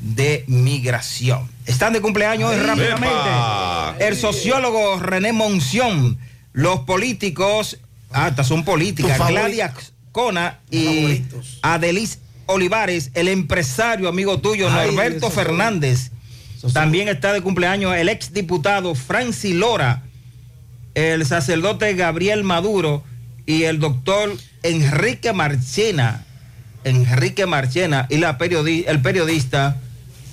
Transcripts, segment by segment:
de migración. Están de cumpleaños hoy rápidamente. El sociólogo René Monción, los políticos, ah, estas son políticas, Gladia Cona y Adelis Olivares, el empresario amigo tuyo, Norberto Fernández. También está de cumpleaños el ex diputado Francis Lora, el sacerdote Gabriel Maduro y el doctor Enrique Marchena. Enrique Marchena y la el periodista,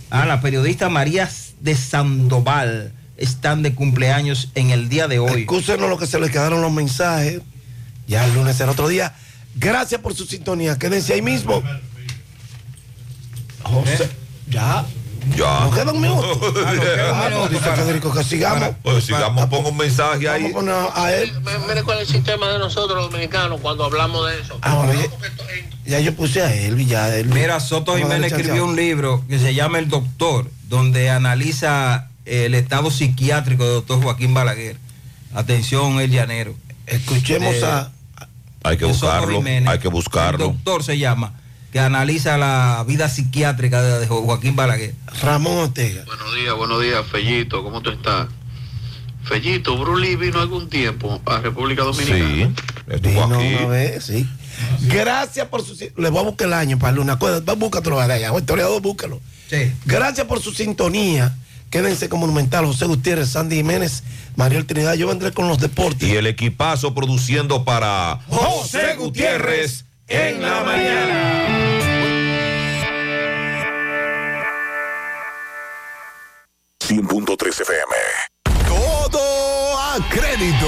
ah, la periodista María de Sandoval están de cumpleaños en el día de hoy. Escúchenos lo que se les quedaron los mensajes. Ya el lunes será otro día. Gracias por su sintonía. Quédense ahí mismo. José, ya. Ya. Nos queda un minuto. Ah, no, dice Federico que sigamos. Pues sigamos, pongo un mensaje ahí. Vamos a poner a él. Mire cuál es el sistema de nosotros los dominicanos cuando hablamos de eso. Ah, ya, yo puse a él, ya. Él, Mira, Soto Jiménez escribió un libro que se llama El Doctor, donde analiza el estado psiquiátrico del doctor Joaquín Balaguer. Atención, el llanero. Escuchemos eh, a. Hay que buscarlo. hay que buscarlo. El doctor se llama que analiza la vida psiquiátrica de Joaquín Balaguer. Ramón Ortega. Buenos días, buenos días, Fellito, ¿cómo tú estás? Fellito, Bruli vino algún tiempo a República Dominicana. Sí, vino una vez, sí. Gracias por su... Le voy a buscar el año para Luna. Búscatelo allá. Historiador, búscalo. Sí. Gracias por su sintonía. Quédense con Monumental, José Gutiérrez, Sandy Jiménez, Mariel Trinidad. Yo vendré con los deportes. Y el equipazo produciendo para José Gutiérrez en la mañana. 100.3 FM. Todo a crédito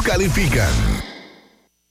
califican.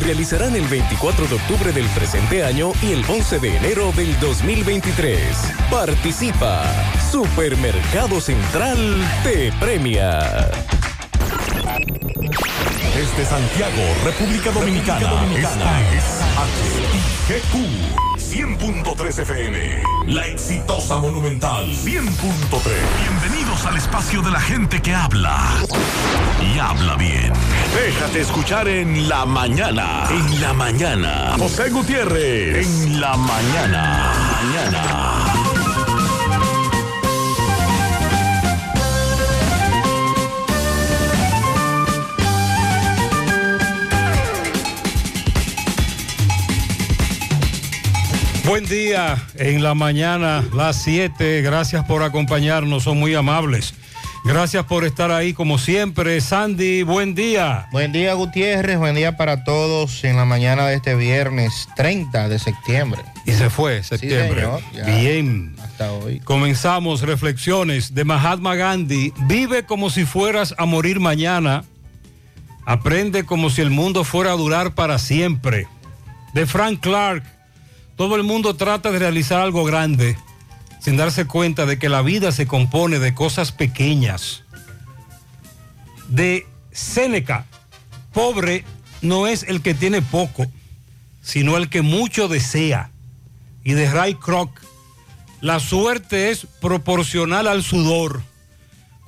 realizarán el 24 de octubre del presente año y el 11 de enero del 2023. Participa. Supermercado Central te premia. Desde Santiago, República Dominicana. Dominicana. Esta es HIGQ 100.3 FM. La exitosa Monumental 100.3. Al espacio de la gente que habla y habla bien. Déjate escuchar en la mañana. En la mañana. José Gutiérrez. En la mañana. Mañana. Buen día en la mañana, las 7. Gracias por acompañarnos, son muy amables. Gracias por estar ahí como siempre. Sandy, buen día. Buen día Gutiérrez, buen día para todos en la mañana de este viernes 30 de septiembre. Y se fue septiembre. Bien. Hasta hoy. Comenzamos reflexiones de Mahatma Gandhi. Vive como si fueras a morir mañana. Aprende como si el mundo fuera a durar para siempre. De Frank Clark. Todo el mundo trata de realizar algo grande sin darse cuenta de que la vida se compone de cosas pequeñas. De Séneca, pobre no es el que tiene poco, sino el que mucho desea. Y de Ray Kroc, la suerte es proporcional al sudor.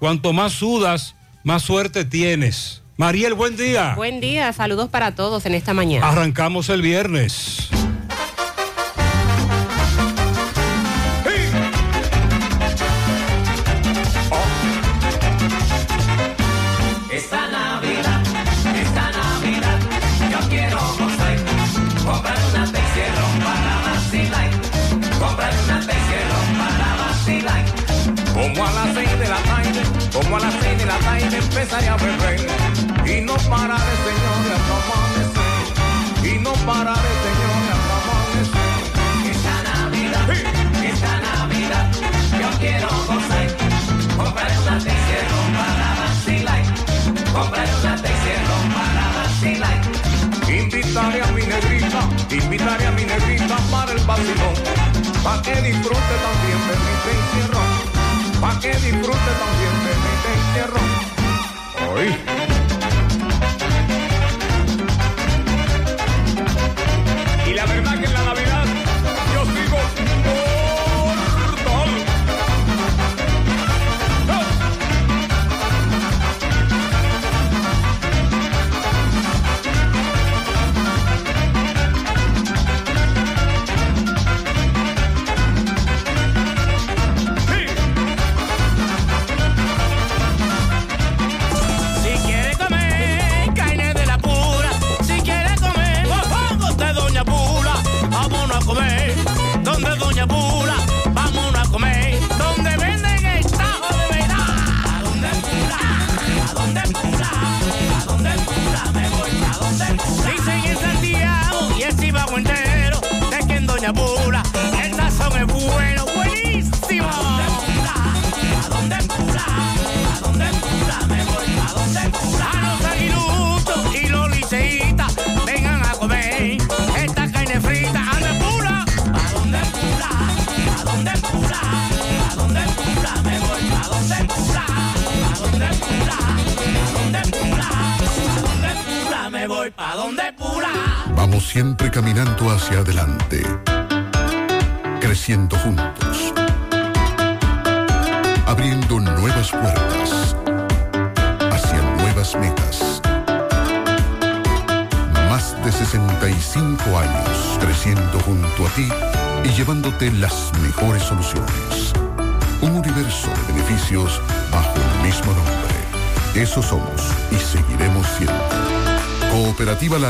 Cuanto más sudas, más suerte tienes. Mariel, buen día. Buen día, saludos para todos en esta mañana. Arrancamos el viernes. Como a las seis la tarde empezaré a beber. Y no pararé, señores, hasta amanecer. Y no pararé, señores, hasta amanecer. Esta Navidad, esta Navidad, yo quiero gozar. Compraré una tercero para vacilar. Compraré una tercero para vacilar. Invitaré a mi negrita, invitaré a mi negrita para el vacilón. Pa' que disfrute también de mi encierrón. Pa' que disfrute también de mi encierrón. Hoy.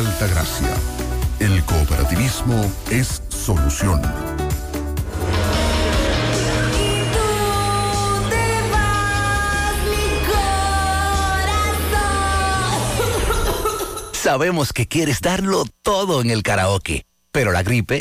Altagracia. El cooperativismo es solución. Sabemos que quieres darlo todo en el karaoke, pero la gripe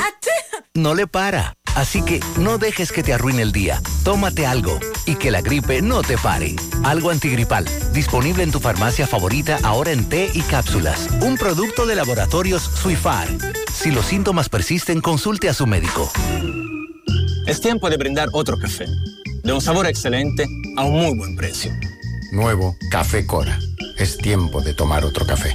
no le para. Así que no dejes que te arruine el día. Tómate algo y que la gripe no te pare. Algo antigripal, disponible en tu farmacia favorita ahora en té y cápsulas. Un producto de laboratorios Suifar. Si los síntomas persisten, consulte a su médico. Es tiempo de brindar otro café, de un sabor excelente a un muy buen precio. Nuevo Café Cora. Es tiempo de tomar otro café.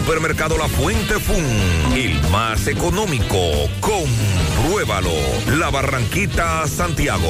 Supermercado La Fuente Fun, el más económico. Compruébalo. La Barranquita, Santiago.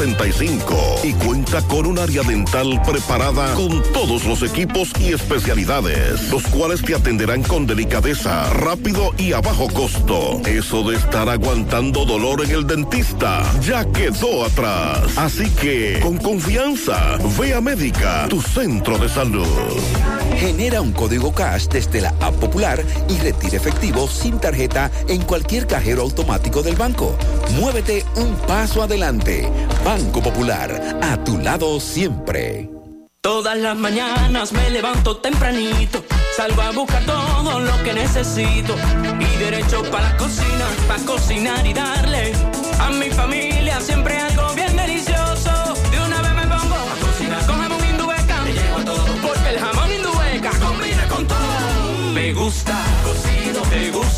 65 y cuenta con un área dental preparada con todos los equipos y especialidades, los cuales te atenderán con delicadeza, rápido y a bajo costo. Eso de estar aguantando dolor en el dentista ya quedó atrás. Así que, con confianza, ve a Médica, tu centro de salud. Genera un código cash desde la app popular y retira efectivo sin tarjeta en cualquier cajero automático del banco. Muévete un paso adelante. Banco Popular, a tu lado siempre. Todas las mañanas me levanto tempranito, salgo a buscar todo lo que necesito y derecho para la cocina, para cocinar y darle a mi familia siempre algo bien delicioso. De una vez me pongo a cocinar con jamón indubeca, me llevo todo porque el jamón indubeca combina con todo. Me gusta cocido, me gusta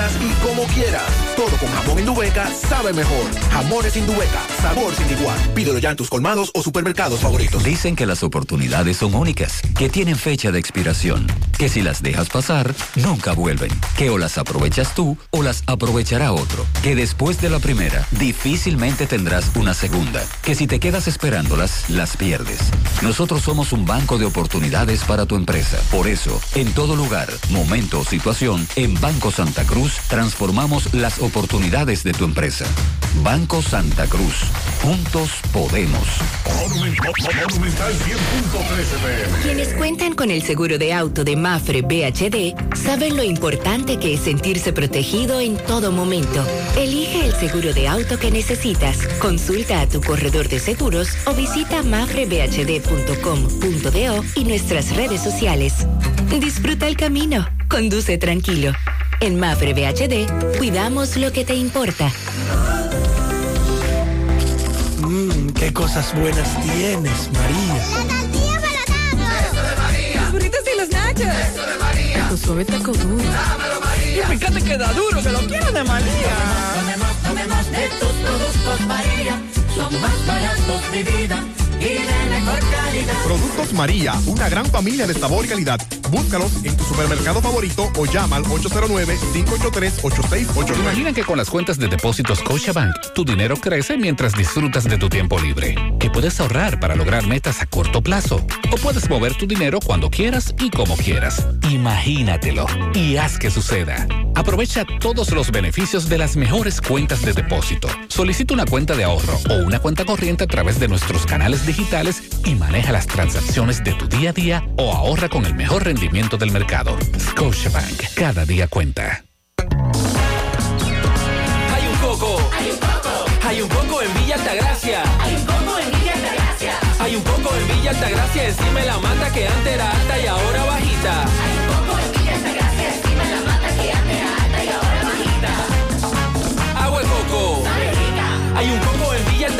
y como quieras. Todo con jamón Indubeca sabe mejor. Jamones Indubeca, sabor sin igual. Pídelo ya en tus colmados o supermercados favoritos. Dicen que las oportunidades son únicas, que tienen fecha de expiración, que si las dejas pasar, nunca vuelven, que o las aprovechas tú o las aprovechará otro, que después de la primera, difícilmente tendrás una segunda, que si te quedas esperándolas, las pierdes. Nosotros somos un banco de oportunidades para tu empresa. Por eso, en todo lugar, momento o situación, en Banco Santa Cruz transformamos las oportunidades de tu empresa. Banco Santa Cruz. Juntos podemos. Quienes cuentan con el seguro de auto de Mafre BHD saben lo importante que es sentirse protegido en todo momento. Elige el seguro de auto que necesitas. Consulta a tu corredor de seguros o visita mafrebhd.com.do y nuestras redes sociales. Disfruta el camino. Conduce tranquilo. En Mafre BHD, cuidamos lo que te importa. Mmm, qué cosas buenas tienes, María. Los burritos y los nachos. Eso de María. Tu suave taco duro. Dámelo, María. Y fíjate que da duro, que lo quiero de María. Tomemos, tomemos de tus productos, María. Son más baratos, de vida. Y de mejor calidad. Productos María, una gran familia de sabor y calidad. Búscalos en tu supermercado favorito o llama al 809-583-8689. Imagina que con las cuentas de depósitos Scotiabank, tu dinero crece mientras disfrutas de tu tiempo libre. Que puedes ahorrar para lograr metas a corto plazo. O puedes mover tu dinero cuando quieras y como quieras. Imagínatelo y haz que suceda. Aprovecha todos los beneficios de las mejores cuentas de depósito. Solicita una cuenta de ahorro o una cuenta corriente a través de nuestros canales digitales y maneja las transacciones de tu día a día o ahorra con el mejor rendimiento del mercado. Scotiabank, cada día cuenta. Hay un coco. Hay un coco. Hay un coco en Villa Altagracia. Hay un coco en Villa Altagracia. Hay un coco en Villa Altagracia encima la mata que antes era alta y ahora bajita. Hay un coco en Villa Altagracia encima la mata que antes era alta y ahora bajita.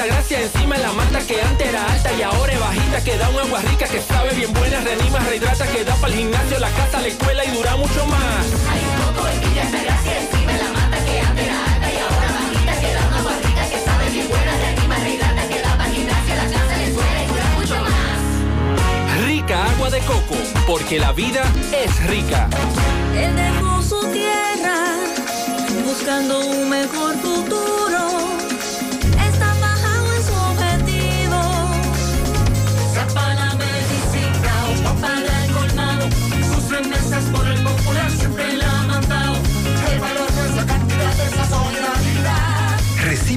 En Altagracia encima de la mata que antes era alta y ahora es bajita que da un agua rica que sabe bien buena, reanima, rehidrata, que da para el gimnasio, la casa, la escuela y dura mucho más. Hay un coco en Villa Altagracia encima de la mata que antes era alta y ahora bajita que da un agua rica que sabe bien buena, reanima, rehidrata, que da para el gimnasio, la casa, la escuela y dura mucho más. Rica agua de coco, porque la vida es rica. Él dejó su tierra buscando un mejor futuro.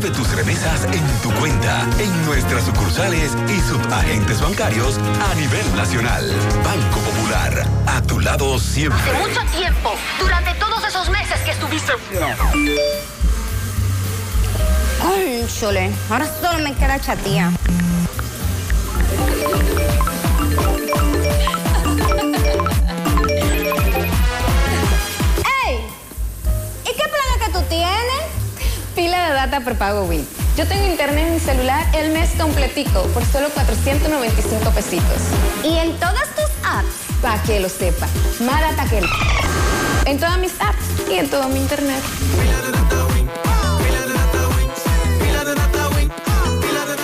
Recibe tus remesas en tu cuenta, en nuestras sucursales y subagentes bancarios a nivel nacional. Banco Popular, a tu lado siempre. Hace mucho tiempo, durante todos esos meses que estuviste. Ay, chole, ahora solo me queda chatía. ¡Ey! ¿Y qué plan es que tú tienes? Pila de data prepago Win. Yo tengo internet en mi celular el mes completico por solo 495 pesitos. ¿Y en todas tus apps? Para que lo sepa. Más data que el... En todas mis apps y en todo mi internet.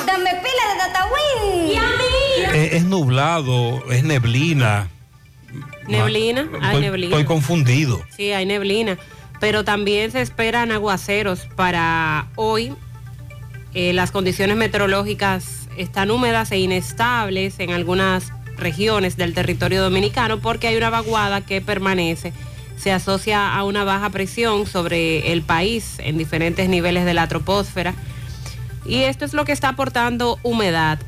Dame pila de data Win. ¿Y a mí? Eh, es nublado, es neblina. Neblina, hay Estoy, neblina. estoy confundido. Sí, hay neblina. Pero también se esperan aguaceros para hoy. Eh, las condiciones meteorológicas están húmedas e inestables en algunas regiones del territorio dominicano porque hay una vaguada que permanece. Se asocia a una baja presión sobre el país en diferentes niveles de la troposfera. Y esto es lo que está aportando humedad.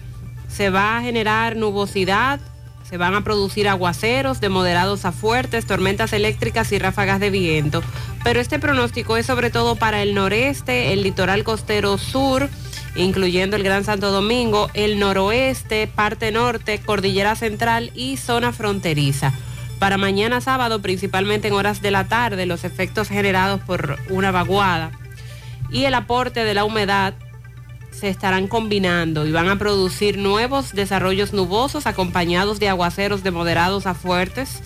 Se va a generar nubosidad, se van a producir aguaceros de moderados a fuertes, tormentas eléctricas y ráfagas de viento. Pero este pronóstico es sobre todo para el noreste, el litoral costero sur, incluyendo el Gran Santo Domingo, el noroeste, parte norte, cordillera central y zona fronteriza. Para mañana sábado, principalmente en horas de la tarde, los efectos generados por una vaguada y el aporte de la humedad se estarán combinando y van a producir nuevos desarrollos nubosos acompañados de aguaceros de moderados a fuertes.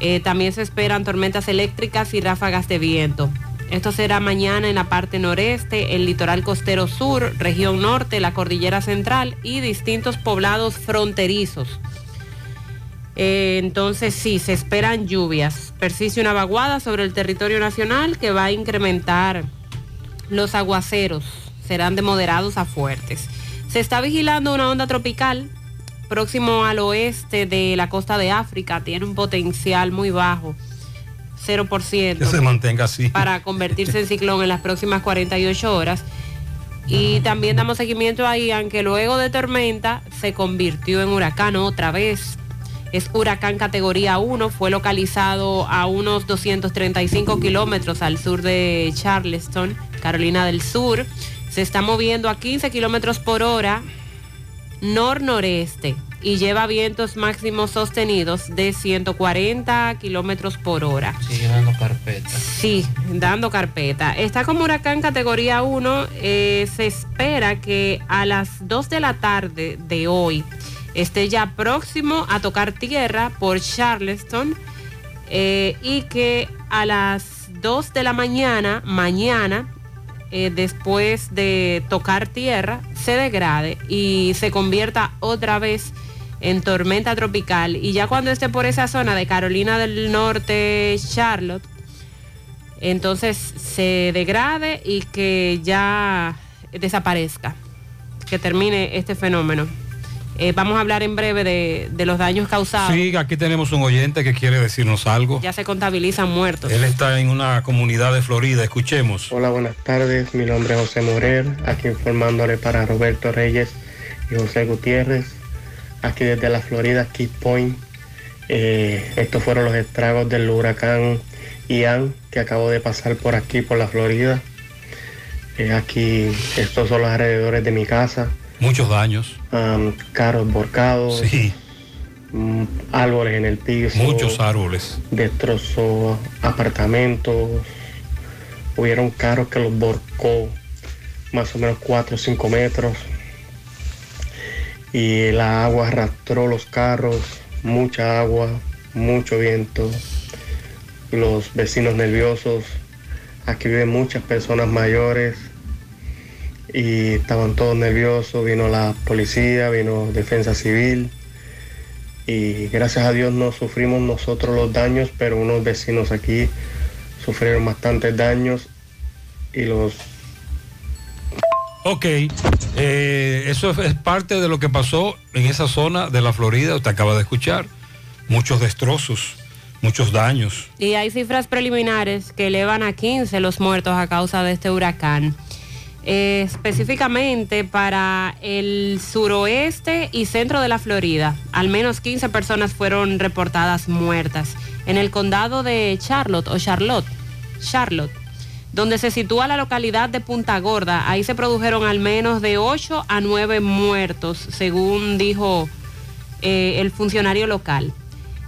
Eh, también se esperan tormentas eléctricas y ráfagas de viento. Esto será mañana en la parte noreste, el litoral costero sur, región norte, la cordillera central y distintos poblados fronterizos. Eh, entonces sí, se esperan lluvias. Persiste una vaguada sobre el territorio nacional que va a incrementar los aguaceros. Serán de moderados a fuertes. Se está vigilando una onda tropical próximo al oeste de la costa de África. Tiene un potencial muy bajo, 0% Que se mantenga así. para convertirse en ciclón en las próximas 48 horas. Y también damos seguimiento a Ian, que luego de tormenta se convirtió en huracán otra vez. Es huracán categoría 1, fue localizado a unos 235 kilómetros al sur de Charleston, Carolina del Sur. Se está moviendo a 15 kilómetros por hora nor-noreste y lleva vientos máximos sostenidos de 140 kilómetros por hora. Sigue dando carpeta. Sí, dando carpeta. Está como huracán categoría 1. eh, se espera que a las 2 de la tarde de hoy esté ya próximo a tocar tierra por Charleston eh, y que a las 2 de la mañana, mañana, eh, después de tocar tierra, se degrade y se convierta otra vez en tormenta tropical. Y ya cuando esté por esa zona de Carolina del Norte, Charlotte, entonces se degrade y que ya desaparezca, que termine este fenómeno. Eh, vamos a hablar en breve de, de los daños causados. Sí, aquí tenemos un oyente que quiere decirnos algo. Ya se contabilizan muertos. Él está en una comunidad de Florida, escuchemos. Hola, buenas tardes. Mi nombre es José Morel, aquí informándole para Roberto Reyes y José Gutiérrez, aquí desde la Florida, Key Point. Eh, estos fueron los estragos del huracán Ian que acabó de pasar por aquí, por la Florida. Eh, aquí, estos son los alrededores de mi casa. Muchos daños. Carros borcados, mm, árboles en el piso. Muchos árboles. Destrozó apartamentos. Hubieron carros que los borcó más o menos 4 o 5 metros. Y el agua arrastró los carros, mucha agua, mucho viento. Los vecinos nerviosos. Aquí viven muchas personas mayores y estaban todos nerviosos, vino la policía, vino defensa civil y gracias a Dios no sufrimos nosotros los daños, pero unos vecinos aquí sufrieron bastantes daños y los Ok, eh, eso es, es parte de lo que pasó en esa zona de la Florida, usted acaba de escuchar. Muchos destrozos, muchos daños. Y hay cifras preliminares que elevan a 15 los muertos a causa de este huracán. Eh, específicamente para el suroeste y centro de la Florida, al menos 15 personas fueron reportadas muertas. En el condado de Charlotte o Charlotte, Charlotte, donde se sitúa la localidad de Punta Gorda, ahí se produjeron al menos de 8 a 9 muertos, según dijo eh, el funcionario local.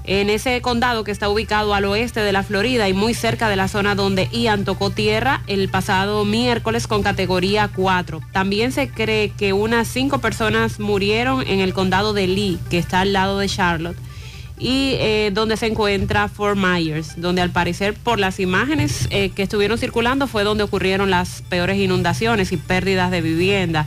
En ese condado que está ubicado al oeste de la Florida y muy cerca de la zona donde Ian tocó tierra el pasado miércoles con categoría 4. También se cree que unas 5 personas murieron en el condado de Lee, que está al lado de Charlotte, y eh, donde se encuentra Fort Myers, donde al parecer por las imágenes eh, que estuvieron circulando fue donde ocurrieron las peores inundaciones y pérdidas de vivienda.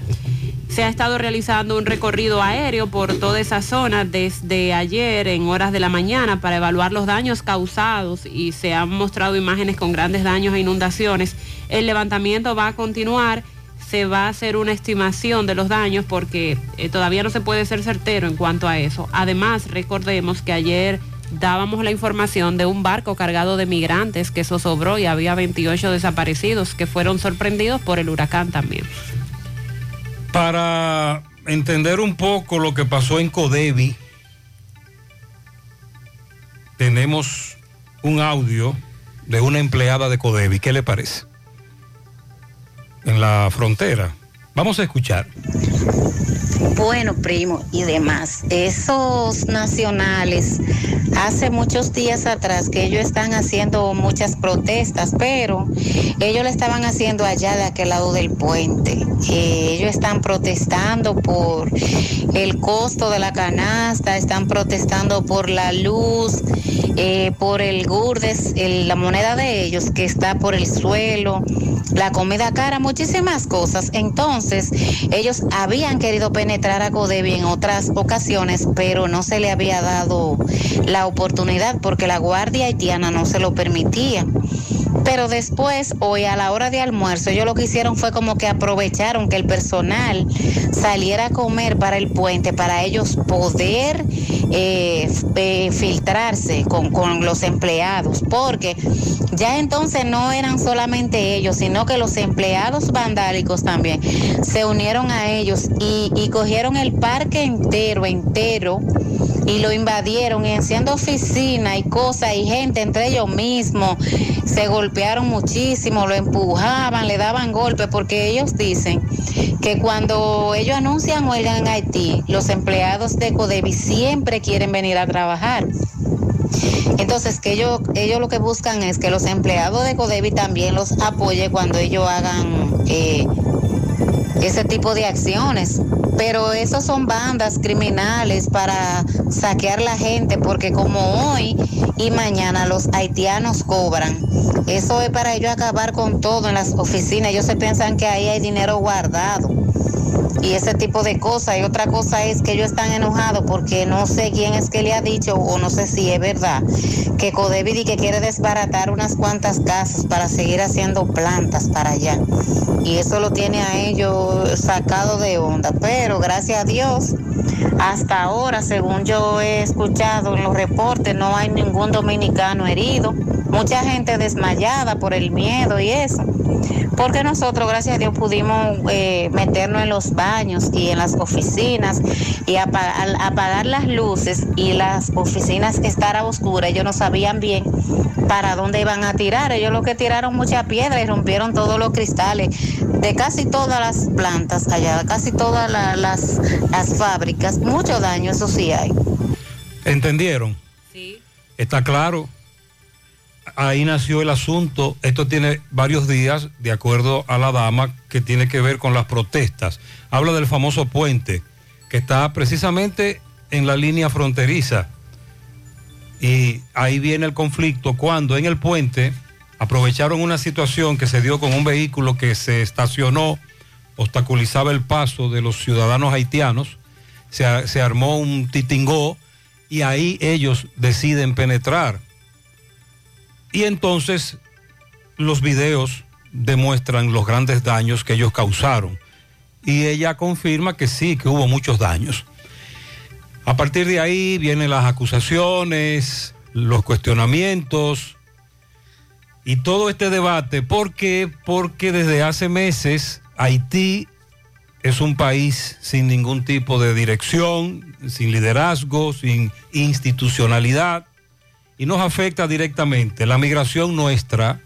Se ha estado realizando un recorrido aéreo por toda esa zona desde ayer en horas de la mañana para evaluar los daños causados y se han mostrado imágenes con grandes daños e inundaciones. El levantamiento va a continuar, se va a hacer una estimación de los daños porque eh, todavía no se puede ser certero en cuanto a eso. Además, recordemos que ayer dábamos la información de un barco cargado de migrantes que zozobró y había 28 desaparecidos que fueron sorprendidos por el huracán también. Para entender un poco lo que pasó en Codevi, tenemos un audio de una empleada de Codevi. ¿Qué le parece? En la frontera. Vamos a escuchar. Bueno, primo, y demás. Esos nacionales, hace muchos días atrás que ellos están haciendo muchas protestas, pero ellos lo estaban haciendo allá de aquel lado del puente. Eh, ellos están protestando por el costo de la canasta, están protestando por la luz, eh, por el gurdes, la moneda de ellos que está por el suelo, la comida cara, muchísimas cosas. Entonces, ellos habían querido penetrar a Codevi en otras ocasiones, pero no se le había dado la oportunidad porque la guardia haitiana no se lo permitía. Pero después, hoy a la hora de almuerzo, ellos lo que hicieron fue como que aprovecharon que el personal saliera a comer para el puente, para ellos poder eh, eh, filtrarse con, con los empleados, porque ya entonces no eran solamente ellos, sino que los empleados vandálicos también se unieron a ellos y, y cogieron el parque entero, entero y lo invadieron y haciendo oficina y cosas y gente entre ellos mismos se golpearon muchísimo, lo empujaban, le daban golpes porque ellos dicen que cuando ellos anuncian huelga en Haití, los empleados de Codevi siempre quieren venir a trabajar. Entonces, que ellos, ellos lo que buscan es que los empleados de Codevi también los apoye cuando ellos hagan eh, ese tipo de acciones. Pero esos son bandas criminales para saquear la gente, porque como hoy y mañana los haitianos cobran, eso es para ellos acabar con todo en las oficinas. Ellos se piensan que ahí hay dinero guardado y ese tipo de cosas. Y otra cosa es que ellos están enojados porque no sé quién es que le ha dicho o no sé si es verdad que Codevi que quiere desbaratar unas cuantas casas para seguir haciendo plantas para allá. Y eso lo tiene a ellos sacado de onda. Pero gracias a Dios, hasta ahora, según yo he escuchado en los reportes, no hay ningún dominicano herido. Mucha gente desmayada por el miedo y eso. Porque nosotros, gracias a Dios, pudimos eh, meternos en los baños y en las oficinas y apagar las luces y las oficinas estar a oscuras. Ellos no sabían bien para dónde iban a tirar. Ellos lo que tiraron mucha piedra y rompieron todos los cristales de casi todas las plantas allá, casi todas la- las, las fábricas. Mucho daño, eso sí hay. ¿Entendieron? Sí. Está claro. Ahí nació el asunto. Esto tiene varios días, de acuerdo a la dama, que tiene que ver con las protestas. Habla del famoso puente, que está precisamente en la línea fronteriza. Y ahí viene el conflicto cuando en el puente aprovecharon una situación que se dio con un vehículo que se estacionó, obstaculizaba el paso de los ciudadanos haitianos, se, se armó un titingó y ahí ellos deciden penetrar. Y entonces los videos demuestran los grandes daños que ellos causaron. Y ella confirma que sí, que hubo muchos daños. A partir de ahí vienen las acusaciones, los cuestionamientos y todo este debate. ¿Por qué? Porque desde hace meses Haití es un país sin ningún tipo de dirección, sin liderazgo, sin institucionalidad y nos afecta directamente. La migración nuestra,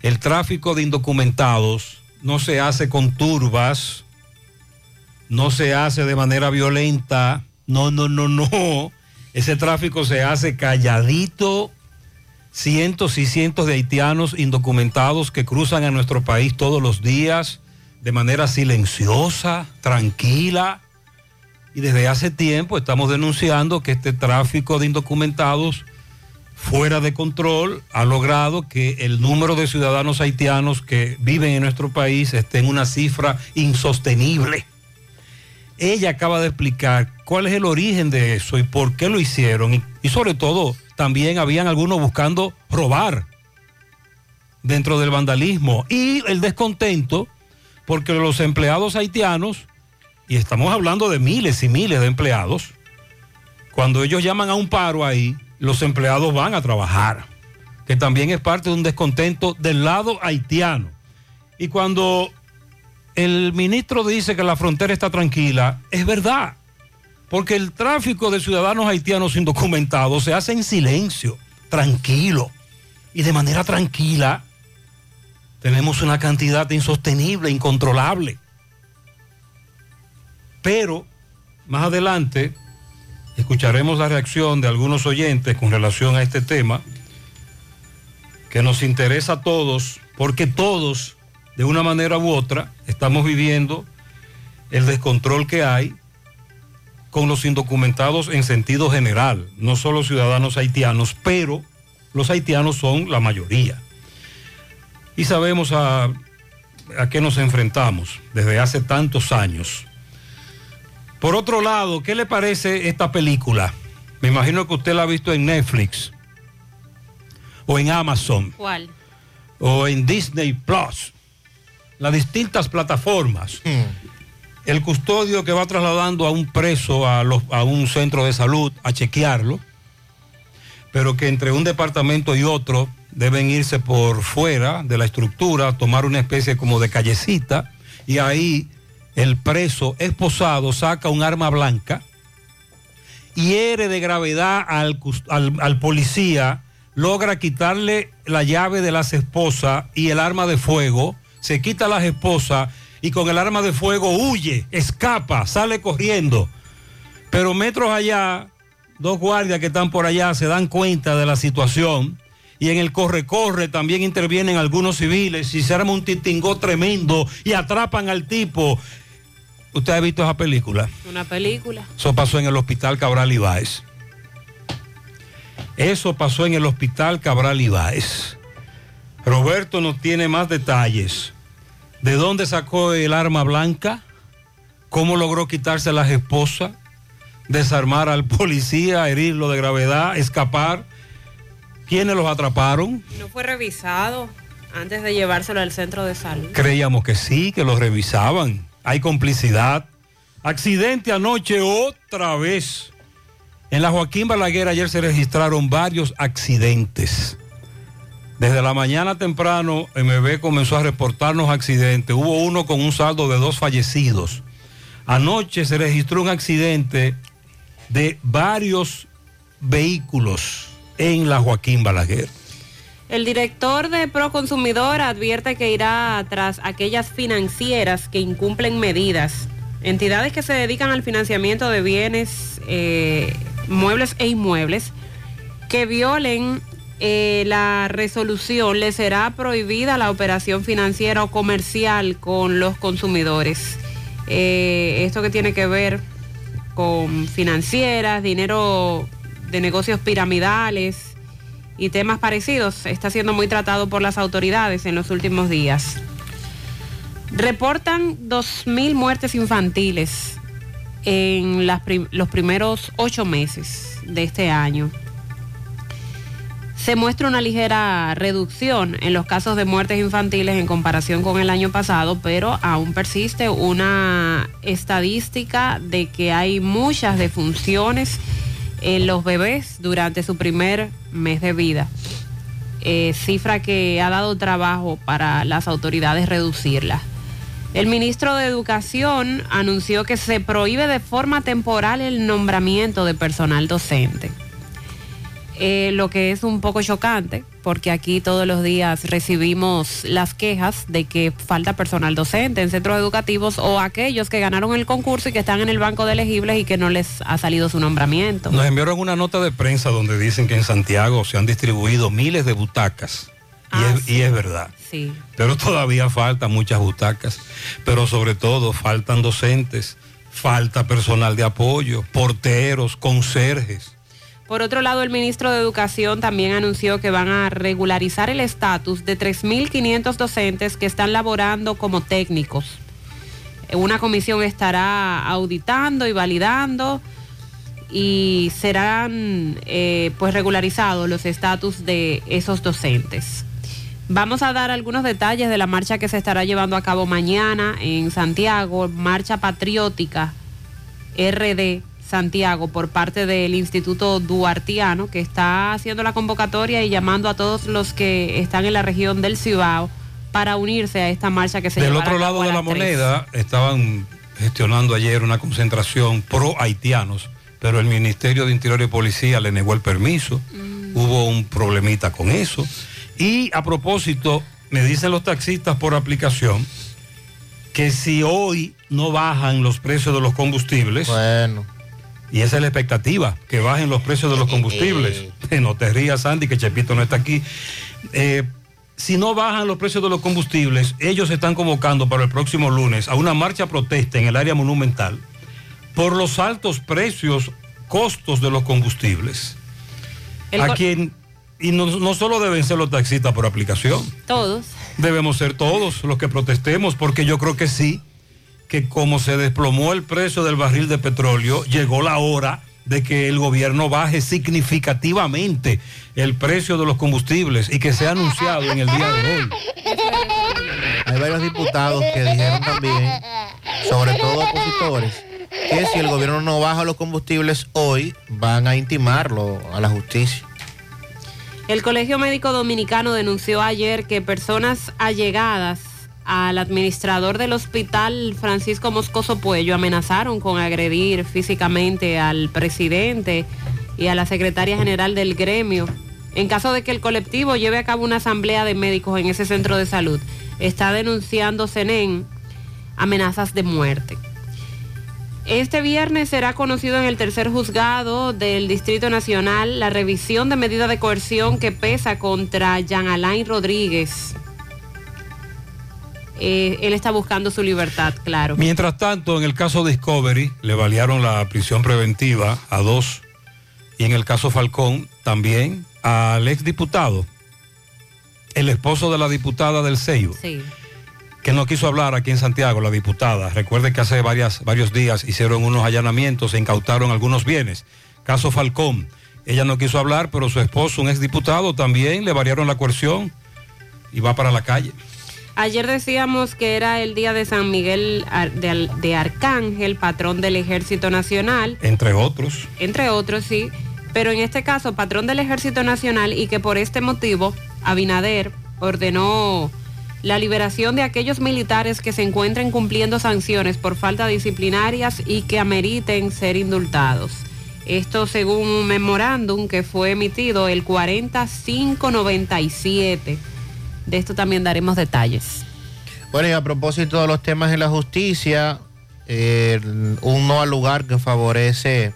el tráfico de indocumentados no se hace con turbas, no se hace de manera violenta, no, no, no, no. Ese tráfico se hace calladito, cientos y cientos de haitianos indocumentados que cruzan a nuestro país todos los días de manera silenciosa, tranquila. Y desde hace tiempo estamos denunciando que este tráfico de indocumentados fuera de control ha logrado que el número de ciudadanos haitianos que viven en nuestro país esté en una cifra insostenible. ella acaba de explicar cuál es el origen de eso y por qué lo hicieron. Y, y sobre todo, también habían algunos buscando robar dentro del vandalismo y el descontento porque los empleados haitianos, y estamos hablando de miles y miles de empleados, cuando ellos llaman a un paro ahí, los empleados van a trabajar, que también es parte de un descontento del lado haitiano. Y cuando el ministro dice que la frontera está tranquila, es verdad, porque el tráfico de ciudadanos haitianos indocumentados se hace en silencio, tranquilo, y de manera tranquila tenemos una cantidad insostenible, incontrolable. Pero más adelante escucharemos la reacción de algunos oyentes con relación a este tema que nos interesa a todos, porque todos, de una manera u otra, estamos viviendo el descontrol que hay con los indocumentados en sentido general, no solo ciudadanos haitianos, pero los haitianos son la mayoría. Y sabemos a, a qué nos enfrentamos desde hace tantos años. Por otro lado, ¿qué le parece esta película? Me imagino que usted la ha visto en Netflix o en Amazon ¿Cuál? o en Disney Plus, las distintas plataformas. El custodio que va trasladando a un preso a, los- a un centro de salud a chequearlo, pero que entre un departamento y otro deben irse por fuera de la estructura, tomar una especie como de callecita, y ahí el preso esposado saca un arma blanca, hiere de gravedad al, policía, logra quitarle la llave de las esposas y el arma de fuego, se quita las esposas y con el arma de fuego huye, escapa, sale corriendo. Pero metros allá, dos guardias que están por allá se dan cuenta de la situación y en el corre-corre también intervienen algunos civiles y se arma un titingó tremendo y atrapan al tipo. ¿Usted ha visto esa película? Una película. Eso pasó en el hospital Cabral Ibáez. Eso pasó en el hospital Cabral Ibáez. Roberto nos tiene más detalles. ¿De dónde sacó el arma blanca? ¿Cómo logró quitarse las esposas? Desarmar al policía, herirlo de gravedad, escapar. ¿Quiénes los atraparon? No fue revisado antes de llevárselo al centro de salud. Creíamos que sí, que los revisaban. Hay complicidad. Accidente anoche otra vez. En la Joaquín Balaguer ayer se registraron varios accidentes. Desde la mañana temprano, MB comenzó a reportarnos accidentes. Hubo uno con un saldo de dos fallecidos. Anoche se registró un accidente de varios vehículos en la Joaquín Balaguer. El director de Proconsumidor advierte que irá tras aquellas financieras que incumplen medidas. Entidades que se dedican al financiamiento de bienes, eh, muebles e inmuebles que violen eh, la resolución, le será prohibida la operación financiera o comercial con los consumidores. Eh, esto que tiene que ver con financieras, dinero de negocios piramidales y temas parecidos está siendo muy tratado por las autoridades en los últimos días. Reportan 2.000 muertes infantiles en las los primeros ocho meses de este año. Se muestra una ligera reducción en los casos de muertes infantiles en comparación con el año pasado, pero aún persiste una estadística de que hay muchas defunciones en los bebés durante su primer mes de vida. Eh, cifra que ha dado trabajo para las autoridades reducirla. El ministro de Educación anunció que se prohíbe de forma temporal el nombramiento de personal docente. Eh, lo que es un poco chocante, porque aquí todos los días recibimos las quejas de que falta personal docente en centros educativos o aquellos que ganaron el concurso y que están en el banco de elegibles y que no les ha salido su nombramiento. Nos enviaron una nota de prensa donde dicen que en Santiago se han distribuido miles de butacas. Y, es, y es verdad. Sí. Pero todavía faltan muchas butacas. Pero sobre todo faltan docentes, falta personal de apoyo, porteros, conserjes. Por otro lado, el ministro de Educación también anunció que van a regularizar el estatus de 3.500 docentes que están laborando como técnicos. Una comisión estará auditando y validando y serán eh, pues regularizados los estatus de esos docentes. Vamos a dar algunos detalles de la marcha que se estará llevando a cabo mañana en Santiago, marcha patriótica RD Santiago por parte del Instituto Duartiano que está haciendo la convocatoria y llamando a todos los que están en la región del Cibao para unirse a esta marcha que se Del otro a cabo lado de la moneda estaban gestionando ayer una concentración pro haitianos, pero el Ministerio de Interior y Policía le negó el permiso. Hubo un problemita con eso. Y a propósito, me dicen los taxistas por aplicación que si hoy no bajan los precios de los combustibles, bueno. Y esa es la expectativa, que bajen los precios de los combustibles. no te rías, Sandy, que Chepito no está aquí. Eh, si no bajan los precios de los combustibles, ellos se están convocando para el próximo lunes a una marcha protesta en el área monumental por los altos precios, costos de los combustibles. El a quien, y no, no solo deben ser los taxistas por aplicación, Todos. debemos ser todos los que protestemos, porque yo creo que sí, que como se desplomó el precio del barril de petróleo, llegó la hora de que el gobierno baje significativamente el precio de los combustibles y que sea anunciado en el día de hoy. Hay varios diputados que dijeron también, sobre todo opositores, que si el gobierno no baja los combustibles hoy, van a intimarlo a la justicia. El Colegio Médico Dominicano denunció ayer que personas allegadas al administrador del hospital Francisco Moscoso Puello amenazaron con agredir físicamente al presidente y a la secretaria general del gremio. En caso de que el colectivo lleve a cabo una asamblea de médicos en ese centro de salud, está denunciando CENEN amenazas de muerte. Este viernes será conocido en el tercer juzgado del Distrito Nacional la revisión de medida de coerción que pesa contra Jean Alain Rodríguez. Eh, él está buscando su libertad, claro. Mientras tanto, en el caso Discovery le valieron la prisión preventiva a dos y en el caso Falcón también al exdiputado, el esposo de la diputada del Seibo. Sí. que no quiso hablar aquí en Santiago, la diputada. Recuerde que hace varias, varios días hicieron unos allanamientos e incautaron algunos bienes. Caso Falcón. Ella no quiso hablar, pero su esposo, un exdiputado, también le variaron la coerción y va para la calle. Ayer decíamos que era el día de San Miguel de Arcángel, patrón del Ejército Nacional. Entre otros. entre otros, sí, pero en este caso patrón del Ejército Nacional y que por este motivo Abinader ordenó la liberación de aquellos militares que se encuentren cumpliendo sanciones por falta disciplinarias y que ameriten ser indultados. Esto según un memorándum que fue emitido el 4597. De esto también daremos detalles. Bueno, y a propósito de los temas en la justicia, un no al lugar que favorece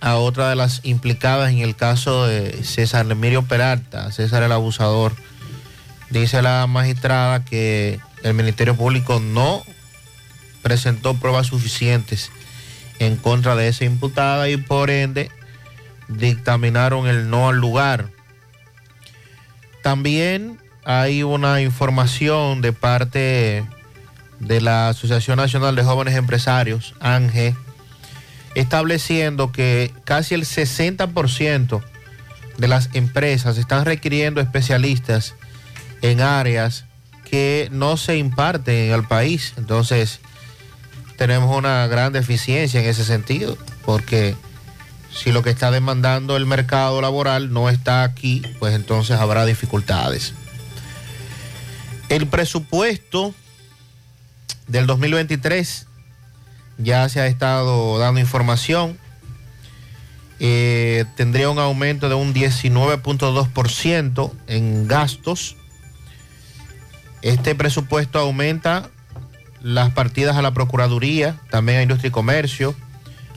a otra de las implicadas en el caso de César Emilio Peralta, César el abusador. Dice la magistrada que el Ministerio Público no presentó pruebas suficientes en contra de esa imputada y por ende dictaminaron el no al lugar. También hay una información de parte de la Asociación Nacional de Jóvenes Empresarios, ANGE, estableciendo que casi el 60% de las empresas están requiriendo especialistas en áreas que no se imparten en el país. Entonces, tenemos una gran deficiencia en ese sentido, porque si lo que está demandando el mercado laboral no está aquí, pues entonces habrá dificultades. El presupuesto del 2023 ya se ha estado dando información. Eh, tendría un aumento de un 19.2% en gastos. Este presupuesto aumenta las partidas a la Procuraduría, también a Industria y Comercio,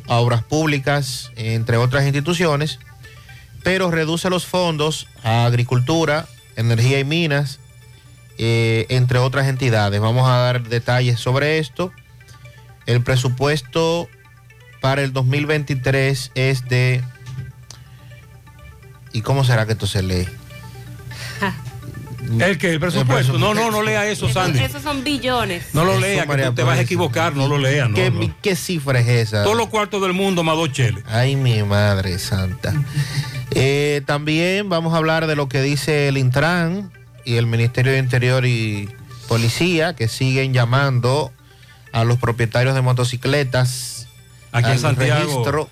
a Obras Públicas, entre otras instituciones, pero reduce los fondos a Agricultura, Energía y Minas, eh, entre otras entidades. Vamos a dar detalles sobre esto. El presupuesto para el 2023 es de... ¿Y cómo será que esto se lee? ¿El que ¿El presupuesto? No, no, no lea eso, Sandy. Esos son billones. No lo lea, que tú te vas a equivocar, no lo lea. No, ¿Qué, no. qué cifra es esa? Todos los cuartos del mundo más dos cheles. Ay, mi madre santa. Eh, también vamos a hablar de lo que dice el Intran y el Ministerio de Interior y Policía, que siguen llamando a los propietarios de motocicletas Aquí en Santiago. registro,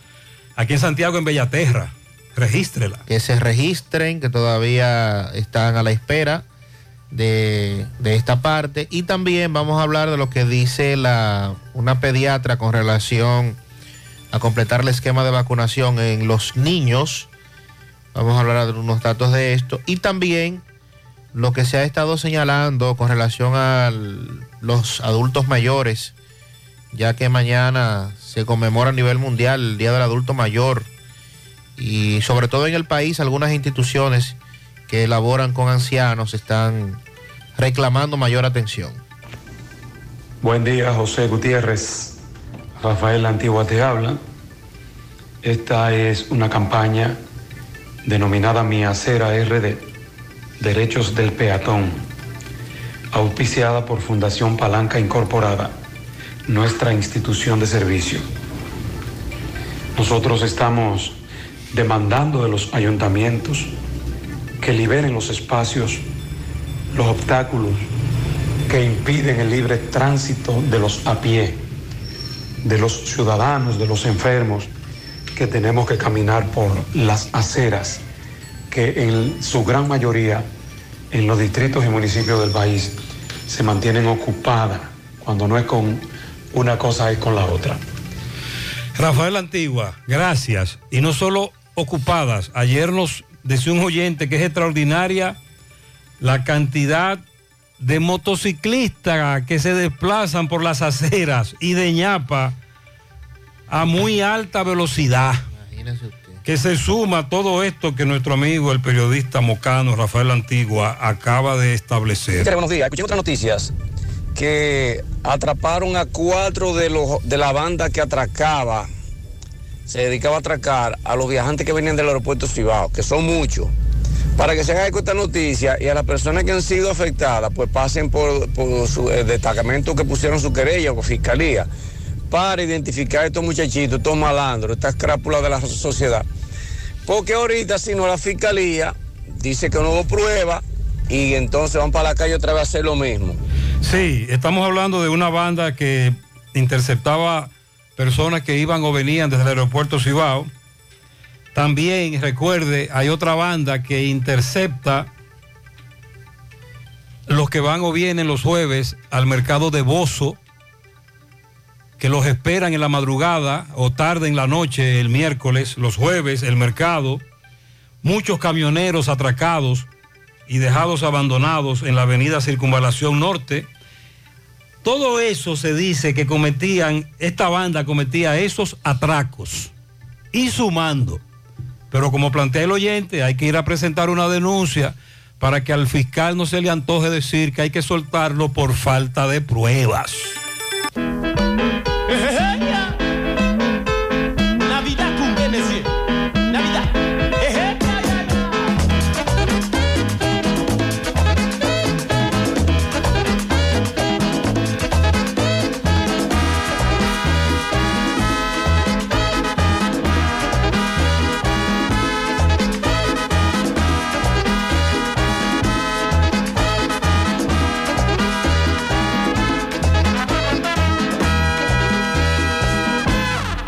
Aquí en Santiago, en Bellaterra. Regístrela. que se registren, que todavía están a la espera de, de esta parte. Y también vamos a hablar de lo que dice la, una pediatra con relación a completar el esquema de vacunación en los niños. Vamos a hablar de unos datos de esto. Y también lo que se ha estado señalando con relación a los adultos mayores, ya que mañana se conmemora a nivel mundial el Día del Adulto Mayor y sobre todo en el país algunas instituciones que elaboran con ancianos están reclamando mayor atención. Buen día, José Gutiérrez. Rafael Antigua te habla. Esta es una campaña denominada Mi Acera RD, Derechos del Peatón, auspiciada por Fundación Palanca Incorporada, nuestra institución de servicio. Nosotros estamos demandando de los ayuntamientos que liberen los espacios, los obstáculos que impiden el libre tránsito de los a pie, de los ciudadanos, de los enfermos, que tenemos que caminar por las aceras, que en su gran mayoría en los distritos y municipios del país se mantienen ocupadas, cuando no es con una cosa, es con la otra. Rafael Antigua, gracias. Y no solo ocupadas. Ayer nos decía un oyente que es extraordinaria la cantidad de motociclistas que se desplazan por las aceras y de ñapa a muy alta velocidad. Que se suma todo esto que nuestro amigo, el periodista mocano Rafael Antigua, acaba de establecer. Buenos días. Escuché otras noticias que atraparon a cuatro de, los, de la banda que atracaba, se dedicaba a atracar a los viajantes que venían del aeropuerto Cibao, que son muchos. Para que se haga eco esta noticia y a las personas que han sido afectadas, pues pasen por, su el destacamento que pusieron su querella o fiscalía para identificar a estos muchachitos, estos malandros, estas crápulas de la sociedad. Porque ahorita, si no, la fiscalía dice que no hubo prueba y entonces van para la calle otra vez a hacer lo mismo. Sí, estamos hablando de una banda que interceptaba personas que iban o venían desde el aeropuerto Cibao. También, recuerde, hay otra banda que intercepta los que van o vienen los jueves al mercado de Bozo, que los esperan en la madrugada o tarde en la noche el miércoles, los jueves, el mercado. Muchos camioneros atracados y dejados abandonados en la avenida Circunvalación Norte. Todo eso se dice que cometían, esta banda cometía esos atracos y sumando. Pero como plantea el oyente, hay que ir a presentar una denuncia para que al fiscal no se le antoje decir que hay que soltarlo por falta de pruebas.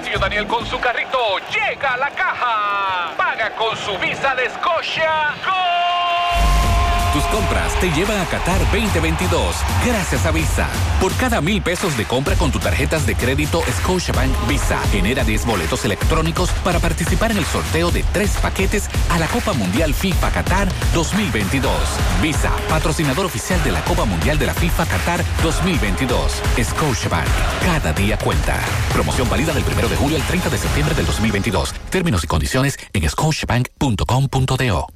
Pasillo Daniel con su carrito. Llega a la caja. Paga con su visa de. Tus compras te llevan a Qatar 2022 gracias a Visa. Por cada mil pesos de compra con tus tarjetas de crédito Scotiabank Visa, genera 10 boletos electrónicos para participar en el sorteo de tres paquetes a la Copa Mundial FIFA Qatar 2022. Visa, patrocinador oficial de la Copa Mundial de la FIFA Qatar 2022. Scotiabank, cada día cuenta. Promoción válida del 1 de julio al 30 de septiembre del 2022. Términos y condiciones en scotiabank.com.do.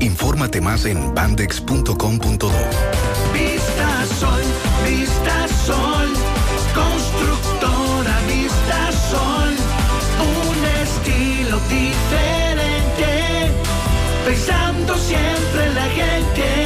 Infórmate más en bandex.com.do. Vista Sol, Vista Sol, constructora Vista Sol, un estilo diferente, pensando siempre en la gente,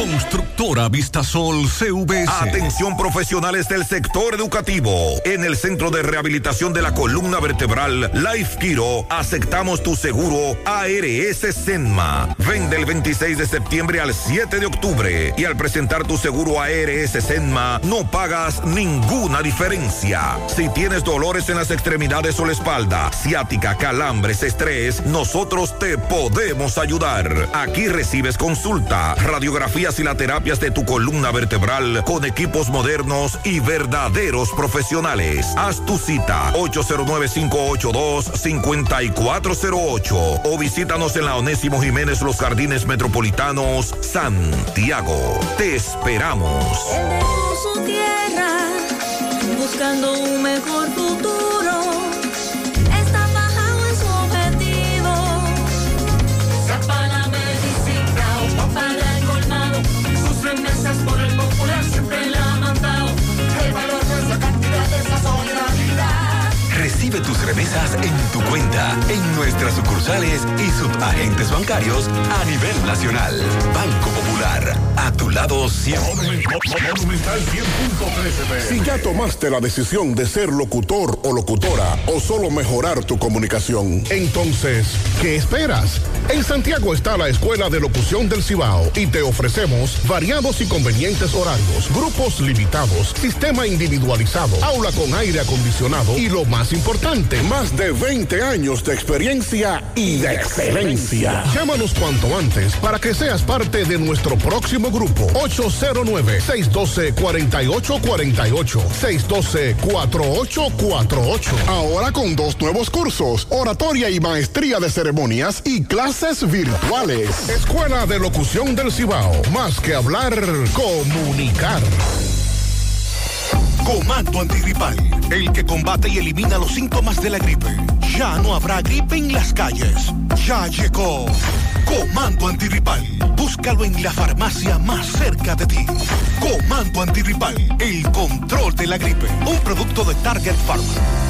Constructora Vistasol CVS. Atención profesionales del sector educativo. En el Centro de Rehabilitación de la Columna Vertebral Life Kiro aceptamos tu seguro ARS Senma. Ven del 26 de septiembre al 7 de octubre y al presentar tu seguro ARS Senma no pagas ninguna diferencia. Si tienes dolores en las extremidades o la espalda, ciática, calambres, estrés, nosotros te podemos ayudar. Aquí recibes consulta, y la terapias de tu columna vertebral con equipos modernos y verdaderos profesionales. Haz tu cita 809-582-5408 o visítanos en la Onésimo Jiménez Los Jardines Metropolitanos, Santiago. Te esperamos. Buscando un mejor futuro. Por el popular Recibe tus remesas en tu cuenta, en nuestras sucursales y subagentes bancarios a nivel nacional. Banco Popular, a tu lado siempre. Si ya tomaste la decisión de ser locutor o locutora o solo mejorar tu comunicación, entonces, ¿qué esperas? En Santiago está la Escuela de Locución del Cibao y te ofrecemos variados y convenientes horarios, grupos limitados, sistema individualizado, aula con aire acondicionado y lo más importante, más de 20 años de experiencia y de excelencia. Llámanos cuanto antes para que seas parte de nuestro próximo grupo 809-612-4848 612-4848 Ahora con dos nuevos cursos, oratoria y maestría de ceremonias y clases virtuales. Escuela de Locución del Cibao. Más que hablar, comunicar. Comando antigripal, el que combate y elimina los síntomas de la gripe. Ya no habrá gripe en las calles. Ya llegó. Comando antigripal. Búscalo en la farmacia más cerca de ti. Comando antigripal, el control de la gripe. Un producto de Target Pharma.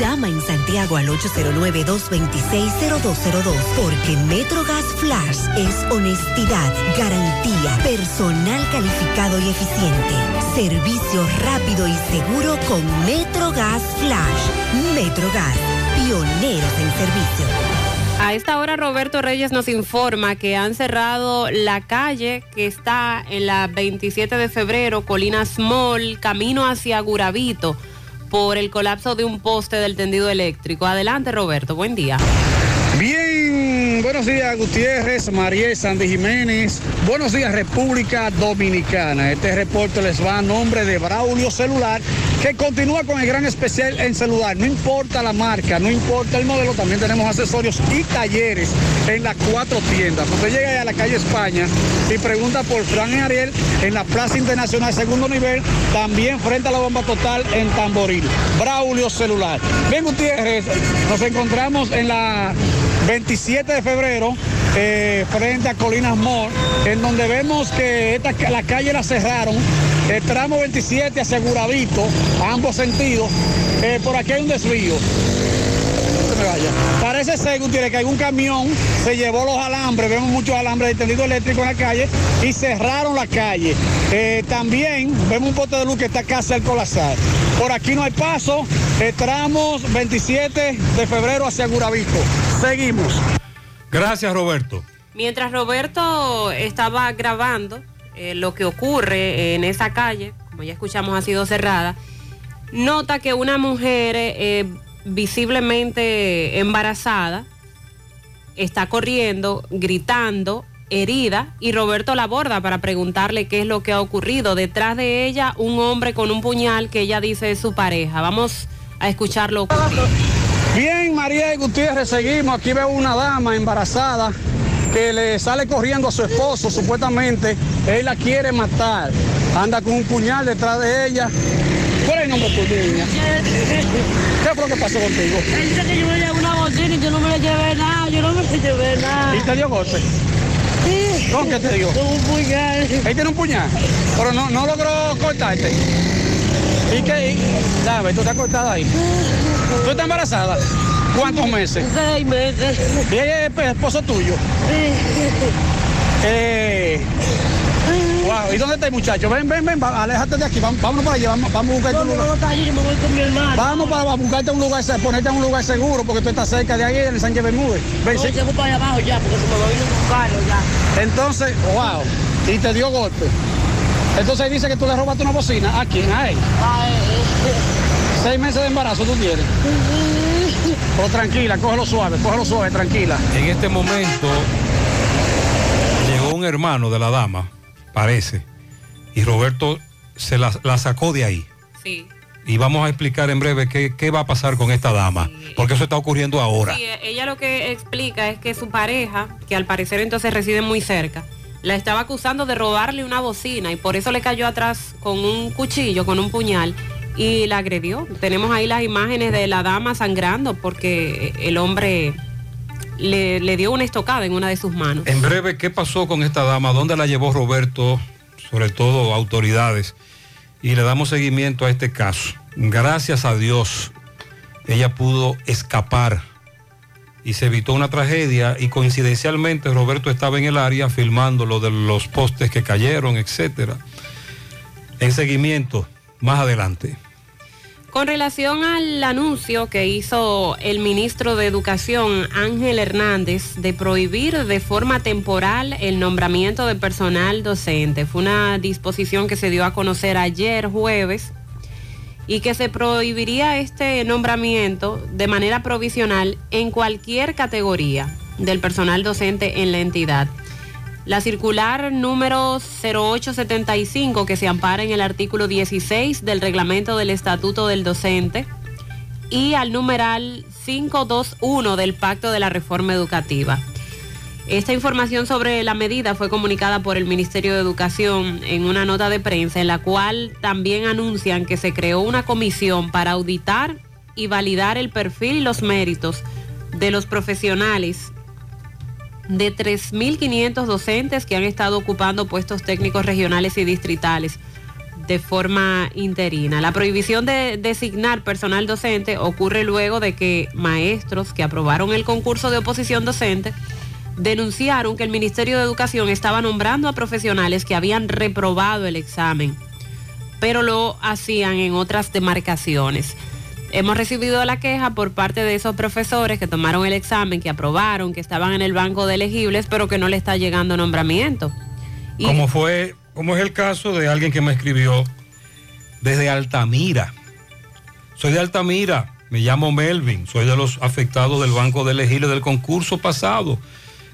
Llama en Santiago al 809-226-0202 porque MetroGas Flash es honestidad, garantía, personal calificado y eficiente, servicio rápido y seguro con MetroGas Flash. MetroGas, pioneros en servicio. A esta hora Roberto Reyes nos informa que han cerrado la calle que está en la 27 de febrero, Colinas Mall, camino hacia Guravito por el colapso de un poste del tendido eléctrico. Adelante, Roberto, buen día. Bien, buenos días Gutiérrez, Mariel Sandy Jiménez, buenos días República Dominicana. Este reporte les va a nombre de Braulio Celular, que continúa con el gran especial en celular. No importa la marca, no importa el modelo, también tenemos accesorios y talleres en las cuatro tiendas. Usted llega a la calle España y pregunta por Fran y Ariel en la Plaza Internacional Segundo Nivel, también frente a la bomba total en Tamboril. Braulio Celular. Bien Gutiérrez, nos encontramos en la 27 de febrero eh, frente a Colinas Mall, en donde vemos que esta, la calle la cerraron, el tramo 27 hacia Guravito, a ambos sentidos, eh, por aquí hay un desvío. Parece ser, Gutiérrez, que algún camión se llevó los alambres, vemos muchos alambres de tendido eléctrico en la calle y cerraron la calle. Eh, también vemos un pote de luz que está casi al colapsar. Por aquí no hay paso, tramos 27 de febrero hacia Guravito. Seguimos. Gracias, Roberto. Mientras Roberto estaba grabando eh, lo que ocurre en esa calle, como ya escuchamos ha sido cerrada, nota que una mujer eh, visiblemente embarazada está corriendo, gritando, herida, y Roberto la aborda para preguntarle qué es lo que ha ocurrido. Detrás de ella, un hombre con un puñal que ella dice es su pareja. Vamos a escucharlo. Bien, María y Gutiérrez, seguimos. Aquí veo una dama embarazada que le sale corriendo a su esposo, supuestamente. Él la quiere matar. Anda con un puñal detrás de ella. ¿Cuál es el nombre de tu niña? ¿Qué fue lo que pasó contigo? Él dice que yo me llevé una bocina y yo no me le llevé nada, yo no me le llevé nada. ¿Y te dio golpe? Sí. ¿Con qué te dio? Con un puñal. Él tiene un puñal, pero no, no logró cortarte. ¿Y qué? Dame, ¿tú te has cortado ahí? ¿Tú estás embarazada? ¿Cuántos meses? Seis meses. ¿Y ella es esposo tuyo? Eh, wow, ¿y dónde está el muchacho? Ven, ven, ven, aléjate de aquí, vamos, vámonos para allá, vamos, vamos a buscarte un No, no, lugar. no, está allí, yo me voy con mi hermano. Vamos para buscarte un lugar, ponerte en un lugar seguro, porque tú estás cerca de ahí, en el Sánchez Bermúdez. Ven, No, sí. llego para allá abajo ya, porque se me a ir a buscarlo ya. Entonces, wow, y te dio golpe. Entonces dice que tú le robaste una bocina. ¿A quién? A él. Seis meses de embarazo tú tienes. Pero tranquila, cógelo suave, cógelo suave, tranquila. En este momento llegó un hermano de la dama, parece, y Roberto se la, la sacó de ahí. Sí. Y vamos a explicar en breve qué, qué va a pasar con esta dama, porque eso está ocurriendo ahora. Sí, ella lo que explica es que su pareja, que al parecer entonces reside muy cerca, la estaba acusando de robarle una bocina y por eso le cayó atrás con un cuchillo, con un puñal y la agredió. Tenemos ahí las imágenes de la dama sangrando porque el hombre le, dio una estocada en una de sus manos. En breve, ¿qué pasó con esta dama? ¿Dónde la llevó Roberto? Sobre todo autoridades. Y le damos seguimiento a este caso. Gracias a Dios, ella pudo escapar y se evitó una tragedia y coincidencialmente Roberto estaba en el área filmando lo de los postes que cayeron, etcétera. En seguimiento, más adelante. Con relación al anuncio que hizo el ministro de Educación, Ángel Hernández, de prohibir de forma temporal el nombramiento de personal docente, fue una disposición que se dio a conocer ayer jueves y que se prohibiría este nombramiento de manera provisional en cualquier categoría del personal docente en la entidad. La circular número 0875 que se ampara en el artículo 16 del reglamento del Estatuto del Docente y al numeral 521 del Pacto de la Reforma Educativa. Esta información sobre la medida fue comunicada por el Ministerio de Educación en una nota de prensa en la cual también anuncian que se creó una comisión para auditar y validar el perfil y los méritos de los profesionales de 3.500 docentes que han estado ocupando puestos técnicos regionales y distritales de forma interina. La prohibición de designar personal docente ocurre luego de que maestros que aprobaron el concurso de oposición docente denunciaron que el Ministerio de Educación estaba nombrando a profesionales que habían reprobado el examen, pero lo hacían en otras demarcaciones. Hemos recibido la queja por parte de esos profesores que tomaron el examen, que aprobaron, que estaban en el banco de elegibles, pero que no le está llegando nombramiento. Como fue, como es el caso de alguien que me escribió desde Altamira. Soy de Altamira, me llamo Melvin, soy de los afectados del banco de elegibles del concurso pasado.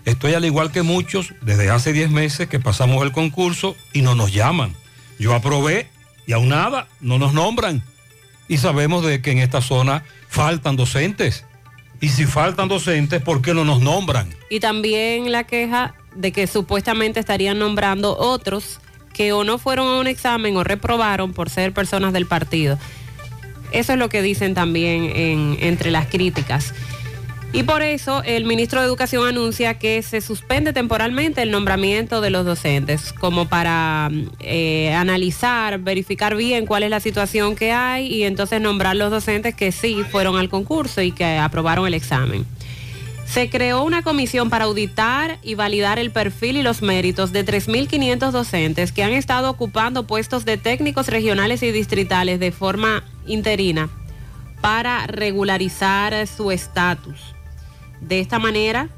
Estoy al igual que muchos desde hace 10 meses que pasamos el concurso y no nos llaman. Yo aprobé y aún nada, no nos nombran. Y sabemos de que en esta zona faltan docentes. Y si faltan docentes, ¿por qué no nos nombran? Y también la queja de que supuestamente estarían nombrando otros que o no fueron a un examen o reprobaron por ser personas del partido. Eso es lo que dicen también en- entre las críticas. Y por eso el ministro de Educación anuncia que se suspende temporalmente el nombramiento de los docentes, como para eh, analizar, verificar bien cuál es la situación que hay y entonces nombrar los docentes que sí fueron al concurso y que aprobaron el examen. Se creó una comisión para auditar y validar el perfil y los méritos de 3.500 docentes que han estado ocupando puestos de técnicos regionales y distritales de forma interina para regularizar su estatus. De esta manera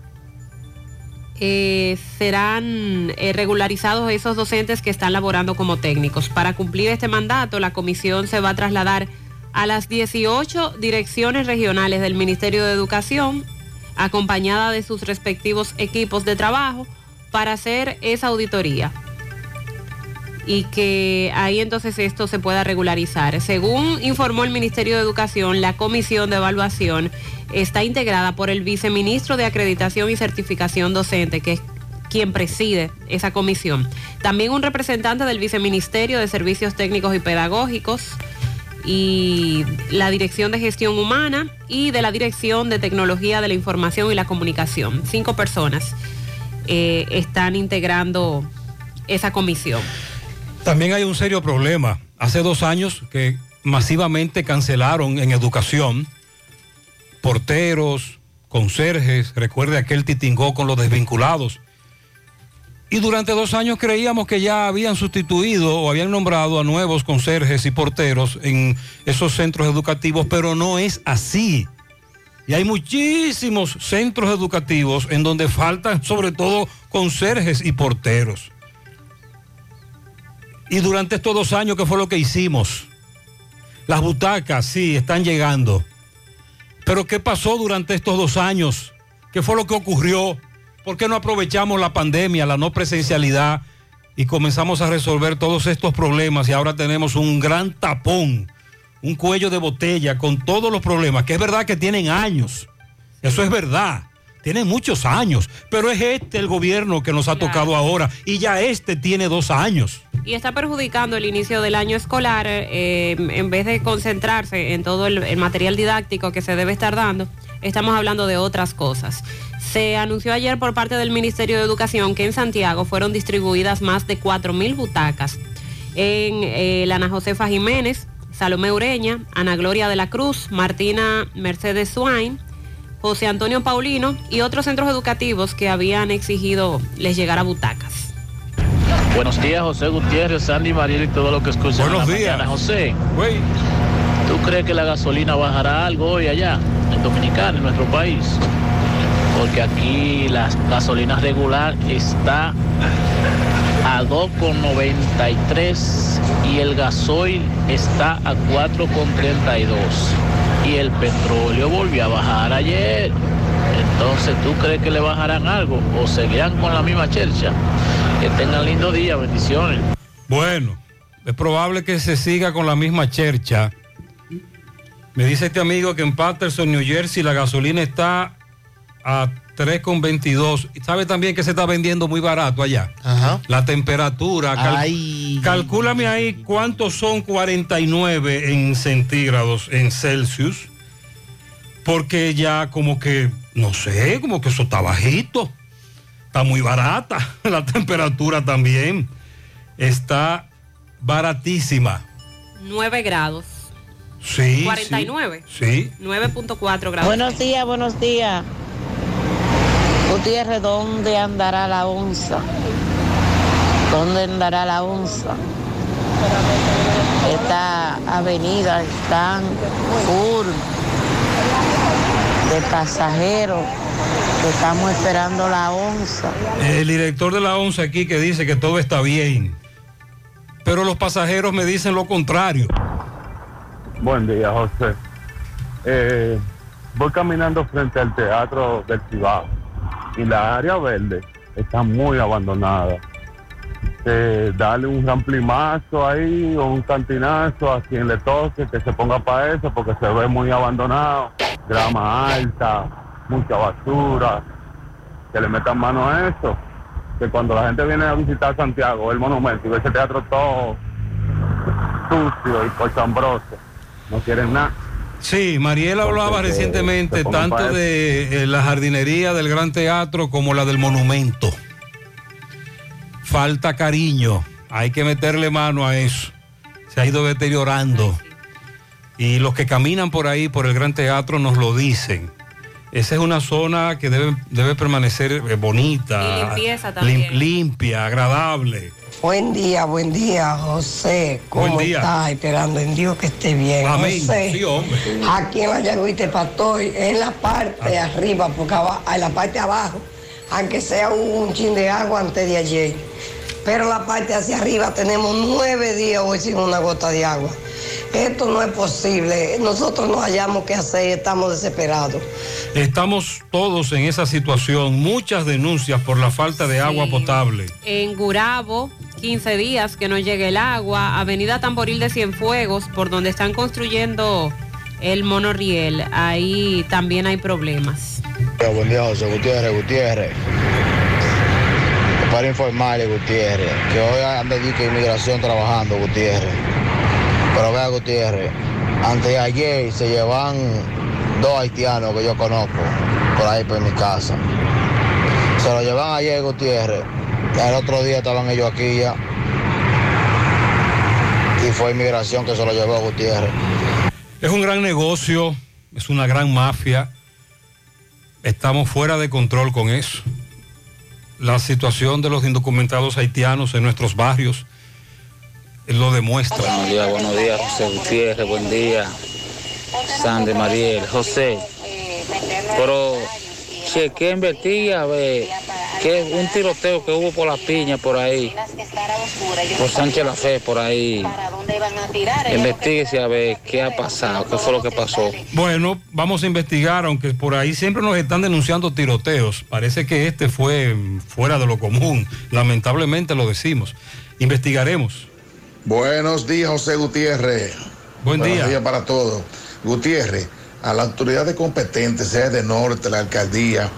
eh, serán eh, regularizados esos docentes que están laborando como técnicos. Para cumplir este mandato, la comisión se va a trasladar a las 18 direcciones regionales del Ministerio de Educación, acompañada de sus respectivos equipos de trabajo, para hacer esa auditoría y que ahí entonces esto se pueda regularizar. Según informó el Ministerio de Educación, la comisión de evaluación está integrada por el viceministro de Acreditación y Certificación Docente, que es quien preside esa comisión. También un representante del Viceministerio de Servicios Técnicos y Pedagógicos y la Dirección de Gestión Humana y de la Dirección de Tecnología de la Información y la Comunicación. Cinco personas eh, están integrando esa comisión. También hay un serio problema. Hace dos años que masivamente cancelaron en educación porteros, conserjes, recuerde aquel titingó con los desvinculados. Y durante dos años creíamos que ya habían sustituido o habían nombrado a nuevos conserjes y porteros en esos centros educativos, pero no es así. Y hay muchísimos centros educativos en donde faltan sobre todo conserjes y porteros. Y durante estos dos años, ¿qué fue lo que hicimos? Las butacas, sí, están llegando. Pero ¿qué pasó durante estos dos años? ¿Qué fue lo que ocurrió? ¿Por qué no aprovechamos la pandemia, la no presencialidad y comenzamos a resolver todos estos problemas y ahora tenemos un gran tapón, un cuello de botella con todos los problemas, que es verdad que tienen años, eso es verdad, tienen muchos años, pero es este el gobierno que nos ha tocado ahora y ya este tiene dos años. y está perjudicando el inicio del año escolar eh, en vez de concentrarse en todo el, el material didáctico que se debe estar dando estamos hablando de otras cosas. Se anunció ayer por parte del Ministerio de Educación que en Santiago fueron distribuidas más de 4.000 butacas en eh, la Ana Josefa Jiménez, Salomé Ureña, Ana Gloria de la Cruz, Martina Mercedes Swain, José Antonio Paulino y otros centros educativos que habían exigido les llegara butacas. Buenos días, José Gutiérrez, Sandy Mariel y todo lo que escuchan. Buenos en la días. mañana. José, ¿tú crees que la gasolina bajará algo hoy allá, en Dominicana, en nuestro país? Porque aquí la gasolina regular está a 2,93 y el gasoil está a 4,32 y el petróleo volvió a bajar ayer. Entonces, ¿tú crees que le bajarán algo o seguirán con la misma chercha? Que tengan lindo día, bendiciones. Bueno, es probable que se siga con la misma chercha. Me dice este amigo que en Patterson, New Jersey, la gasolina está a 3,22. Y ¿Sabe también que se está vendiendo muy barato allá? La temperatura. cal- calcúlame ahí cuántos son 49 en centígrados, en Celsius. Porque ya como que, no sé, como que eso está bajito. Está muy barata. La temperatura también está baratísima. 9 grados. Sí. 49. Sí. 9.4 grados. Buenos días, buenos días. Gutiérrez, ¿dónde andará la onza? ¿Dónde andará la onza? Esta avenida está full de pasajeros. Estamos esperando la onza. El director de la ONCE aquí que dice que todo está bien. Pero los pasajeros me dicen lo contrario. Buen día, José. Eh, voy caminando frente al Teatro del Cibao y la área verde está muy abandonada. Eh, darle un ramplimazo ahí o un cantinazo a quien le toque, que se ponga para eso porque se ve muy abandonado. Grama alta, mucha basura. Que le metan mano a eso. Que cuando la gente viene a visitar Santiago, el monumento, y ve ese teatro todo sucio y cochambroso, no quieren nada. Sí, Mariela hablaba Porque, recientemente tanto de eh, la jardinería del Gran Teatro como la del monumento. Falta cariño, hay que meterle mano a eso. Se ha ido deteriorando. Y los que caminan por ahí, por el Gran Teatro, nos lo dicen. Esa es una zona que debe, debe permanecer eh, bonita, Y limpieza también. lim- limpia, agradable. Buen día, buen día, José. ¿Cómo Buen día. estás? Esperando en Dios que esté bien. Amén. José, Sí, hombre. aquí en la Yagüite Pastoy, en la parte de arriba, porque en la parte de abajo, aunque sea un chin de agua antes de ayer. Pero la parte hacia arriba tenemos nueve días hoy sin una gota de agua. Esto no es posible. Nosotros no hallamos qué hacer, estamos desesperados. Estamos todos en esa situación, muchas denuncias por la falta de agua potable. En Gurabo, 15 días que no llegue el agua. Avenida Tamboril de Cienfuegos, por donde están construyendo el monorriel. Ahí también hay problemas. Buen día, José Gutiérrez, Gutiérrez. Para informarle, Gutiérrez, que hoy anda allí que inmigración trabajando, Gutiérrez. Pero vea, Gutiérrez, antes de ayer se llevan dos haitianos que yo conozco por ahí por mi casa. Se lo llevan ayer, Gutiérrez. El otro día estaban ellos aquí ya. Y fue inmigración que se lo llevó Gutiérrez. Es un gran negocio, es una gran mafia. Estamos fuera de control con eso. La situación de los indocumentados haitianos en nuestros barrios lo demuestra. Buenos días, buenos días, José Gutiérrez, buen día. Sandy Mariel, José. Pero chequea, investiga, a que es un tiroteo que hubo por la piña por ahí, por Sánchez La Fe, por ahí. Investíguese a ver qué ha pasado, qué fue lo que pasó. Bueno, vamos a investigar, aunque por ahí siempre nos están denunciando tiroteos. Parece que este fue fuera de lo común. Lamentablemente lo decimos. Investigaremos. Buenos días, José Gutiérrez. Buen Buenos día. días para todos. Gutiérrez, a las autoridades competentes, sea de norte, la alcaldía,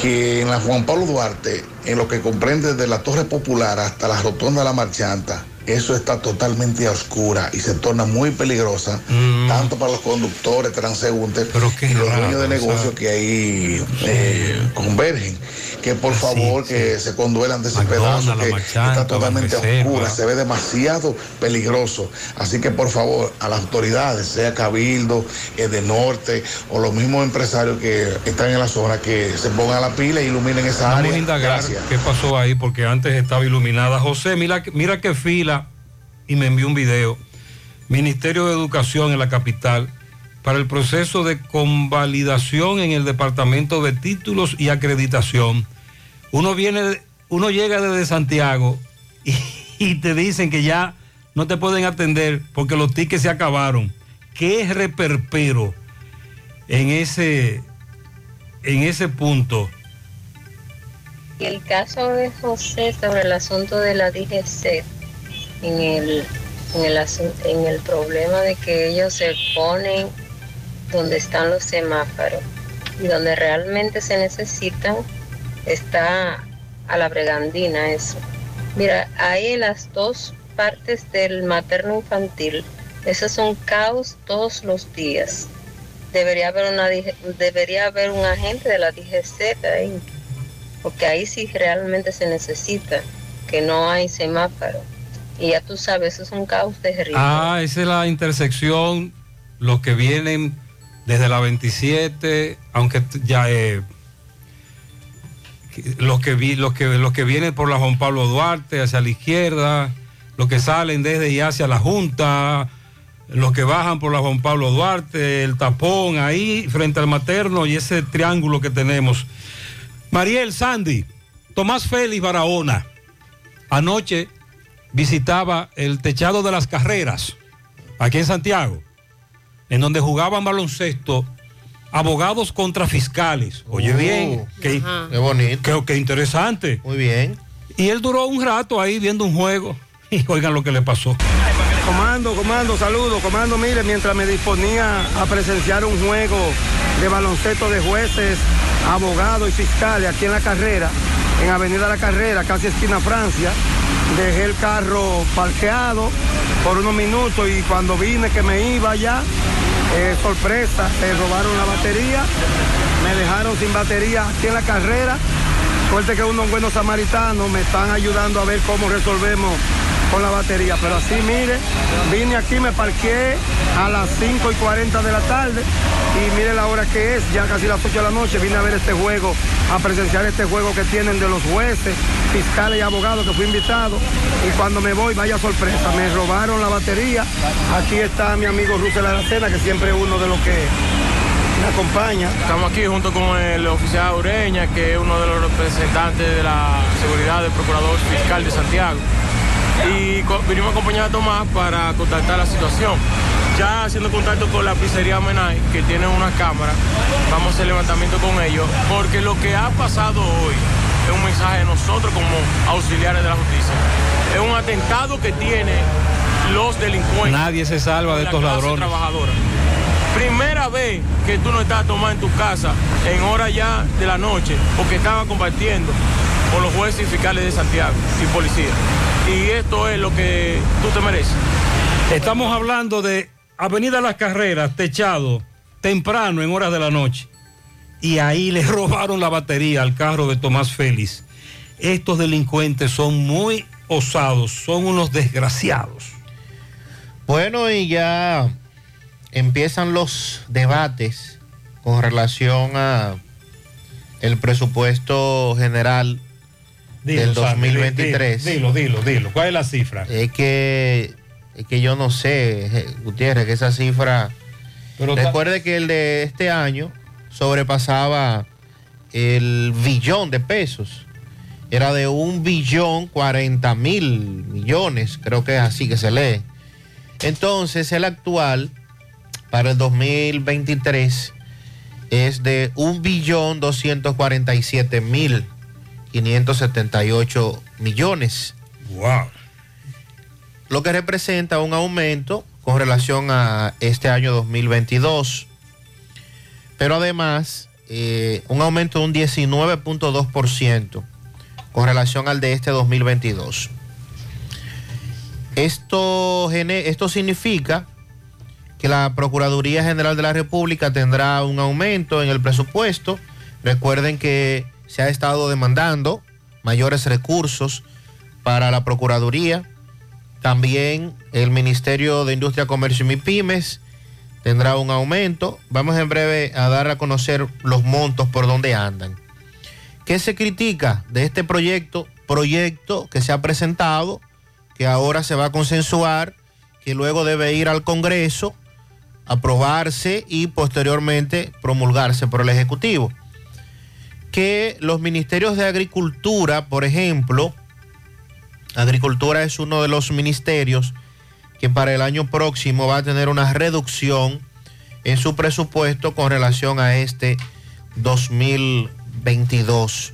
que en la Juan Pablo Duarte, en lo que comprende desde la Torre Popular hasta la Rotonda de la Marchanta, eso está totalmente a oscura y se torna muy peligrosa, tanto para los conductores, transeúntes y los dueños de negocios que ahí eh, convergen. Que por favor que se conduelan de ese pedazo que está totalmente a oscura, se ve demasiado peligroso. Así que por favor a las autoridades, sea Cabildo, eh, de Norte o los mismos empresarios que están en la zona, que se pongan a la pila e iluminen esa Vamos a área. indagar Gracias. qué pasó ahí, porque antes estaba iluminada. José, mira, mira qué fila, y me envió un video. Ministerio de Educación en la capital para el proceso de convalidación en el Departamento de Títulos y Acreditación. Uno viene, uno llega desde Santiago y, te dicen que ya no te pueden atender porque los tickets se acabaron. ¿Qué reperpero en ese, en ese punto? Y el caso de José sobre el asunto de la DGC, en el, en el, en el problema de que ellos se ponen donde están los semáforos y donde realmente se necesitan, está a la bregandina eso. Mira, hay en las dos partes del materno infantil, eso es un caos todos los días. Debería haber, una, debería haber un agente de la DGC ahí porque ahí sí realmente se necesita, que no hay semáforo. Y ya tú sabes, eso es un caos terrible. Ah, esa es la intersección, los que vienen desde la 27, aunque ya eh, los que vi, los que los que vienen por la Juan Pablo Duarte hacia la izquierda, los que salen desde y hacia la Junta, los que bajan por la Juan Pablo Duarte, el tapón ahí frente al materno y ese triángulo que tenemos. Mariel Sandy, Tomás Félix Barahona, anoche visitaba el techado de las carreras, aquí en Santiago, en donde jugaban baloncesto abogados contra fiscales. Oye Oh, bien, qué, Qué bonito. qué, qué interesante. Muy bien. Y él duró un rato ahí viendo un juego y oigan lo que le pasó. Comando, comando, saludo, comando, mire, mientras me disponía a presenciar un juego de baloncesto de jueces, abogados y fiscales aquí en la carrera, en Avenida La Carrera, casi esquina Francia, dejé el carro parqueado por unos minutos y cuando vine que me iba ya, eh, sorpresa, se robaron la batería, me dejaron sin batería aquí en la carrera. Suerte que unos buenos samaritanos me están ayudando a ver cómo resolvemos con la batería. Pero así, mire, vine aquí, me parqué a las 5 y 40 de la tarde y mire la hora que es, ya casi las 8 de la noche, vine a ver este juego, a presenciar este juego que tienen de los jueces, fiscales y abogados que fui invitado. Y cuando me voy, vaya sorpresa, me robaron la batería. Aquí está mi amigo Russell Aracena, que siempre es uno de los que me acompaña. Estamos aquí junto con el oficial Ureña, que es uno de los representantes de la seguridad del Procurador Fiscal de Santiago. Y vinimos a acompañar a Tomás para contactar la situación. Ya haciendo contacto con la pizzería Menay, que tiene una cámara, vamos a hacer levantamiento con ellos, porque lo que ha pasado hoy es un mensaje de nosotros como auxiliares de la justicia. Es un atentado que tienen los delincuentes. Nadie se salva de la estos clase ladrones. trabajadora. Primera vez que tú no estás tomando en tu casa en hora ya de la noche porque estaba compartiendo con los jueces y fiscales de Santiago y policía. Y esto es lo que tú te mereces. Estamos hablando de Avenida Las Carreras, techado, temprano en horas de la noche. Y ahí le robaron la batería al carro de Tomás Félix. Estos delincuentes son muy osados, son unos desgraciados. Bueno, y ya empiezan los debates con relación a el presupuesto general Dilo, Sandy, 2023. Dilo, dilo, dilo. ¿Cuál es la cifra? Es que, es que yo no sé, Gutiérrez, que esa cifra... Recuerde que el de este año sobrepasaba el billón de pesos. Era de un billón cuarenta mil millones, creo que es así que se lee. Entonces el actual para el 2023 es de un billón doscientos cuarenta y siete mil 578 millones. Wow. Lo que representa un aumento con relación a este año 2022. Pero además, eh, un aumento de un 19.2% con relación al de este 2022. Esto, esto significa que la Procuraduría General de la República tendrá un aumento en el presupuesto. Recuerden que se ha estado demandando mayores recursos para la Procuraduría. También el Ministerio de Industria, Comercio y MIPIMES tendrá un aumento. Vamos en breve a dar a conocer los montos por donde andan. ¿Qué se critica de este proyecto? Proyecto que se ha presentado, que ahora se va a consensuar, que luego debe ir al Congreso, aprobarse y posteriormente promulgarse por el Ejecutivo. Que los ministerios de Agricultura, por ejemplo, Agricultura es uno de los ministerios que para el año próximo va a tener una reducción en su presupuesto con relación a este 2022.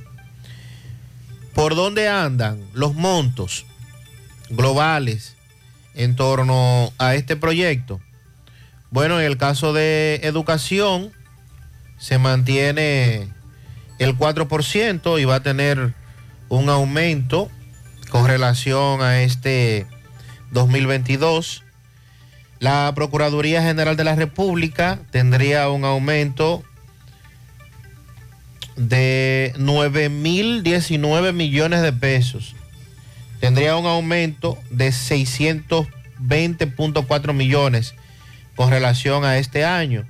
¿Por dónde andan los montos globales en torno a este proyecto? Bueno, en el caso de educación se mantiene el 4% y va a tener un aumento con relación a este 2022. La Procuraduría General de la República tendría un aumento de 9.019 millones de pesos. Tendría un aumento de 620.4 millones con relación a este año.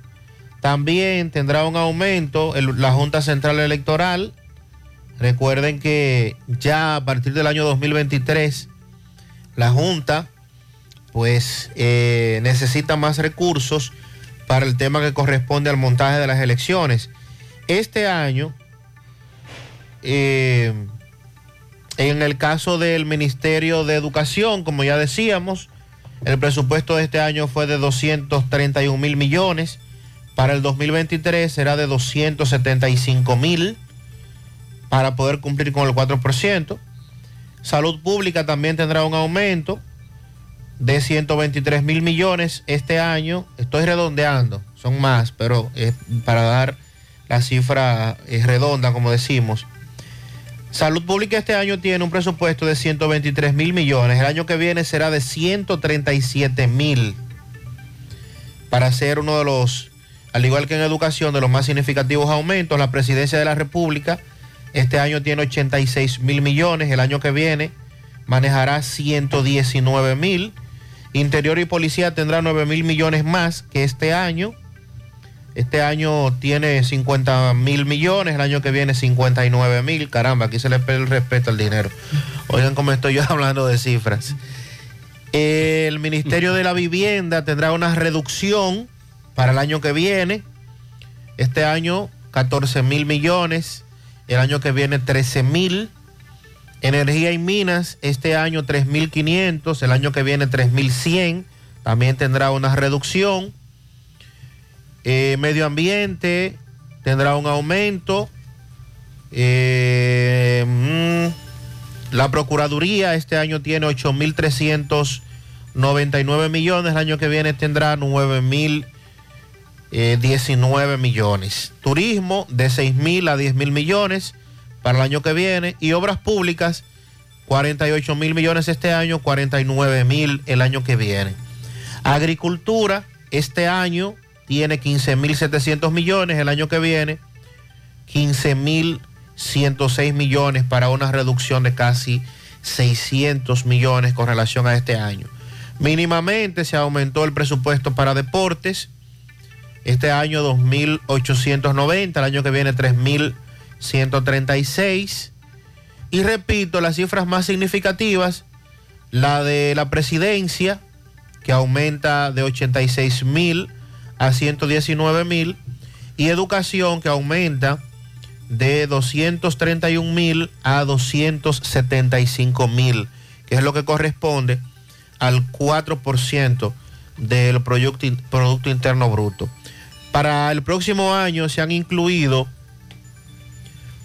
También tendrá un aumento la Junta Central Electoral. Recuerden que ya a partir del año 2023 la Junta pues eh, necesita más recursos para el tema que corresponde al montaje de las elecciones. Este año, eh, en el caso del Ministerio de Educación, como ya decíamos, el presupuesto de este año fue de 231 mil millones. Para el 2023 será de 275 mil para poder cumplir con el 4%. Salud Pública también tendrá un aumento de 123 mil millones este año. Estoy redondeando, son más, pero es para dar la cifra eh, redonda, como decimos. Salud Pública este año tiene un presupuesto de 123 mil millones. El año que viene será de 137 mil. Para ser uno de los, al igual que en educación, de los más significativos aumentos, la presidencia de la República este año tiene 86 mil millones. El año que viene manejará 119 mil. Interior y Policía tendrá 9 mil millones más que este año. Este año tiene 50 mil millones, el año que viene 59 mil. Caramba, aquí se le pide el respeto al dinero. Oigan cómo estoy yo hablando de cifras. El Ministerio de la Vivienda tendrá una reducción para el año que viene. Este año 14 mil millones, el año que viene 13 mil. Energía y Minas, este año 3.500, el año que viene 3.100, también tendrá una reducción. Eh, medio Ambiente tendrá un aumento. Eh, mm, la Procuraduría este año tiene 8.399 millones, el año que viene tendrá 9.019 millones. Turismo de 6.000 a 10.000 millones para el año que viene y obras públicas 48 mil millones este año, 49 mil el año que viene. Agricultura este año tiene 15 mil 700 millones, el año que viene 15 mil 106 millones para una reducción de casi 600 millones con relación a este año. Mínimamente se aumentó el presupuesto para deportes. Este año 2.890, el año que viene 3.136. Y repito, las cifras más significativas, la de la presidencia, que aumenta de 86 mil a 119 mil, y educación, que aumenta de 231 mil a 275 mil, que es lo que corresponde al 4% del Producto Interno Bruto. Para el próximo año se han incluido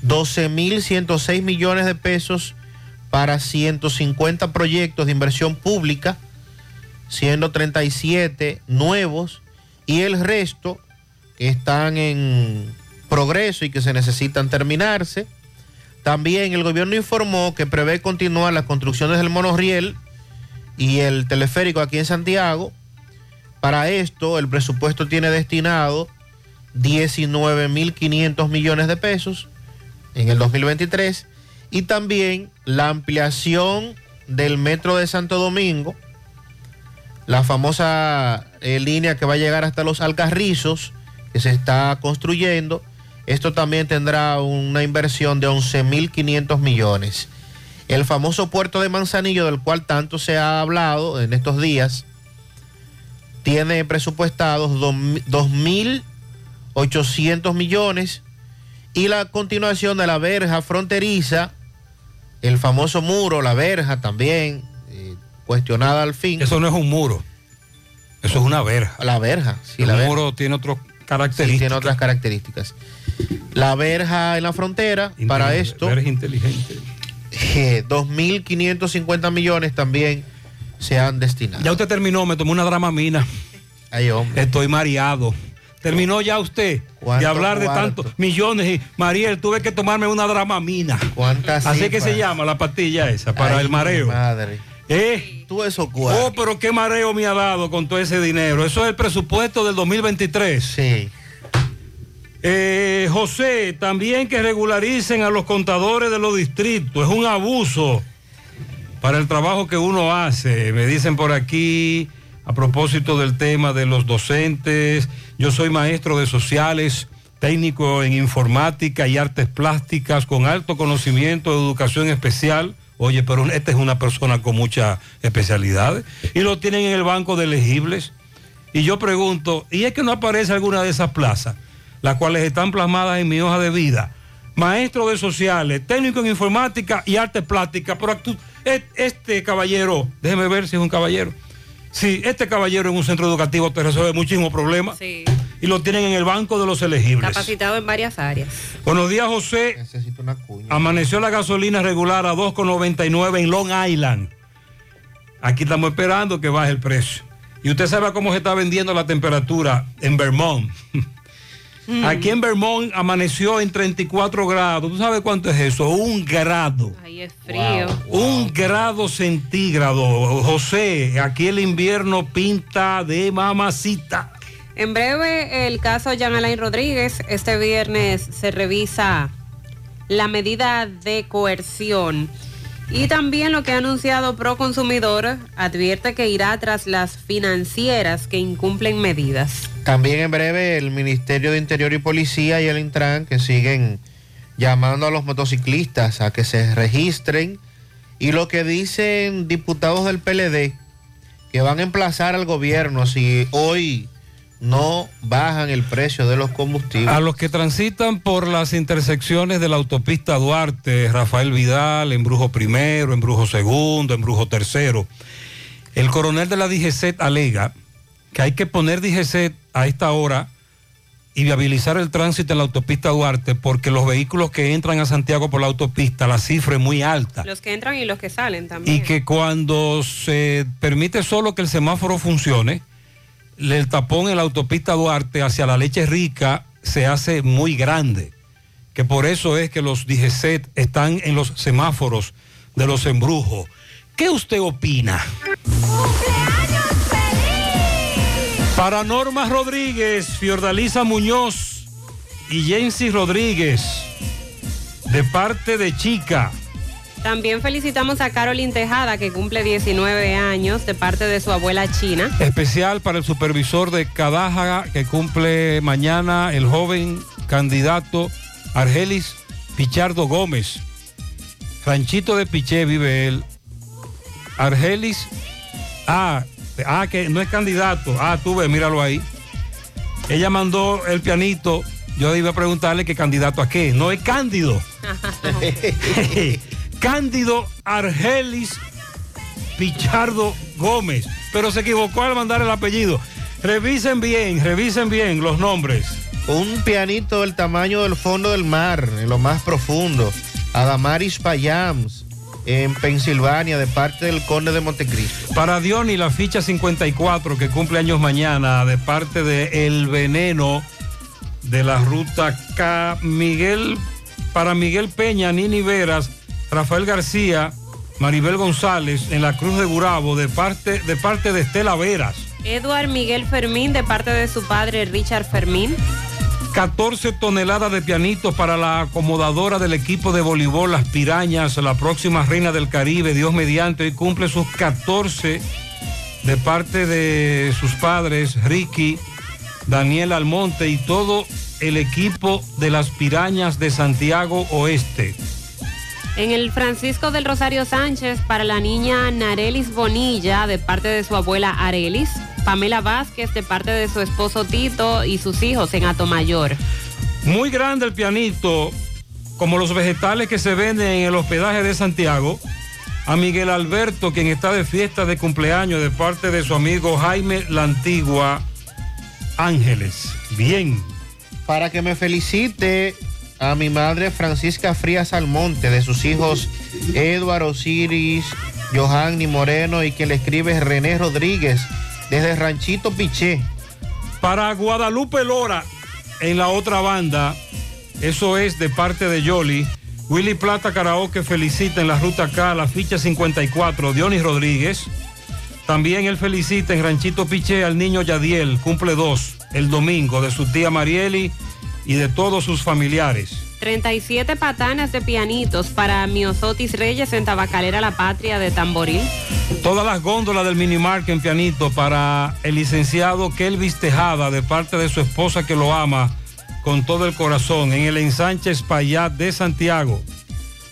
12.106 millones de pesos para 150 proyectos de inversión pública, siendo 37 nuevos y el resto que están en progreso y que se necesitan terminarse. También el gobierno informó que prevé continuar las construcciones del monorriel y el teleférico aquí en Santiago. Para esto, el presupuesto tiene destinado 19.500 millones de pesos en el 2023 y también la ampliación del metro de Santo Domingo, la famosa eh, línea que va a llegar hasta los Alcarrizos, que se está construyendo. Esto también tendrá una inversión de 11.500 millones. El famoso puerto de Manzanillo, del cual tanto se ha hablado en estos días, tiene presupuestados 2.800 millones y la continuación de la verja fronteriza, el famoso muro, la verja también, eh, cuestionada al fin. Eso no es un muro, eso es una verja. La verja, sí, el la verja. muro tiene otras Sí, características. tiene otras características. La verja en la frontera, para esto, Verja inteligente. eh, 2.550 millones también se han destinado. Ya usted terminó, me tomó una dramamina. Ay, hombre. Estoy mareado. Terminó ya usted de ¿Cuánto hablar de tantos millones y Mariel, tuve que tomarme una dramamina. ¿Cuántas Así que cifras? se llama la pastilla esa para Ay, el mareo. Madre. ¿Eh? Tú eso cuarto. Oh, pero qué mareo me ha dado con todo ese dinero. Eso es el presupuesto del 2023. Sí. Eh, José, también que regularicen a los contadores de los distritos. Es un abuso para el trabajo que uno hace. Me dicen por aquí, a propósito del tema de los docentes, yo soy maestro de sociales, técnico en informática y artes plásticas, con alto conocimiento de educación especial. Oye, pero esta es una persona con muchas especialidades. Y lo tienen en el banco de elegibles. Y yo pregunto, ¿y es que no aparece alguna de esas plazas, las cuales están plasmadas en mi hoja de vida? Maestro de sociales, técnico en informática y artes plásticas. Pero este caballero, déjeme ver si es un caballero. Sí, este caballero en un centro educativo te resuelve muchísimos problemas. Sí. Y lo tienen en el banco de los elegibles. Capacitado en varias áreas. Buenos días, José. Necesito una cuña. Amaneció la gasolina regular a 2,99 en Long Island. Aquí estamos esperando que baje el precio. Y usted sabe cómo se está vendiendo la temperatura en Vermont. Aquí en Vermont amaneció en 34 grados. ¿Tú sabes cuánto es eso? Un grado. Ahí es frío. Un grado centígrado. José, aquí el invierno pinta de mamacita. En breve, el caso Jean Alain Rodríguez. Este viernes se revisa la medida de coerción. Y también lo que ha anunciado Proconsumidor advierte que irá tras las financieras que incumplen medidas. También en breve el Ministerio de Interior y Policía y el Intran que siguen llamando a los motociclistas a que se registren y lo que dicen diputados del PLD que van a emplazar al gobierno si hoy no bajan el precio de los combustibles. A los que transitan por las intersecciones de la autopista Duarte, Rafael Vidal, Embrujo primero, Embrujo segundo, Embrujo tercero, el coronel de la DGCET alega que hay que poner DGCET a esta hora y viabilizar el tránsito en la autopista Duarte porque los vehículos que entran a Santiago por la autopista, la cifra es muy alta. Los que entran y los que salen también. Y que cuando se permite solo que el semáforo funcione, el tapón en la autopista Duarte hacia la leche rica se hace muy grande. Que por eso es que los DGCET están en los semáforos de los embrujos. ¿Qué usted opina? Para Norma Rodríguez, Fiordalisa Muñoz y Jensi Rodríguez, de parte de Chica. También felicitamos a Carolyn Tejada, que cumple 19 años, de parte de su abuela china. Especial para el supervisor de Cadaja que cumple mañana el joven candidato Argelis Pichardo Gómez. Ranchito de Piché vive él. Argelis, ah, ah, que no es candidato. Ah, tú ves, míralo ahí. Ella mandó el pianito. Yo iba a preguntarle qué candidato a qué. No es Cándido. Cándido Argelis Pichardo Gómez. Pero se equivocó al mandar el apellido. Revisen bien, revisen bien los nombres. Un pianito del tamaño del fondo del mar, en lo más profundo. Adamaris Payams, en Pensilvania, de parte del conde de Montecristo. Para Diony, la ficha 54, que cumple años mañana, de parte de El Veneno, de la ruta K. Miguel, para Miguel Peña, Nini Veras, Rafael García, Maribel González en la Cruz de Gurabo de parte de, parte de Estela Veras. Eduard Miguel Fermín de parte de su padre Richard Fermín. 14 toneladas de pianitos para la acomodadora del equipo de voleibol Las Pirañas, la próxima reina del Caribe, Dios mediante, hoy cumple sus 14 de parte de sus padres, Ricky, Daniel Almonte y todo el equipo de las Pirañas de Santiago Oeste. En el Francisco del Rosario Sánchez para la niña Narelis Bonilla de parte de su abuela Arelis. Pamela Vázquez de parte de su esposo Tito y sus hijos en Atomayor. Muy grande el pianito, como los vegetales que se venden en el hospedaje de Santiago. A Miguel Alberto, quien está de fiesta de cumpleaños de parte de su amigo Jaime La Antigua Ángeles. Bien. Para que me felicite a mi madre Francisca Frías Almonte, de sus hijos Eduardo Osiris, Johanny Moreno y quien le escribe es René Rodríguez, desde Ranchito Piché. Para Guadalupe Lora, en la otra banda, eso es de parte de Yoli. Willy Plata Karaoke felicita en la ruta K, la ficha 54, Dionis Rodríguez. También él felicita en Ranchito Piché al niño Yadiel, cumple dos, el domingo, de su tía Marieli y de todos sus familiares. 37 patanas de pianitos para Miosotis Reyes en Tabacalera La Patria de Tamboril. Todas las góndolas del Minimark en pianito para el licenciado Kelvis Tejada de parte de su esposa que lo ama con todo el corazón en el ensanche Espaillat de Santiago.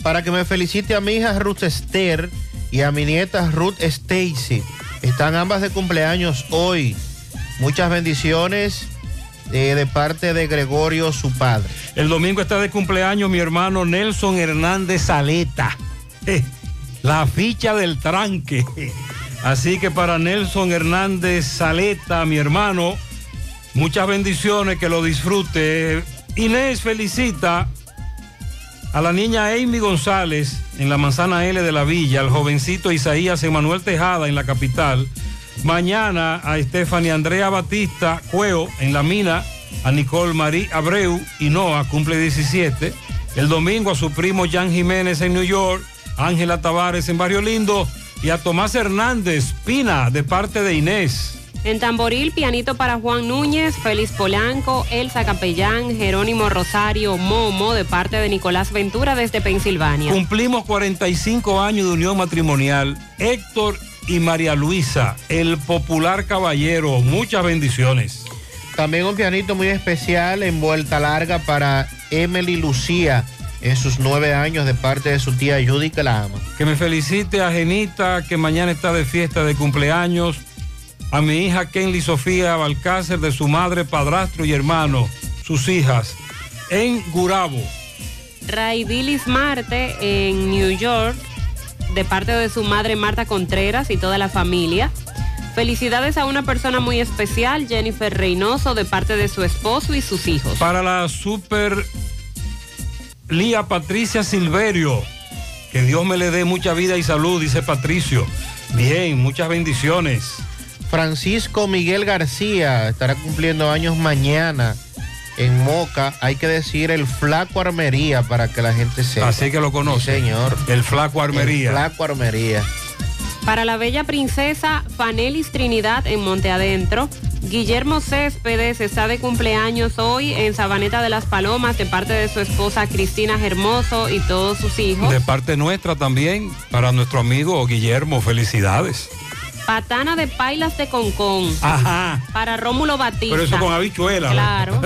Para que me felicite a mi hija Ruth Esther y a mi nieta Ruth Stacy. Están ambas de cumpleaños hoy. Muchas bendiciones eh, de parte de Gregorio, su padre. El domingo está de cumpleaños mi hermano Nelson Hernández Saleta. Eh, La ficha del tranque. Así que para Nelson Hernández Saleta, mi hermano, muchas bendiciones, que lo disfrute. Inés felicita a la niña Amy González en la manzana L de la villa, al jovencito Isaías Emanuel Tejada en la capital. Mañana a Stephanie Andrea Batista Cueo en la mina, a Nicole Marie Abreu y Noah cumple 17. El domingo a su primo Jan Jiménez en New York, Ángela Tavares en Barrio Lindo y a Tomás Hernández Pina de parte de Inés. En Tamboril, pianito para Juan Núñez, Félix Polanco, Elsa Capellán, Jerónimo Rosario, Momo, de parte de Nicolás Ventura desde Pensilvania. Cumplimos 45 años de unión matrimonial. Héctor y María Luisa, el popular caballero. Muchas bendiciones. También un pianito muy especial en vuelta larga para Emily Lucía en sus nueve años de parte de su tía Judy que la ama. Que me felicite a Genita, que mañana está de fiesta de cumpleaños. A mi hija Kenly Sofía Balcácer, de su madre, padrastro y hermano, sus hijas, en Gurabo. Raidilis Marte en New York, de parte de su madre Marta Contreras y toda la familia. Felicidades a una persona muy especial, Jennifer Reynoso, de parte de su esposo y sus hijos. Para la super Lía Patricia Silverio, que Dios me le dé mucha vida y salud, dice Patricio. Bien, muchas bendiciones. Francisco Miguel García estará cumpliendo años mañana en Moca. Hay que decir el Flaco Armería para que la gente sepa. Así que lo conoce. Sí, señor. El Flaco Armería. El Flaco Armería. Para la bella princesa Fanelis Trinidad en Monte Adentro. Guillermo Céspedes está de cumpleaños hoy en Sabaneta de las Palomas de parte de su esposa Cristina Hermoso y todos sus hijos. De parte nuestra también, para nuestro amigo Guillermo, felicidades. Patana de Pailas de Concón. Ajá. Para Rómulo Batista. Pero eso con habichuela. Claro.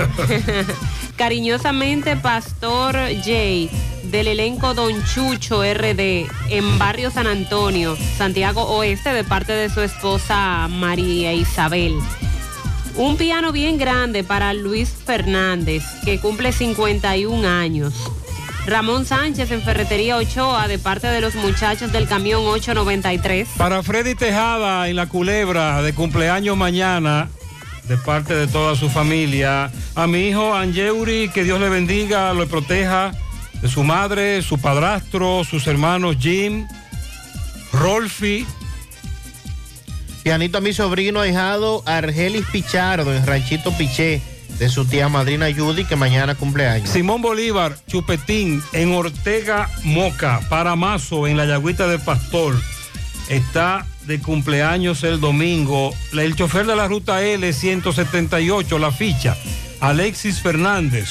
Cariñosamente, Pastor Jay, del elenco Don Chucho RD, en Barrio San Antonio, Santiago Oeste, de parte de su esposa María Isabel. Un piano bien grande para Luis Fernández, que cumple 51 años. Ramón Sánchez en Ferretería Ochoa, de parte de los muchachos del camión 893. Para Freddy Tejada en la culebra de cumpleaños mañana, de parte de toda su familia. A mi hijo Angeuri, que Dios le bendiga, lo proteja, de su madre, su padrastro, sus hermanos Jim, Rolfi. Pianito a mi sobrino ahijado Argelis Pichardo en Ranchito Piché. De su tía madrina Judy, que mañana cumpleaños. Simón Bolívar, Chupetín, en Ortega Moca, Paramazo, en la Yagüita del Pastor. Está de cumpleaños el domingo. El chofer de la ruta L 178, la ficha, Alexis Fernández,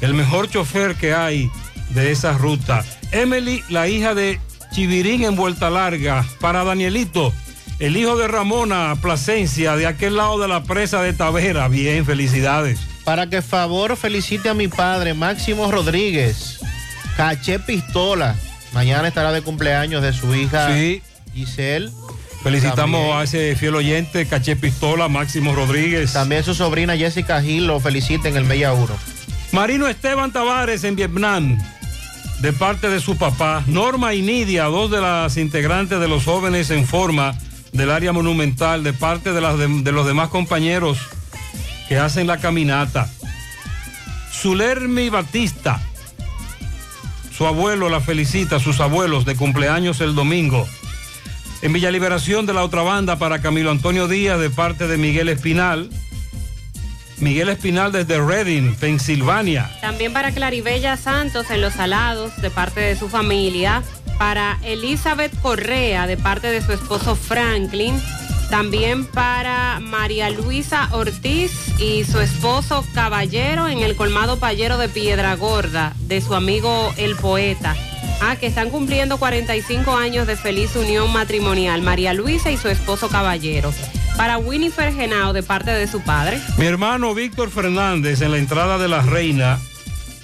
el mejor chofer que hay de esa ruta. Emily, la hija de Chivirín en Vuelta Larga, para Danielito, el hijo de Ramona Plasencia, de aquel lado de la presa de Tavera. Bien, felicidades. Para que favor felicite a mi padre, Máximo Rodríguez, Caché Pistola. Mañana estará de cumpleaños de su hija Sí. Giselle. Felicitamos También. a ese fiel oyente, Caché Pistola, Máximo Rodríguez. También su sobrina Jessica Gil lo felicita en el Mella 1. Marino Esteban Tavares en Vietnam, de parte de su papá. Norma y Nidia, dos de las integrantes de los jóvenes en forma del área monumental, de parte de, las de, los demás compañeros que hacen la caminata. Zulermi Batista, su abuelo la felicita, sus abuelos de cumpleaños el domingo. En Villa Liberación de la otra banda para Camilo Antonio Díaz de parte de Miguel Espinal. Miguel Espinal desde Reading, Pensilvania. También para Claribella Santos en Los Salados, de parte de su familia. Para Elizabeth Correa, de parte de su esposo Franklin. También para María Luisa Ortiz y su esposo Caballero en el colmado Payero de Piedra Gorda, de su amigo el poeta. Ah, que están cumpliendo 45 años de feliz unión matrimonial, María Luisa y su esposo Caballero. Para Winifred Genao, de parte de su padre. Mi hermano Víctor Fernández en la entrada de la reina,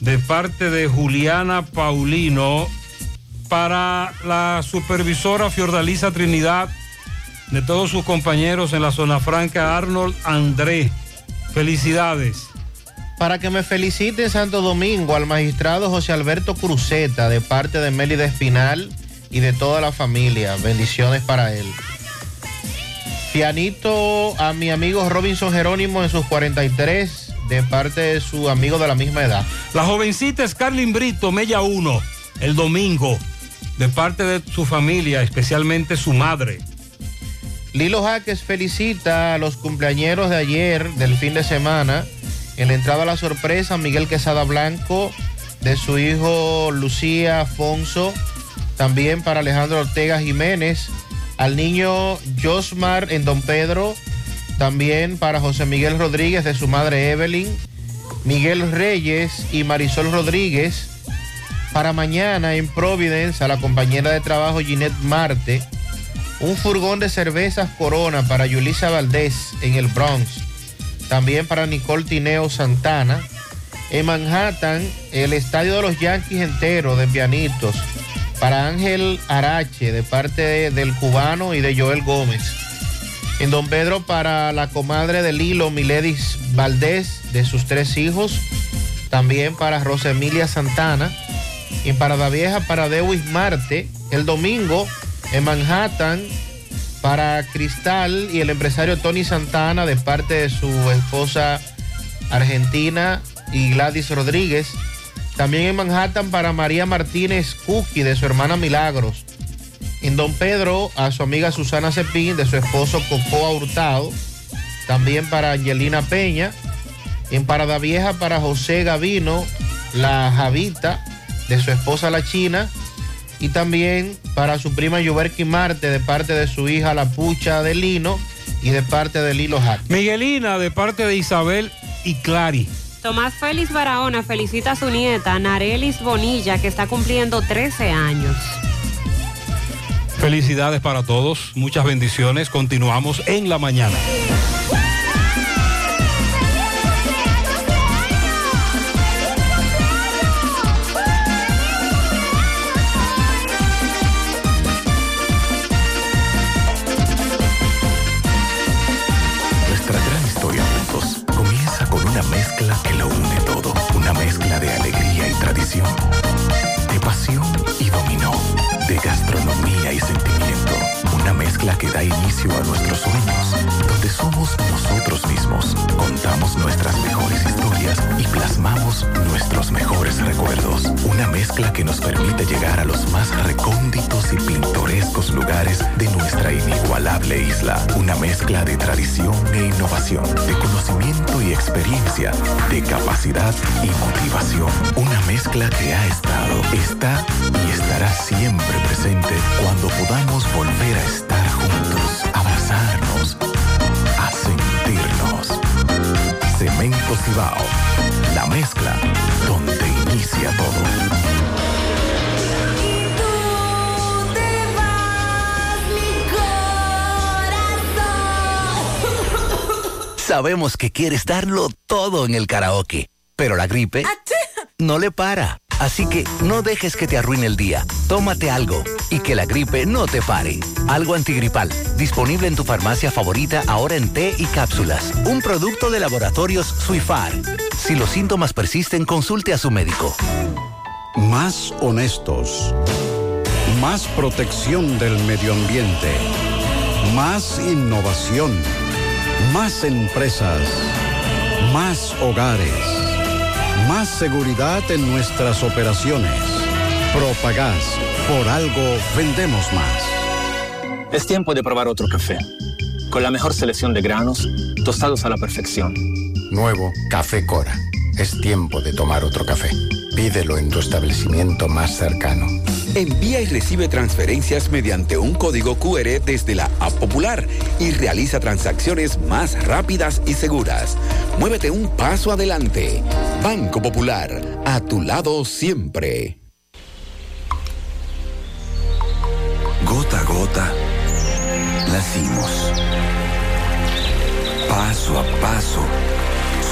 de parte de Juliana Paulino, para la supervisora Fiordalisa Trinidad, de todos sus compañeros en la zona franca, Arnold André. Felicidades. Para que me felicite en Santo Domingo al magistrado José Alberto Cruzeta de parte de Mélida Espinal y de toda la familia. Bendiciones para él. Pianito a mi amigo Robinson Jerónimo en sus 43 de parte de su amigo de la misma edad. La jovencita Scarlin Brito, Mella 1, el domingo, de parte de su familia, especialmente su madre. Lilo Jaques felicita a los cumpleañeros de ayer, del fin de semana. En la entrada a la sorpresa, Miguel Quesada Blanco, de su hijo Lucía Afonso. También para Alejandro Ortega Jiménez. Al niño Josmar en Don Pedro. También para José Miguel Rodríguez, de su madre Evelyn. Miguel Reyes y Marisol Rodríguez. Para mañana en Providence, a la compañera de trabajo Ginette Marte. Un furgón de cervezas Corona para Yulisa Valdés en el Bronx. También para Nicole Tineo Santana. En Manhattan, el estadio de los Yankees entero de pianitos. Para Ángel Arache, de parte de- del cubano y de Joel Gómez. En Don Pedro, para la comadre de Lilo, Miledis Valdés, de sus tres hijos. También para Rosa Emilia Santana. En Parada Vieja, para Dewis Marte. El domingo, en Manhattan, para Cristal y el empresario Tony Santana, de parte de su esposa argentina y Gladys Rodríguez. También en Manhattan para María Martínez Cookie, de su hermana Milagros. En Don Pedro, a su amiga Susana Cepín, de su esposo Cocoa Hurtado. También para Angelina Peña. En Parada Vieja para José Gavino, la Javita, de su esposa la China. Y también para su prima Yuberki Marte, de parte de su hija La Pucha de Lino y de parte de Lilo Hack. Miguelina, de parte de Isabel y Clary. Tomás Félix Barahona felicita a su nieta Narelis Bonilla, que está cumpliendo 13 años. Felicidades para todos, muchas bendiciones. Continuamos en la mañana. Recuerdos. Una mezcla que nos permite llegar a los más recónditos y pintorescos lugares de nuestra inigualable isla. Una mezcla de tradición e innovación, de conocimiento y experiencia, de capacidad y motivación. Una mezcla que ha estado, está y estará siempre presente cuando podamos volver a estar juntos, abrazarnos, a sentirnos. Cemento Cibao, la mezcla donde inicia todo. Sabemos que quieres darlo todo en el karaoke, pero la gripe no le para. Así que no dejes que te arruine el día. Tómate algo y que la gripe no te pare. Algo antigripal, disponible en tu farmacia favorita ahora en té y cápsulas. Un producto de laboratorios Suifar. Si los síntomas persisten, consulte a su médico. Más honestos. Más protección del medio ambiente. Más innovación. Más empresas. Más hogares. Más seguridad en nuestras operaciones. Propagás. Por algo vendemos más. Es tiempo de probar otro café. Con la mejor selección de granos, tostados a la perfección. Nuevo Café Cora. Es tiempo de tomar otro café. Pídelo en tu establecimiento más cercano. Envía y recibe transferencias mediante un código QR desde la App Popular y realiza transacciones más rápidas y seguras. Muévete un paso adelante. Banco Popular, a tu lado siempre. Gota a gota, nacimos. Paso a paso,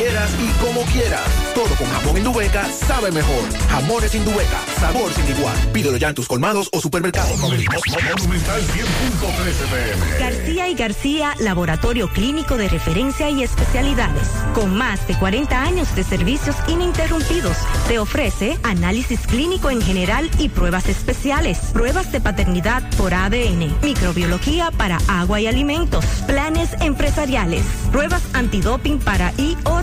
quieras y como quieras. Todo con jamón Indubeca sabe mejor. Jamones Indubeca, sabor sin igual. Pídelo ya en tus colmados o supermercados. Monumental 100.13 pm. García y García, laboratorio clínico de referencia y especialidades. Con más de 40 años de servicios ininterrumpidos, te ofrece análisis clínico en general y pruebas especiales, pruebas de paternidad por ADN, microbiología para agua y alimentos, planes empresariales, pruebas antidoping para y o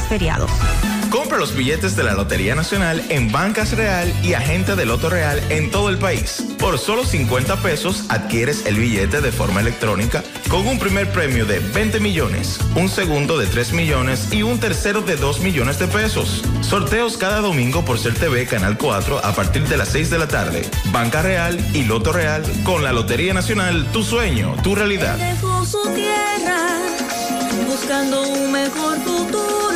feriados. Compra los billetes de la Lotería Nacional en Bancas Real y Agente de Loto Real en todo el país. Por solo 50 pesos adquieres el billete de forma electrónica con un primer premio de 20 millones, un segundo de 3 millones y un tercero de 2 millones de pesos. Sorteos cada domingo por Ser TV Canal 4 a partir de las 6 de la tarde. Banca Real y Loto Real con la Lotería Nacional, tu sueño, tu realidad. Dejó su tierra buscando un mejor futuro.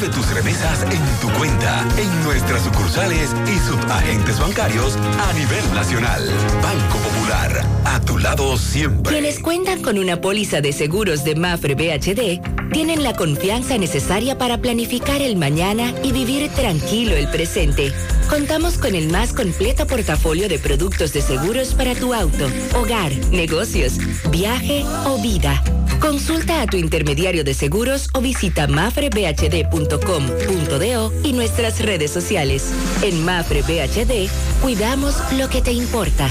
Recibe tus remesas en tu cuenta, en nuestra sucursal sucursales y subagentes bancarios a nivel nacional. Banco Popular, a tu lado siempre. Quienes cuentan con una póliza de seguros de Mafre BHD tienen la confianza necesaria para planificar el mañana y vivir tranquilo el presente. Contamos con el más completo portafolio de productos de seguros para tu auto, hogar, negocios, viaje o vida. Consulta a tu intermediario de seguros o visita mafrebhd.com.do y nuestras redes sociales. En Mafre BHD, cuidamos lo que te importa.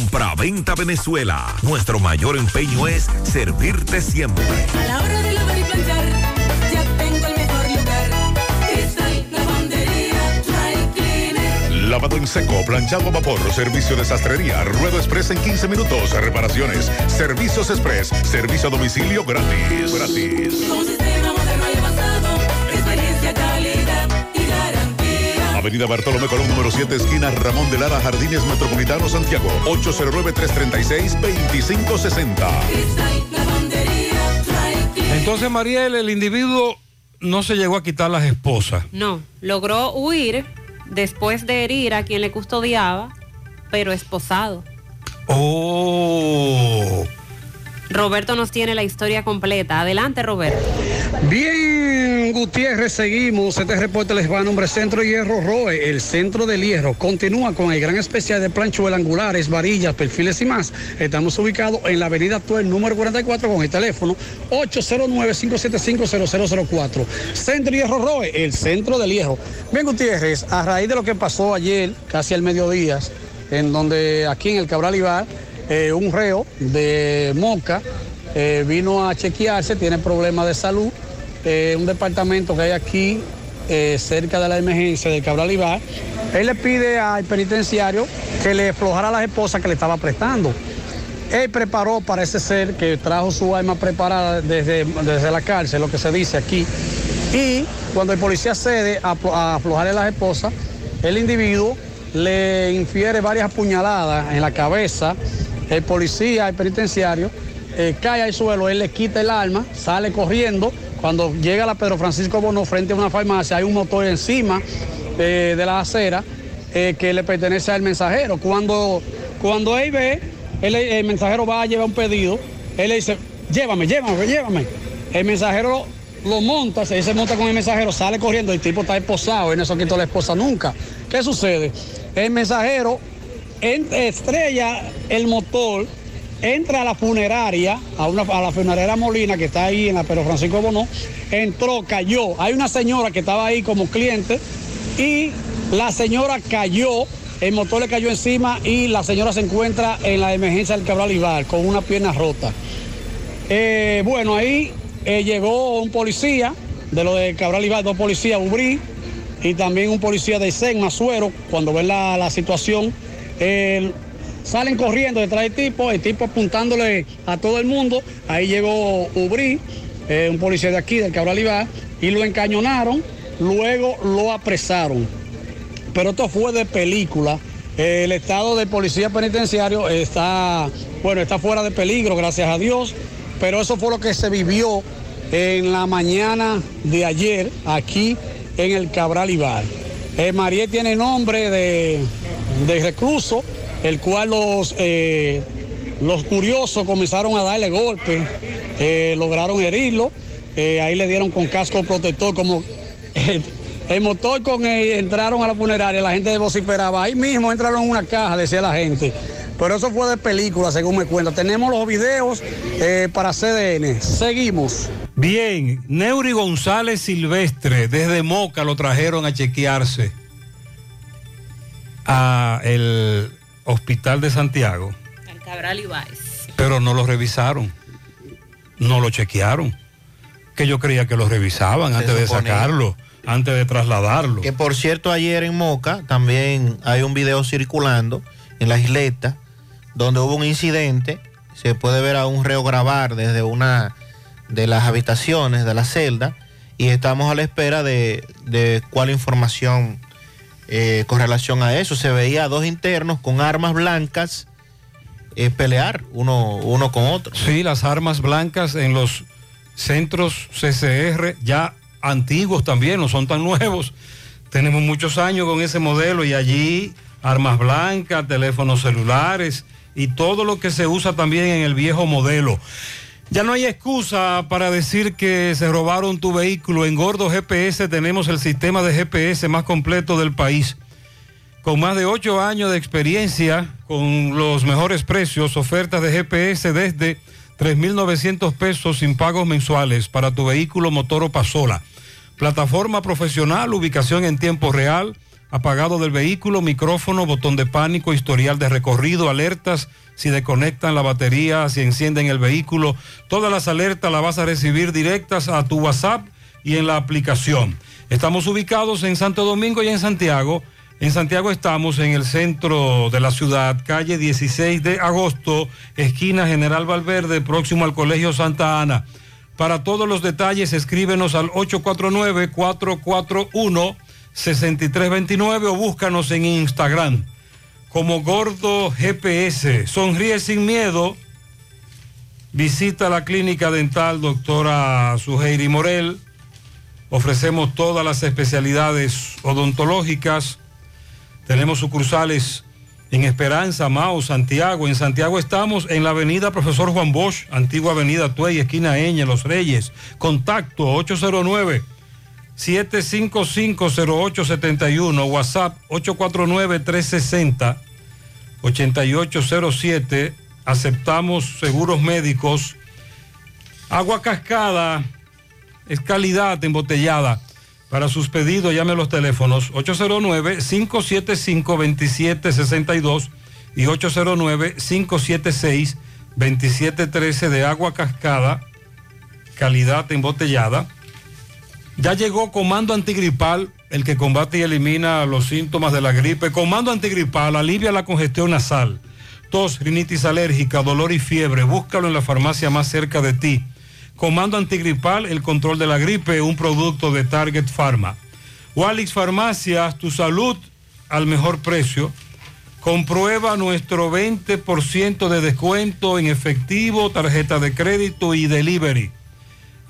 Compra-venta Venezuela. Nuestro mayor empeño es servirte siempre. A la hora de lavar y planchar, ya tengo el mejor lugar. Cristal Lavandería Dry Cleaner. Lavado en seco, planchado a vapor, servicio de sastrería, ruedo express en 15 minutos, reparaciones, servicios express, servicio a domicilio gratis. Gratis. Un sistema Avenida Bartolomé Colón, número 7, esquina Ramón de Lara, Jardines Metropolitano, Santiago. 809-336-2560. Cristal Lavandería Dry Cleaner. Entonces, Mariel, el individuo no se llegó a quitar las esposas. No, logró huir después de herir a quien le custodiaba, pero esposado. Oh. Roberto nos tiene la historia completa. Adelante, Roberto. Bien, Gutiérrez, seguimos. Este reporte les va a nombre Centro Hierro Roe, el centro del hierro. Continúa con el gran especial de planchuelas angulares, varillas, perfiles y más. Estamos ubicados en la avenida Tuel, número 44, con el teléfono 809-575-0004. Centro Hierro Roe, el centro del hierro. Bien, Gutiérrez, a raíz de lo que pasó ayer, casi al mediodía, en donde aquí en el Cabral Ibar, eh, un reo de Moca eh, vino a chequearse, tiene problemas de salud. eh, un departamento que hay aquí cerca de la emergencia del Cabral Ibar. Él le pide al penitenciario que le aflojara las esposas que le estaba prestando. Él preparó, parece ser, que trajo su arma preparada desde, desde la cárcel, lo que se dice aquí. Y cuando el policía cede a, a aflojarle las esposas, el individuo le infiere varias apuñaladas en la cabeza. El policía, el penitenciario, eh, cae al suelo, él le quita el arma, sale corriendo. Cuando llega la Pedro Francisco Bono frente a una farmacia, hay un motor encima eh, de la acera eh, que le pertenece al mensajero. Cuando, cuando él ve, el mensajero va a llevar un pedido, él le dice, llévame, llévame, llévame. El mensajero lo monta, se se monta con el mensajero, sale corriendo, el tipo está esposado, él no se quitó la esposa nunca. ¿Qué sucede? El mensajero en- estrella el motor, entra a la funeraria, a, una, a la funeraria Molina que está ahí en la Pedro Francisco Bonó, entró, cayó. Hay una señora que estaba ahí como cliente y la señora cayó, el motor le cayó encima y la señora se encuentra en la emergencia del Cabral Ibar con una pierna rota. Eh, bueno, ahí eh, llegó un policía de lo de Cabral Ibar, dos policías, Ubrí, y también un policía de SEN, Mazuero, cuando ven la, la situación, salen corriendo detrás del tipo, el tipo apuntándole a todo el mundo, ahí llegó Ubrí, eh, un policía de aquí, del Cabral Ibar, y lo encañonaron, luego lo apresaron. Pero esto fue de película. El estado de policía penitenciario está, bueno, está fuera de peligro, gracias a Dios. Pero eso fue lo que se vivió en la mañana de ayer aquí en el Cabral Ibar. Eh, María tiene nombre de, de recluso, el cual los, eh, los curiosos comenzaron a darle golpes, eh, lograron herirlo, eh, ahí le dieron con casco protector como el motor con el, entraron a la funeraria, la gente vociferaba, ahí mismo entraron en una caja, decía la gente. Pero eso fue de película, según me cuenta. Tenemos los videos para CDN. Seguimos. Bien, Neuri González Silvestre, desde Moca lo trajeron a chequearse a el hospital de Santiago, El Cabral Ibáez. pero no lo revisaron, no lo chequearon. Que yo creía que lo revisaban antes de sacarlo, antes de trasladarlo. Que por cierto, ayer en Moca también hay un video circulando en la isleta donde hubo un incidente. Se puede ver a un reo grabar desde una de las habitaciones de la celda y estamos a la espera de, de cuál información eh, con relación a eso. Se veía a dos internos con armas blancas eh, pelear uno, uno con otro. Sí, las armas blancas en los centros CCR, ya antiguos también, no son tan nuevos. Tenemos muchos años con ese modelo y allí armas blancas, teléfonos celulares y todo lo que se usa también en el viejo modelo. Ya no hay excusa para decir que se robaron tu vehículo. En Gordo GPS tenemos el sistema de GPS más completo del país. Con más de ocho años de experiencia, con los mejores precios, ofertas de GPS desde 3.900 pesos sin pagos mensuales para tu vehículo motor o pasola. Plataforma profesional, ubicación en tiempo real, apagado del vehículo, micrófono, botón de pánico, historial de recorrido, alertas, si desconectan la batería, si encienden el vehículo. Todas las alertas las vas a recibir directas a tu WhatsApp y en la aplicación. Estamos ubicados en Santo Domingo y en Santiago. En Santiago estamos en el centro de la ciudad, calle 16 de agosto, esquina General Valverde, próximo al Colegio Santa Ana. Para todos los detalles, escríbenos al 849-441-6329 o búscanos en Instagram como Gordo GPS. Sonríe sin miedo. Visita la clínica dental doctora Suheiri Morel. Ofrecemos todas las especialidades odontológicas. Tenemos sucursales en Esperanza, Mao, Santiago. En Santiago estamos en la avenida Profesor Juan Bosch, antigua avenida Tuey, esquina Eña, Los Reyes. Contacto 809 7550871, WhatsApp 849-360-8807. Aceptamos seguros médicos. Agua cascada es calidad embotellada. Para sus pedidos llame a los teléfonos 809-575-2762 y 809-576-2713 de agua cascada, calidad embotellada. Ya llegó Comando Antigripal, el que combate y elimina los síntomas de la gripe. Comando Antigripal alivia la congestión nasal, tos, rinitis alérgica, dolor y fiebre. Búscalo en la farmacia más cerca de ti. Comando Antigripal, el control de la gripe, un producto de Target Pharma. Walix Farmacias, tu salud al mejor precio. Comprueba nuestro 20% de descuento en efectivo, tarjeta de crédito y delivery.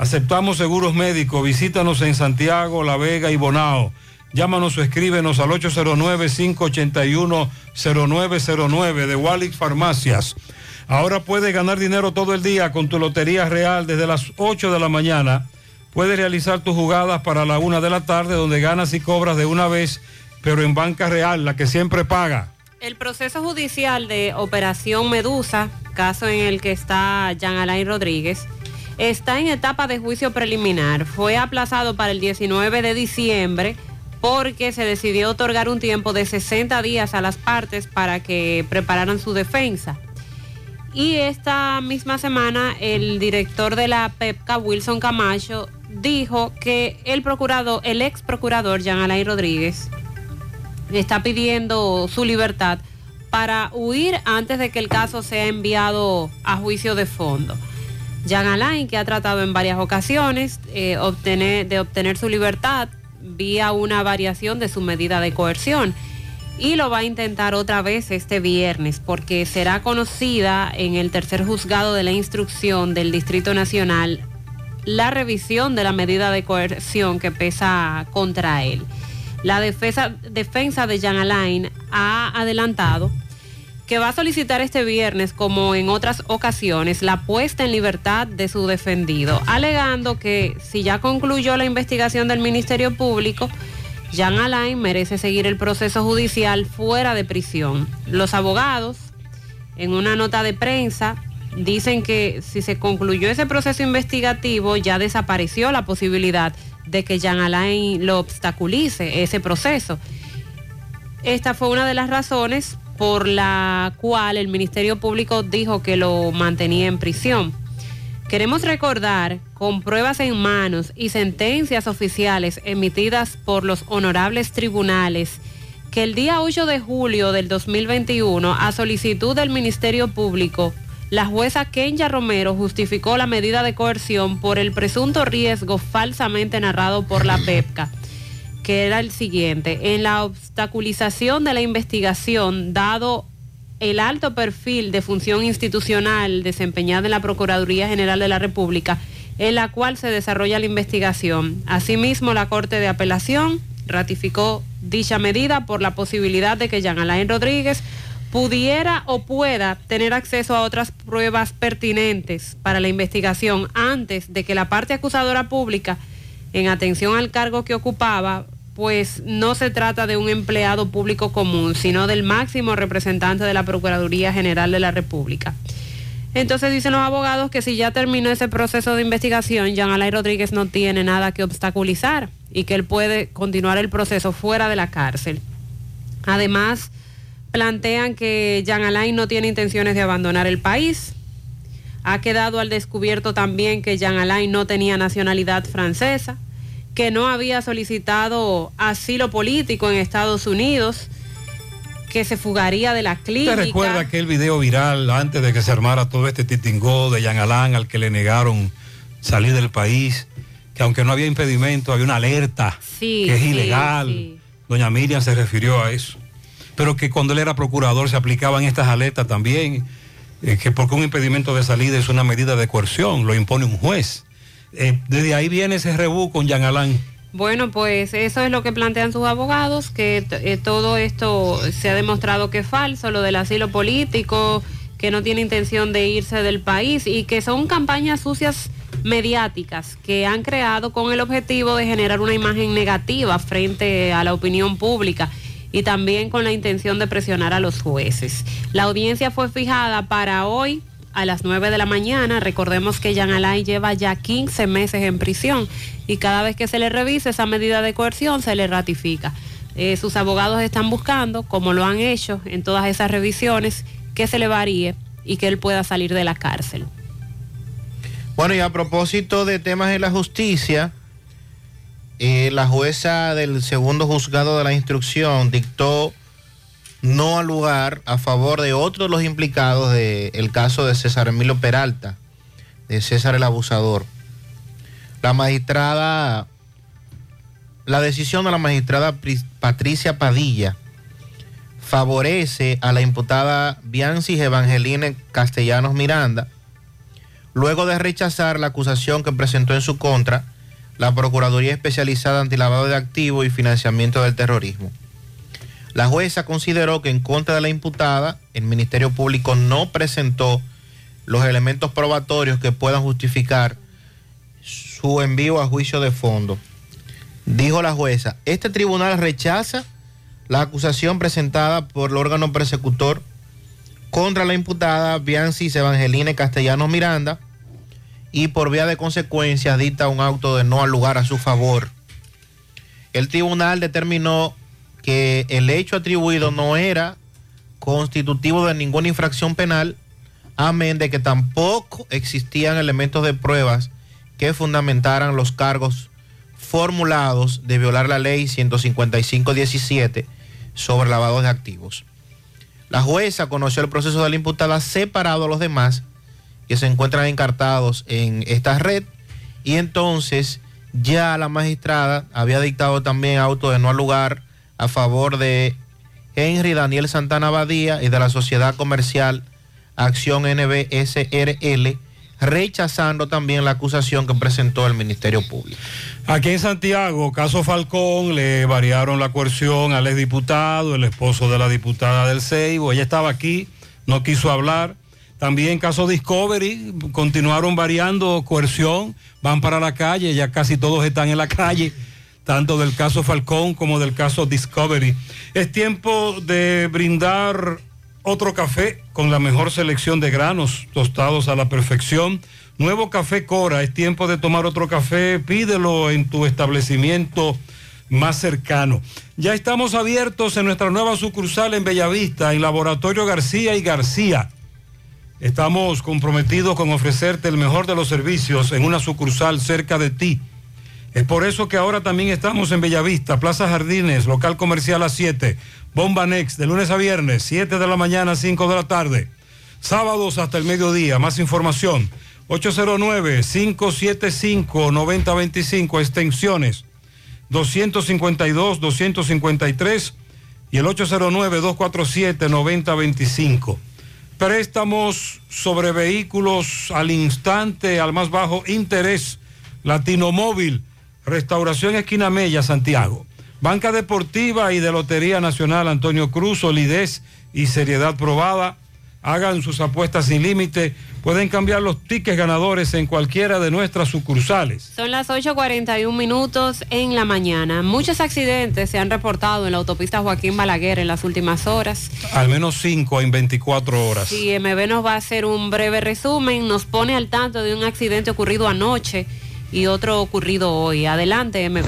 Aceptamos seguros médicos. Visítanos en Santiago, La Vega y Bonao. Llámanos o escríbenos al 809-581-0909 de Walix Farmacias. Ahora puedes ganar dinero todo el día con tu Lotería Real desde las 8 de la mañana. Puedes realizar tus jugadas para la 1 de la tarde donde ganas y cobras de una vez, pero en banca real, la que siempre paga. El proceso judicial de Operación Medusa, caso en el que está Jean Alain Rodríguez, está en etapa de juicio preliminar. Fue aplazado para el 19 de diciembre porque se decidió otorgar un tiempo de 60 días a las partes para que prepararan su defensa. Y esta misma semana el director de la PEPCA, Wilson Camacho, dijo que el procurador, el ex procurador Jean Alain Rodríguez, está pidiendo su libertad para huir antes de que el caso sea enviado a juicio de fondo. Jean Alain, que ha tratado en varias ocasiones eh, de obtener su libertad vía una variación de su medida de coerción y lo va a intentar otra vez este viernes porque será conocida en el tercer juzgado de la instrucción del Distrito Nacional la revisión de la medida de coerción que pesa contra él. La defensa, defensa de Jean Alain ha adelantado que va a solicitar este viernes, como en otras ocasiones, la puesta en libertad de su defendido, alegando que si ya concluyó la investigación del Ministerio Público, Jean Alain merece seguir el proceso judicial fuera de prisión. Los abogados, en una nota de prensa, dicen que si se concluyó ese proceso investigativo, ya desapareció la posibilidad de que Jean Alain lo obstaculice ese proceso. Esta fue una de las razones por la cual el Ministerio Público dijo que lo mantenía en prisión. Queremos recordar con pruebas en manos y sentencias oficiales emitidas por los honorables tribunales que el día 8 de julio del 2021, a solicitud del Ministerio Público, la jueza Kenya Romero justificó la medida de coerción por el presunto riesgo falsamente narrado por la PEPCA, que era el siguiente, en la obstaculización de la investigación, dado el alto perfil de función institucional desempeñada en la Procuraduría General de la República, en la cual se desarrolla la investigación. Asimismo, la Corte de Apelación ratificó dicha medida por la posibilidad de que Jean Alain Rodríguez pudiera o pueda tener acceso a otras pruebas pertinentes para la investigación antes de que la parte acusadora pública, en atención al cargo que ocupaba, pues no se trata de un empleado público común, sino del máximo representante de la Procuraduría General de la República. Entonces dicen los abogados que si ya terminó ese proceso de investigación, Jean Alain Rodríguez no tiene nada que obstaculizar y que él puede continuar el proceso fuera de la cárcel. Además, plantean que Jean Alain no tiene intenciones de abandonar el país. Ha quedado al descubierto también que Jean Alain no tenía nacionalidad francesa, que no había solicitado asilo político en Estados Unidos, que se fugaría de la clínica. ¿Usted recuerda aquel video viral antes de que se armara todo este titingó de Jean Alain al que le negaron salir del país? Que aunque no había impedimento, había una alerta Sí, que es sí, ilegal. sí. Doña Miriam se refirió a eso. Pero que cuando él era procurador se aplicaban estas alertas también, eh, que porque un impedimento de salida es una medida de coerción, lo impone un juez. Eh, desde ahí viene ese rebú con Jean Alain. Bueno, pues eso es lo que plantean sus abogados, que eh, todo esto se ha demostrado que es falso, lo del asilo político, que no tiene intención de irse del país y que son campañas sucias mediáticas que han creado con el objetivo de generar una imagen negativa frente a la opinión pública y también con la intención de presionar a los jueces. La audiencia fue fijada para hoy a las 9 de la mañana. Recordemos que Jean Alain lleva ya 15 meses en prisión y cada vez que se le revise esa medida de coerción se le ratifica. Eh, sus abogados están buscando, como lo han hecho en todas esas revisiones, que se le varíe y que él pueda salir de la cárcel. Bueno, y a propósito de temas de la justicia, eh, la jueza del segundo juzgado de la instrucción dictó no al lugar a favor de otro de los implicados del caso de César Emilio Peralta, de César el Abusador. La magistrada, la decisión de la magistrada Patricia Padilla favorece a la imputada Biancis Evangeline Castellanos Miranda, luego de rechazar la acusación que presentó en su contra la Procuraduría Especializada Antilavado de Activos y Financiamiento del Terrorismo. La jueza consideró que en contra de la imputada, el Ministerio Público no presentó los elementos probatorios que puedan justificar su envío a juicio de fondo. Dijo la jueza, este tribunal rechaza la acusación presentada por el órgano persecutor contra la imputada Biancis Evangeline Castellanos Miranda y por vía de consecuencia dicta un auto de no al lugar a su favor. El tribunal determinó que el hecho atribuido no era constitutivo de ninguna infracción penal, amén de que tampoco existían elementos de pruebas que fundamentaran los cargos formulados de violar la ley 155-17 sobre lavado de activos. La jueza conoció el proceso de la imputada separado a los demás que se encuentran encartados en esta red y entonces ya la magistrada había dictado también auto de no al lugar a favor de Henry Daniel Santana Badía y de la sociedad comercial Acción NBSRL, rechazando también la acusación que presentó el Ministerio Público. Aquí en Santiago, caso Falcón, le variaron la coerción al exdiputado, el esposo de la diputada del Ceibo. Ella estaba aquí, no quiso hablar. También caso Discovery, continuaron variando coerción, van para la calle, ya casi todos están en la calle, tanto del caso Falcón como del caso Discovery. Es tiempo de brindar otro café con la mejor selección de granos tostados a la perfección. Nuevo café Cora, es tiempo de tomar otro café, pídelo en tu establecimiento más cercano. Ya estamos abiertos en nuestra nueva sucursal en Bellavista, en Laboratorio García y García. Estamos comprometidos con ofrecerte el mejor de los servicios en una sucursal cerca de ti. Es por eso que ahora también estamos en Bellavista, Plaza Jardines, local comercial a 7, Bomba Next, de lunes a viernes, 7 de la mañana, 5 de la tarde. Sábados hasta el mediodía. Más información, 809-575-9025, extensiones 252, 253 y el 809-247-9025. Préstamos sobre vehículos al instante, al más bajo interés. Latino Móvil, Restauración Esquina Mella, Santiago. Banca Deportiva y de Lotería Nacional Antonio Cruz, solidez y seriedad probada. Hagan sus apuestas sin límite. Pueden cambiar los tickets ganadores en cualquiera de nuestras sucursales. Son las 8.41 minutos en la mañana. Muchos accidentes se han reportado en la autopista Joaquín Balaguer en las últimas horas. Al menos cinco en 24 horas. Si MB nos va a hacer un breve resumen, nos pone al tanto de un accidente ocurrido anoche y otro ocurrido hoy. Adelante, MB.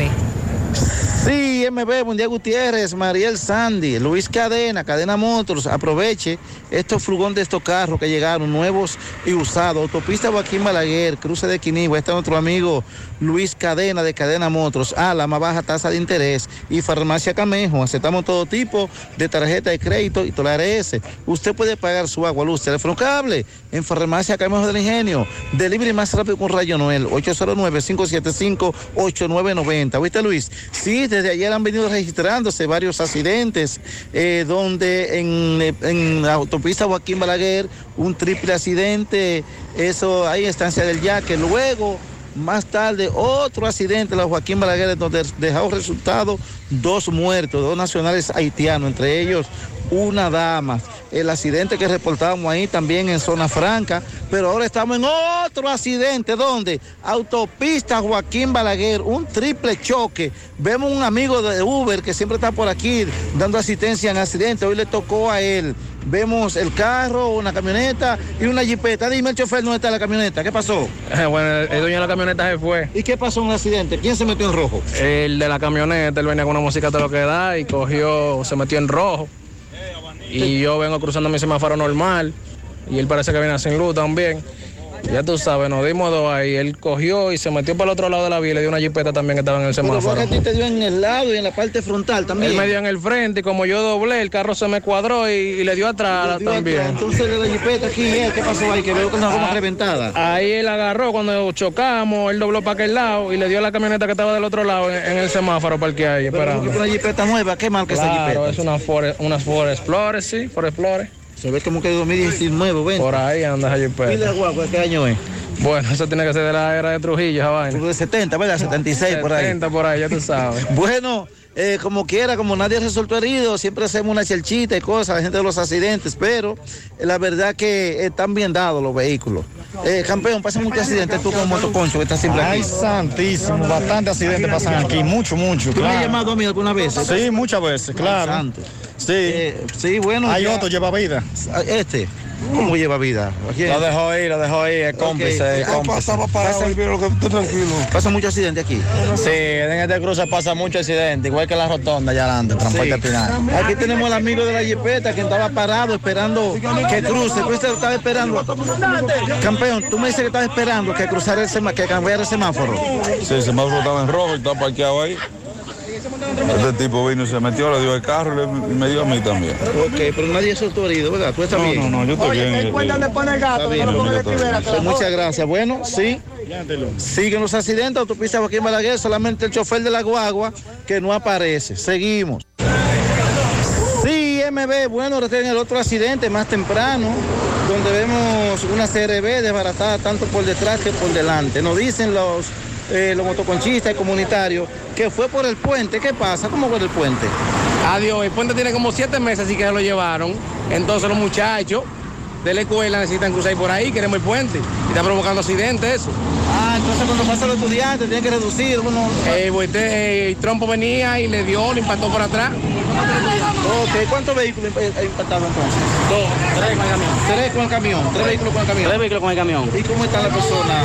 Sí, MB, Mundial Gutiérrez, Mariel Sandy, Luis Cadena, Cadena Motors, aproveche estos frugón de estos carros que llegaron nuevos y usados. Autopista Joaquín Balaguer, cruce de Quinigua, está nuestro amigo Luis Cadena de Cadena Motors, a la más baja tasa de interés. Y Farmacia Camejo, aceptamos todo tipo de tarjeta de crédito y tolares. Usted puede pagar su agua, luz, teléfono cable en Farmacia Camejo del Ingenio. Delivery más rápido con Rayo Noel, 809-575-8990. ¿Viste Luis? Sí, desde ayer han venido registrándose varios accidentes eh, donde en, en la autopista Joaquín Balaguer un triple accidente, eso hay estancia del Yaque. Luego, más tarde, otro accidente en la Joaquín Balaguer donde dejó resultado dos muertos, dos nacionales haitianos, entre ellos una dama. El accidente que reportábamos ahí también en zona franca, pero ahora estamos en otro accidente, donde autopista Joaquín Balaguer, un triple choque. Vemos un amigo de Uber que siempre está por aquí dando asistencia en accidente, hoy le tocó a él. Vemos el carro, una camioneta y una jipeta. Dime el chofer, ¿dónde está la camioneta? ¿Qué pasó? Bueno, el, el dueño de la camioneta se fue. ¿Y qué pasó en el accidente? ¿Quién se metió en rojo? El de la camioneta, él venía con una música de lo que da y cogió, se metió en rojo. Y yo vengo cruzando mi semáforo normal y él parece que viene sin luz también. Ya tú sabes, nos dimos dos ahí. Él cogió y se metió para el otro lado de la vía y le dio una jipeta también que estaba en el Pero semáforo. que a ti te dio en el lado y en la parte frontal también. Él me dio en el frente y como yo doblé, el carro se me cuadró y, y le dio atrás Le dio también. atrás. Entonces de la jipeta aquí, ¿eh? ¿qué pasó ahí? Que veo con una goma Ah, reventada. Ahí él agarró cuando chocamos, él dobló para aquel lado y le dio a la camioneta que estaba del otro lado en, en el semáforo parqueada ahí Pero esperando. porque una jipeta nueva, ¿qué marca esa Claro, jipeta? es una Ford, una Ford Explorer, sí, Ford Explorer. Se ve como que de 2019, ven. Por ahí anda esa jipeta. ¿Y la guagua qué año es? Bueno, eso tiene que ser de la era de Trujillo, esa vaina. De 70, ¿verdad? 76 por ahí. 70 por ahí, ya tú sabes. Bueno, eh, como quiera, como nadie resultó herido, siempre hacemos una chelchita y cosas, la gente de los accidentes, pero eh, la verdad que están bien dados los vehículos. Eh, campeón, pasa muchos accidentes tú como motoconcho que estás siempre aquí. Ay, santísimo, bastantes accidentes pasan aquí, mucho, mucho. ¿Tú me has llamado a mí alguna vez? Sí, muchas veces, claro. santo. Sí. sí, bueno. Hay ya- otro, lleva vida. Este, ¿cómo lleva vida? Lo dejó ahí, lo dejó ahí, es cómplice, es Ah, cómplice. pasaba parado, tú tranquilo. Pasa muchos accidentes aquí. Sí, en este cruce pasa mucho accidente, igual que en la rotonda allá adelante, transporte Sí. final. Aquí tenemos al amigo de la jipeta que estaba parado esperando que cruce. Pues usted estaba esperando. Campeón, tú me dices que estaba esperando que cruzara el semáforo, que cambiara el semáforo. Sí, el semáforo estaba en rojo y estaba parqueado ahí. Este tipo vino, se metió, le dio el carro y le- y me dio a mí también. Ok, pero nadie soltó herido, ¿verdad? Tú estás No, bien. no, no, yo estoy bien. eh, Está bien, no lo ponga de Pues muchas gracias. Bueno, sí. Siguen los accidentes, autopista Joaquín Balaguer, solamente el chofer de la guagua que no aparece. Seguimos. Sí, MB, bueno, ahora tienen el otro accidente más temprano, donde vemos una CRB desbaratada tanto por detrás que por delante. Nos dicen los, eh, los motoconchistas y comunitarios que fue por el puente. ¿Qué pasa? ¿Cómo por el puente? Adiós, el puente tiene como siete meses así que se lo llevaron. Entonces los muchachos de la escuela necesitan cruzar por ahí, queremos el puente. Está provocando accidentes eso. Ah, entonces cuando pasan los estudiantes tienen que reducir. Uno... Eh, pues, este, eh, el trompo venía y le dio, le impactó por atrás. Ok, ¿cuántos vehículos eh, impactados entonces? Dos, tres con el camión. Tres con el camión, tres vehículos con el camión. Tres vehículos con el camión. ¿Y cómo está la persona?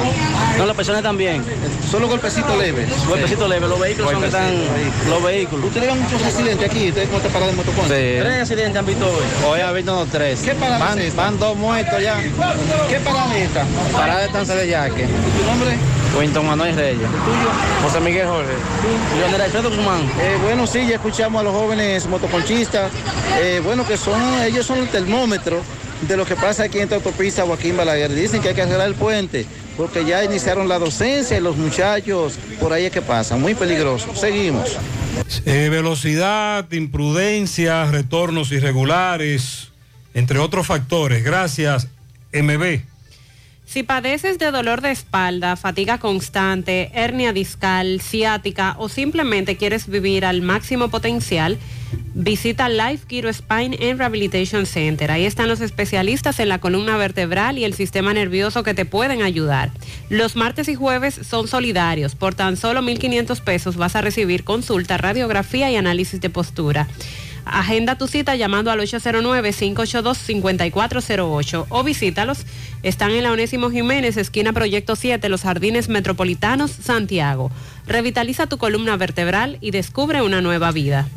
No, las personas también. Solo golpecito leve. Golpecito leve, los vehículos son que están. Los vehículos. ¿Ustedes ven muchos accidentes aquí? ¿Ustedes cómo te paran de motoconcho? Tres accidentes han visto hoy. Hoy ha habido unos tres. ¿Qué parada van, es esta? van dos muertos ya. ¿Qué parada es esta? Parada de estancia de Yaque. ¿Tu nombre? Winton Manuel Reyes. tuyo? José Miguel Jorge. Leonel Alfredo Guzmán. Eh, bueno, sí, ya escuchamos a los jóvenes motoconchistas. Eh, bueno, que son, ellos son el termómetro de lo que pasa aquí en esta autopista Joaquín Balaguer. Dicen que hay que arreglar el puente porque ya iniciaron la docencia y los muchachos por ahí es que pasan. Muy peligroso. Seguimos. Eh, velocidad, imprudencia, retornos irregulares, entre otros factores. Gracias, MB. Si padeces de dolor de espalda, fatiga constante, hernia discal, ciática o simplemente quieres vivir al máximo potencial, visita Life Kiro Spine and Rehabilitation Center. Ahí están los especialistas en la columna vertebral y el sistema nervioso que te pueden ayudar. Los martes y jueves son solidarios. Por tan solo 1.500 pesos vas a recibir consulta, radiografía y análisis de postura. Agenda tu cita llamando al 809-582-5408 o visítalos. Están en la Onésimo Jiménez, esquina Proyecto 7, Los Jardines Metropolitanos, Santiago. Revitaliza tu columna vertebral y descubre una nueva vida.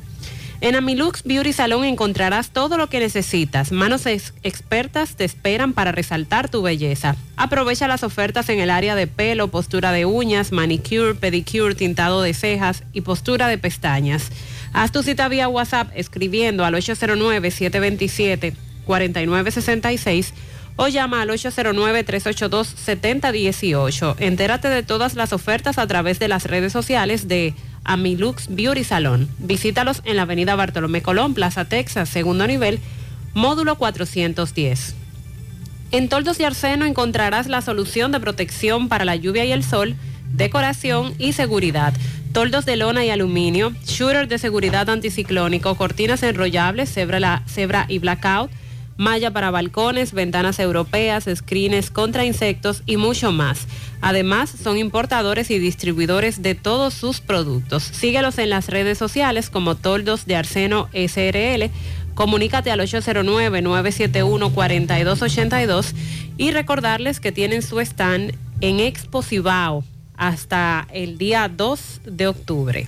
En Amilux Beauty Salon encontrarás todo lo que necesitas. Manos ex- expertas te esperan para resaltar tu belleza. Aprovecha las ofertas en el área de pelo, postura de uñas, manicure, pedicure, tintado de cejas y postura de pestañas. Haz tu cita vía WhatsApp escribiendo al 809-727-4966 o llama al 809-382-7018. Entérate de todas las ofertas a través de las redes sociales de Amilux Beauty Salon. Visítalos en la avenida Bartolomé Colón, Plaza Texas, segundo nivel, módulo 410. En Toldos de Arseno encontrarás la solución de protección para la lluvia y el sol, decoración y seguridad. Toldos de lona y aluminio, shooter de seguridad anticiclónico, cortinas enrollables, cebra, cebra y blackout, malla para balcones, ventanas europeas, screens contra insectos y mucho más. Además, son importadores y distribuidores de todos sus productos. Síguelos en las redes sociales como Toldos de Arseno SRL. Comunícate al 809-971-4282 y recordarles que tienen su stand en Expo Cibao hasta el día 2 de octubre.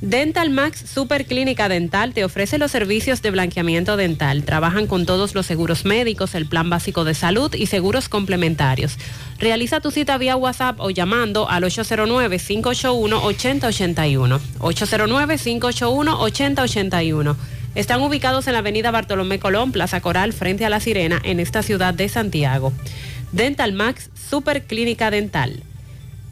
Dental Max Super Clínica Dental te ofrece los servicios de blanqueamiento dental. Trabajan con todos los seguros médicos, el plan básico de salud y seguros complementarios. Realiza tu cita vía WhatsApp o llamando al 809-581-8081. 809-581-8081. Están ubicados en la avenida Bartolomé Colón, Plaza Coral, frente a La Sirena, en esta ciudad de Santiago. Dental Max Super Clínica Dental.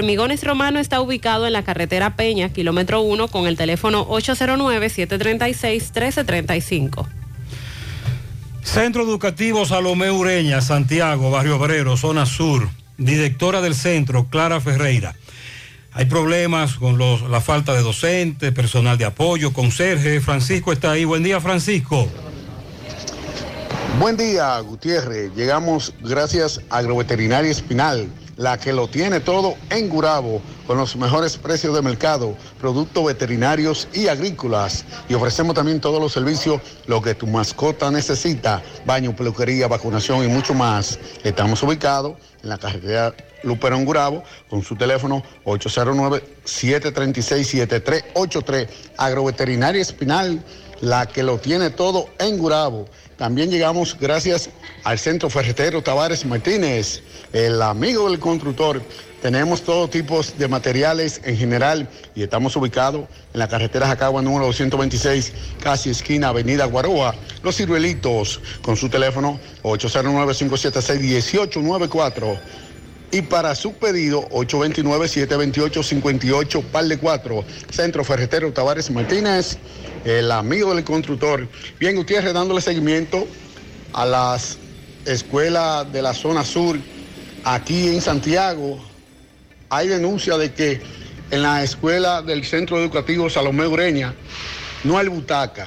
Hormigones Romano está ubicado en la carretera Peña, kilómetro 1, con el teléfono 809-736-1335. Centro Educativo Salomé Ureña, Santiago, Barrio Obrero, Zona Sur. Directora del centro, Clara Ferreira. Hay problemas con los- la falta de docentes, personal de apoyo, conserje. Francisco está ahí. Buen día, Francisco. Buen día, Gutiérrez. Llegamos gracias a Agroveterinaria Espinal, la que lo tiene todo en Gurabo, con los mejores precios de mercado, productos veterinarios y agrícolas. Y ofrecemos también todos los servicios, lo que tu mascota necesita, baño, peluquería, vacunación y mucho más. Estamos ubicados en la carretera Luperón Gurabo, con su teléfono 809-736-7383. Agroveterinaria Espinal, la que lo tiene todo en Gurabo. También llegamos gracias al Centro Ferretero Tavares Martínez, el amigo del constructor. Tenemos todo tipo de materiales en general y estamos ubicados en la carretera Jacagua número 226, casi esquina Avenida Guaroa. Los ciruelitos con su teléfono 809-576-1894. Y para su pedido, 829-728-58, par de 4, Centro Ferretero Tavares Martínez, el amigo del constructor. Bien, Gutiérrez, dándole seguimiento a las escuelas de la zona sur, aquí en Santiago, hay denuncia de que en la escuela del Centro Educativo Salomé Ureña no hay butaca.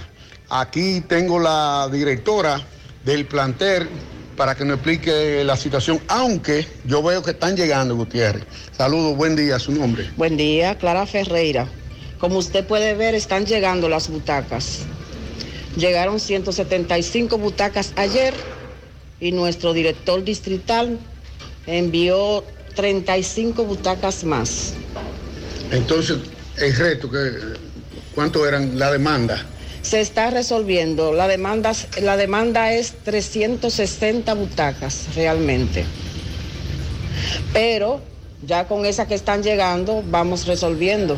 Aquí tengo la directora del plantel para que nos explique la situación, aunque yo veo que están llegando, Gutiérrez. Saludos, buen día, su nombre. Buen día, Clara Ferreira. Como usted puede ver, están llegando las butacas. Llegaron 175 butacas ayer y nuestro director distrital envió 35 butacas más. Entonces, el reto, que, ¿cuánto eran la demanda? Se está resolviendo. La demanda, la demanda es 360 butacas realmente. Pero ya con esas que están llegando vamos resolviendo.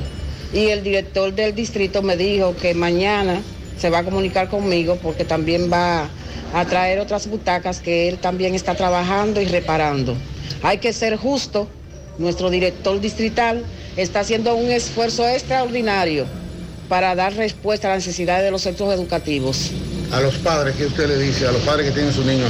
Y el director del distrito me dijo que mañana se va a comunicar conmigo porque también va a traer otras butacas que él también está trabajando y reparando. Hay que ser justo. Nuestro director distrital está haciendo un esfuerzo extraordinario para dar respuesta a las necesidades de los centros educativos. A los padres, ¿qué usted le dice? A los padres que tienen sus niños.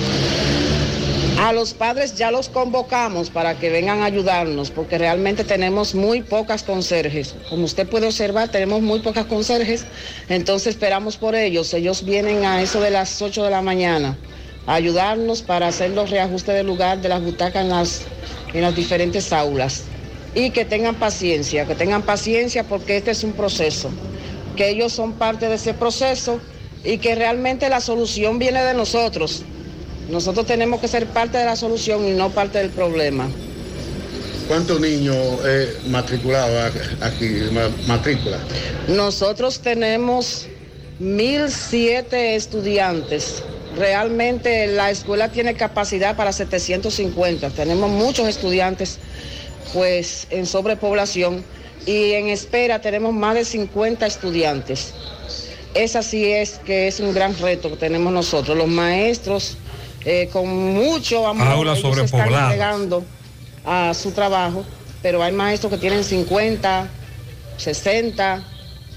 A los padres ya los convocamos para que vengan a ayudarnos, porque realmente tenemos muy pocas conserjes. Como usted puede observar, tenemos muy pocas conserjes, entonces esperamos por ellos. Ellos vienen a eso de las 8 de la mañana a ayudarnos para hacer los reajustes del lugar de las butacas en las, en las diferentes aulas. Y que tengan paciencia, que tengan paciencia porque este es un proceso, que ellos son parte de ese proceso y que realmente la solución viene de nosotros. Nosotros tenemos que ser parte de la solución y no parte del problema. ¿Cuántos niños eh, matriculados aquí, ma- matrícula? Nosotros tenemos 1.007 estudiantes. Realmente la escuela tiene capacidad para 750. Tenemos muchos estudiantes pues en sobrepoblación y en espera tenemos más de 50 estudiantes. Esa sí es que es un gran reto que tenemos nosotros. Los maestros eh, con mucho amor Aulas ellos están entregando a su trabajo, pero hay maestros que tienen 50, 60,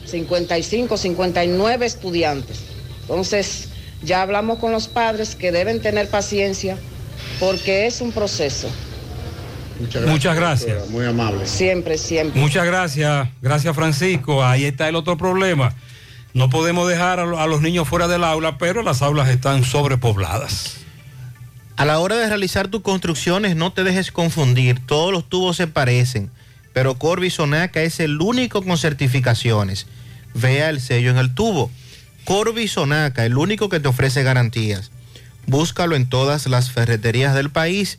55, 59 estudiantes. Entonces, ya hablamos con los padres que deben tener paciencia porque es un proceso. Muchas Muchas gracias. doctora, Muy amable. Siempre, siempre. Muchas gracias, gracias Francisco. Ahí está el otro problema. No podemos dejar a los niños fuera del aula, pero las aulas están sobrepobladas. A la hora de realizar tus construcciones, no te dejes confundir. Todos los tubos se parecen, pero Corby Sonaca es el único con certificaciones. Vea el sello en el tubo. Corby Sonaca, el único que te ofrece garantías. Búscalo en todas las ferreterías del país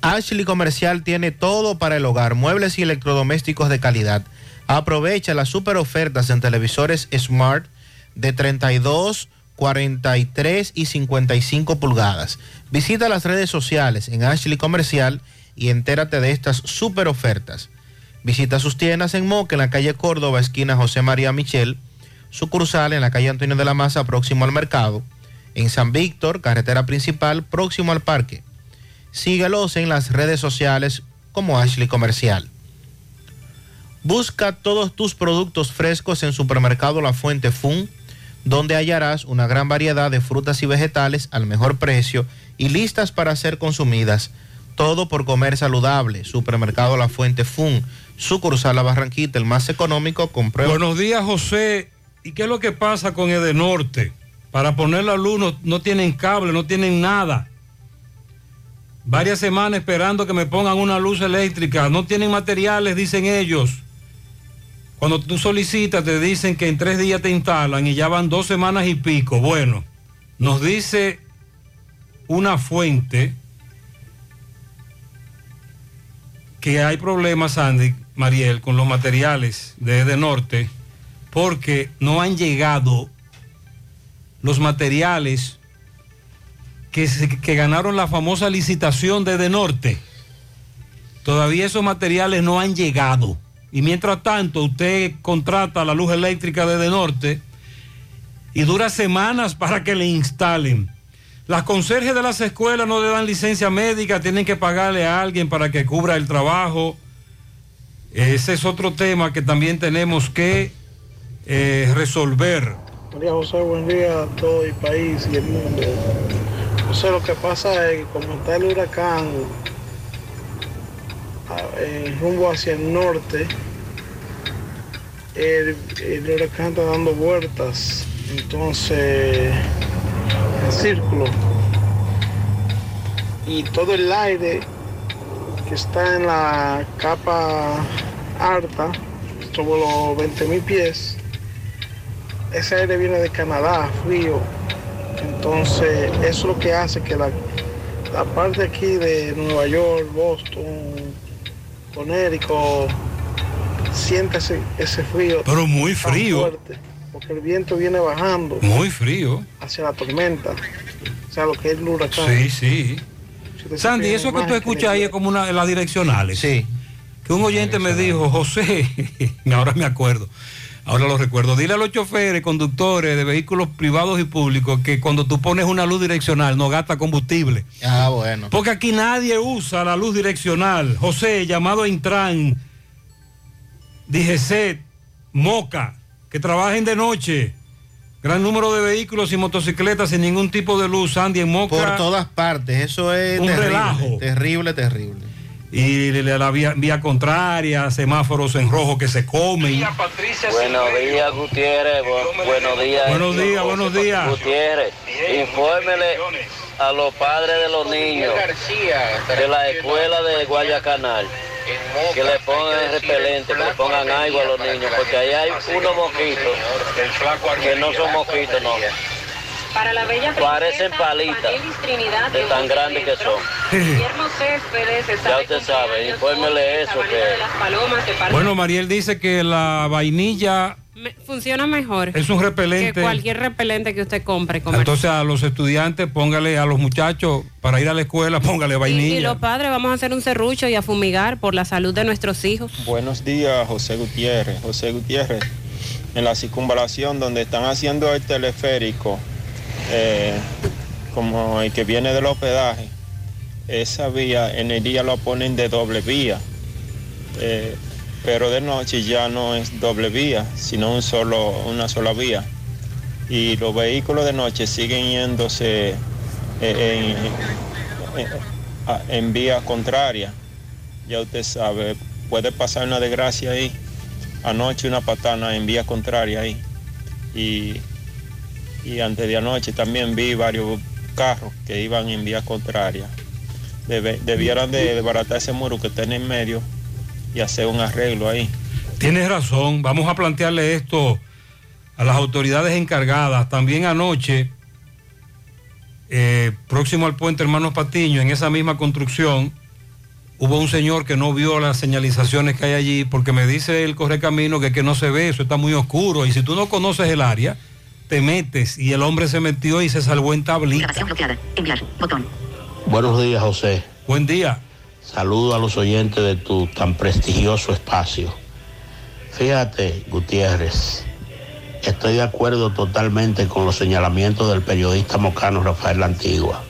Ashley Comercial tiene todo para el hogar, muebles y electrodomésticos de calidad. Aprovecha las super ofertas en televisores Smart de 32, 43 y 55 pulgadas. Visita las redes sociales en Ashley Comercial y entérate de estas super ofertas. Visita sus tiendas en Moca, en la calle Córdoba, esquina José María Michel, sucursal en la calle Antonio de la Maza, próximo al mercado, en San Víctor, carretera principal, próximo al parque. Síguelos en las redes sociales como Ashley Comercial. Busca todos tus productos frescos en Supermercado La Fuente Fun, donde hallarás una gran variedad de frutas y vegetales al mejor precio y listas para ser consumidas. Todo por comer saludable. Supermercado La Fuente Fun, sucursal La Barranquita, el más económico, con prueba. Buenos días, José. ¿Y qué es lo que pasa con Edenorte? Para poner la luz no tienen cable, no tienen nada. Varias semanas esperando que me pongan una luz eléctrica. No tienen materiales, dicen ellos. Cuando tú solicitas te dicen que en tres días te instalan y ya van dos semanas y pico. Bueno, nos dice una fuente que hay problemas, Andy, Mariel, con los materiales de de Norte porque no han llegado los materiales que, ganaron la famosa licitación de de Norte. Todavía esos materiales no han llegado. Y mientras tanto, usted contrata la luz eléctrica de de Norte y dura semanas para que le instalen. Las conserjes de las escuelas no le dan licencia médica, tienen que pagarle a alguien para que cubra el trabajo. Ese es otro tema que también tenemos que eh, resolver. María José, buen día a todo el país y el mundo. José, lo que pasa es que como está el huracán en rumbo hacia el norte, el, el huracán está dando vueltas, entonces en círculo. Y todo el aire que está en la capa alta, sobre los 20.000 pies, ese aire viene de Canadá, frío. Entonces, eso es lo que hace que la, la parte aquí de Nueva York, Boston, Connecticut, sienta ese, ese frío. Pero muy frío. fuerte, porque el viento viene bajando Muy frío. hacia la tormenta. O sea, lo que es el huracán. Sí, sí. Si Sandy, eso que tú escuchas ahí es como una, las direccionales. Sí. Que un oyente me dijo, José, ahora me acuerdo, ahora lo recuerdo, dile a los choferes, conductores de vehículos privados y públicos que cuando tú pones una luz direccional no gasta combustible. Ah, bueno. Porque aquí nadie usa la luz direccional. José, llamado a Intran, DGC, Moca, que trabajen de noche. Gran número de vehículos y motocicletas sin ningún tipo de luz, Sandy, en Moca. Por todas partes, eso es Un terrible, relajo. terrible, terrible. Y la la vía, vía contraria, semáforos en rojo que se comen. Buenos días, Gutiérrez. Bu- buenos días. Buenos días, buenos días. Gutiérrez, infórmele a los padres de los niños de la escuela de Guayacanal que le pongan repelente, que le pongan agua a los niños, porque ahí hay unos mosquitos que no son mosquitos, no. Para la bella Parecen palitas Trinidad de tan grandes que son. Guillermo Céspedes está Ya usted sabe, infórmele eso que... Bueno, Mariel dice que la vainilla Me- funciona mejor es un repelente. que cualquier repelente que usted compre. comercial. Entonces a los estudiantes, póngale a los muchachos para ir a la escuela, póngale y, y vainilla. los padres vamos a hacer un serrucho y a fumigar por la salud de nuestros hijos. Buenos días, José Gutiérrez. José Gutiérrez, en la circunvalación donde están haciendo el teleférico, eh, como el que viene del hospedaje, esa vía en el día lo ponen de doble vía, eh, pero de noche ya no es doble vía, sino un solo, una sola vía. Y los vehículos de noche siguen yéndose eh, en, en- vía contraria ya usted sabe, puede pasar una desgracia ahí. Anoche una patana en vía contraria ahí. Y, y antes de anoche también vi varios carros que iban en vía contraria. Debe- debieran de desbaratar ese muro que está en el medio y hacer un arreglo ahí. Tienes razón, vamos a plantearle esto a las autoridades encargadas. También anoche, eh, próximo al puente Hermanos Patiño, en esa misma construcción, hubo un señor que no vio las señalizaciones que hay allí, porque me dice el correcamino que, que no se ve, eso está muy oscuro, y si tú no conoces el área, te metes, y el hombre se metió y se salvó en tablita. Enviar. Botón. Buenos días, José. Buen día. Saludo a los oyentes de tu tan prestigioso espacio. Fíjate, Gutiérrez, estoy de acuerdo totalmente con los señalamientos del periodista mocano Rafael Antigua.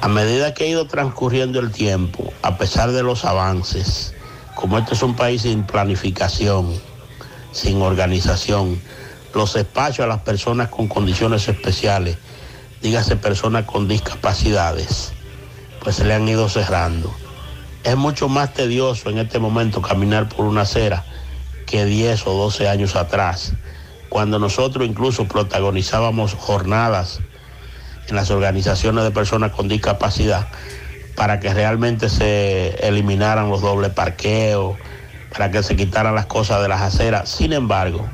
A medida que ha ido transcurriendo el tiempo, a pesar de los avances, como este es un país sin planificación, sin organización, los espacios a las personas con condiciones especiales, dígase personas con discapacidades, pues se le han ido cerrando. Es mucho más tedioso en este momento caminar por una acera que 10 o 12 años atrás. cuando nosotros incluso protagonizábamos jornadas en las organizaciones de personas con discapacidad para que realmente se eliminaran los dobles parqueos, para que se quitaran las cosas de las aceras. Sin embargo,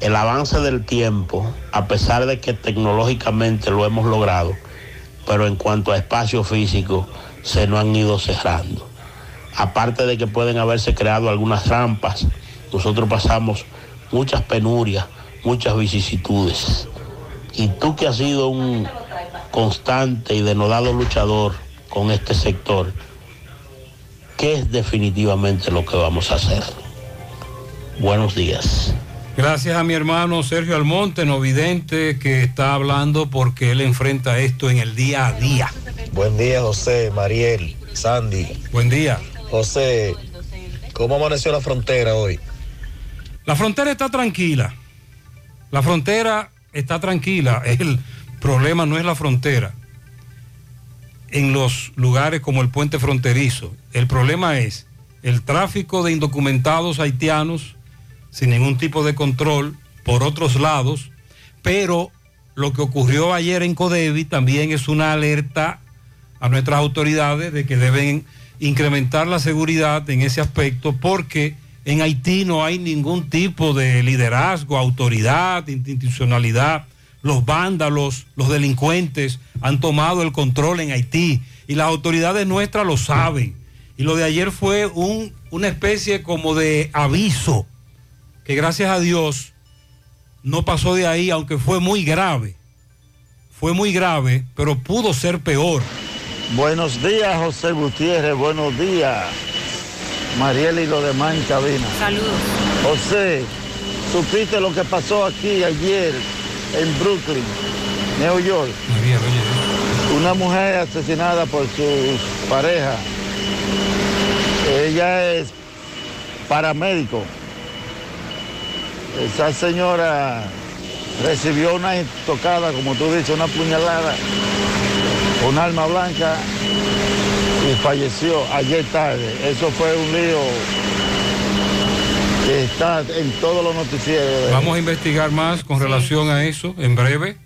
el avance del tiempo, a pesar de que tecnológicamente lo hemos logrado, pero en cuanto a espacio físico, se nos han ido cerrando. Aparte de que pueden haberse creado algunas rampas, nosotros pasamos muchas penurias, muchas vicisitudes. Y tú que has sido un constante y denodado luchador con este sector, ¿qué es definitivamente lo que vamos a hacer? Buenos días. Gracias a mi hermano Sergio Almonte, no vidente, que está hablando porque él enfrenta esto en el día a día. Buen día, José, Mariel, Sandy. Buen día. José, ¿cómo amaneció la frontera hoy? La frontera está tranquila. La frontera está tranquila. El problema no es la frontera. En los lugares como el puente fronterizo, el problema es el tráfico de indocumentados haitianos sin ningún tipo de control por otros lados, pero lo que ocurrió ayer en Codevi también es una alerta a nuestras autoridades de que deben incrementar la seguridad en ese aspecto porque en Haití no hay ningún tipo de liderazgo, autoridad, institucionalidad. Los vándalos, los delincuentes han tomado el control en Haití y las autoridades nuestras lo saben. Y lo de ayer fue un- una especie como de aviso que gracias a Dios no pasó de ahí, aunque fue muy grave. Fue muy grave, pero pudo ser peor. Buenos días, José Gutiérrez. Buenos días, Mariel y los demás en cabina. Saludos. José, ¿supiste lo que pasó aquí ayer en Brooklyn, New York? Una mujer asesinada por su pareja. Ella es paramédico. Esa señora recibió una tocada, como tú dices, una puñalada, un arma blanca y falleció ayer tarde. Eso fue un lío que está en todos los noticieros. Vamos a investigar más con relación a eso en breve.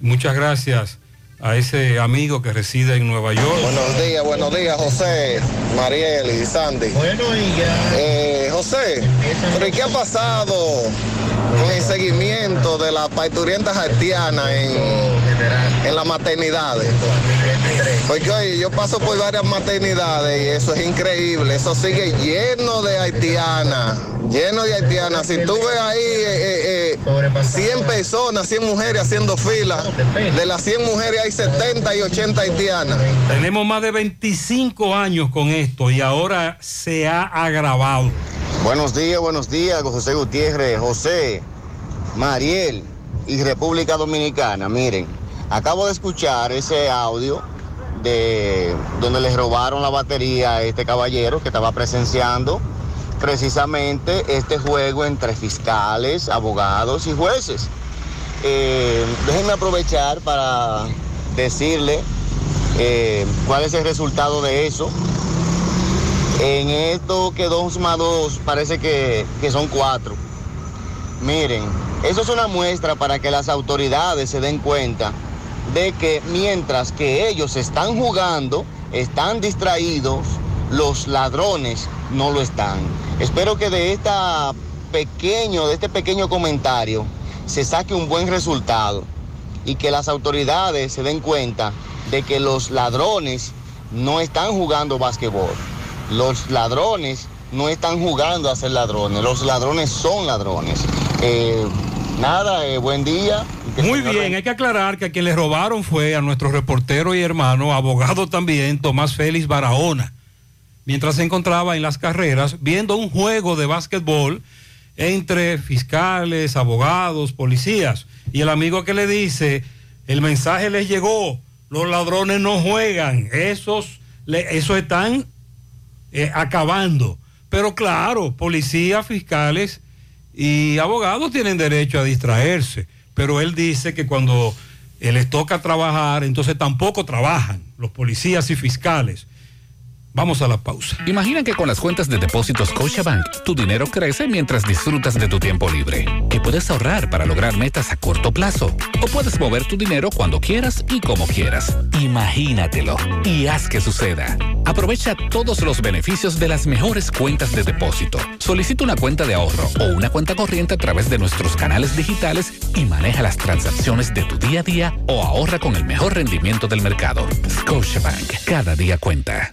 Muchas gracias a ese amigo que reside en Nueva York. Buenos días, buenos días, José, Mariel y Sandy. Bueno, y José, ¿pero qué ha pasado con el seguimiento de las parturientas haitianas en, las maternidades? Porque oye, yo paso por varias maternidades y eso es increíble, eso sigue lleno de haitianas, lleno de haitianas. Si tú ves ahí eh, eh, eh, 100 personas, 100 mujeres haciendo fila, de las 100 mujeres hay 70 y 80 haitianas. Tenemos más de 25 años con esto y ahora se ha agravado. Buenos días, buenos días, José Gutiérrez, José, Mariel y República Dominicana. Miren, acabo de escuchar ese audio de donde les robaron la batería a este caballero que estaba presenciando precisamente este juego entre fiscales, abogados y jueces. Eh, déjenme aprovechar para decirle eh, cuál es el resultado de eso. En esto que dos más dos parece que, que son cuatro. Miren, eso es una muestra para que las autoridades se den cuenta de que mientras que ellos están jugando, están distraídos, los ladrones no lo están. Espero que de esta pequeño, de este pequeño comentario se saque un buen resultado y que las autoridades se den cuenta de que los ladrones no están jugando basquetbol. Los ladrones no están jugando a ser ladrones. Los ladrones son ladrones. Eh, nada, eh, buen día. Muy bien, hay que aclarar que a quien le robaron fue a nuestro reportero y hermano, abogado también, Tomás Félix Barahona, mientras se encontraba en las carreras viendo un juego de básquetbol entre fiscales, abogados, policías. Y el amigo que le dice, el mensaje les llegó, los ladrones no juegan, esos, le- esos están eh, acabando. Pero claro, policías, fiscales y abogados tienen derecho a distraerse. Pero él dice que cuando eh, les toca trabajar, entonces tampoco trabajan los policías y fiscales. Vamos a la pausa. Imagina que con las cuentas de depósitos Scotiabank, tu dinero crece mientras disfrutas de tu tiempo libre. Que puedes ahorrar para lograr metas a corto plazo. O puedes mover tu dinero cuando quieras y como quieras. Imagínatelo y haz que suceda. Aprovecha todos los beneficios de las mejores cuentas de depósito. Solicita una cuenta de ahorro o una cuenta corriente a través de nuestros canales digitales y maneja las transacciones de tu día a día o ahorra con el mejor rendimiento del mercado. Scotiabank, cada día cuenta.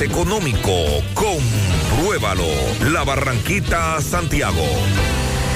económico. Compruébalo. La Barranquita, Santiago.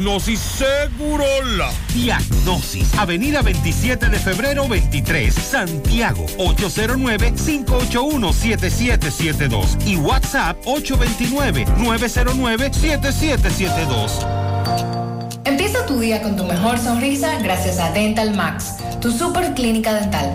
Segurola. Diagnosis, Avenida 27 de febrero 23, Santiago, 809-581-7772 y WhatsApp 829-909-7772. Empieza tu día con tu mejor sonrisa gracias a Dental Max, tu super clínica dental.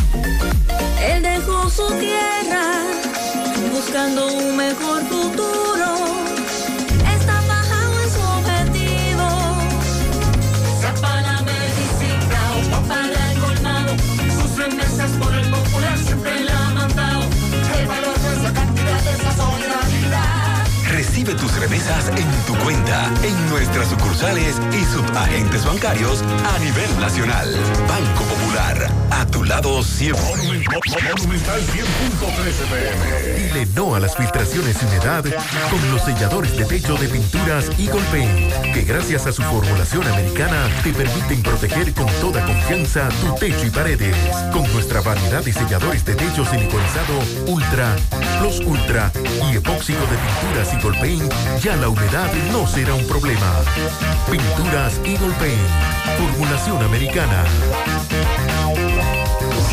Su tierra buscando un mejor futuro. Recibe tus remesas en tu cuenta, en nuestras sucursales y subagentes bancarios a nivel nacional. Banco Popular, a tu lado siempre. Monumental 100.13 pm. Dile no a las filtraciones y humedad con los selladores de techo de pinturas Eagle Paint, que gracias a su formulación americana te permiten proteger con toda confianza tu techo y paredes. Con nuestra variedad de selladores de techo siliconizado Ultra, Plus Ultra y epóxico de pinturas Eagle Paint, ya la humedad no será un problema. Pinturas Eagle Paint, formulación americana.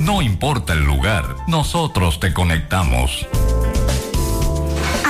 No importa el lugar, nosotros te conectamos.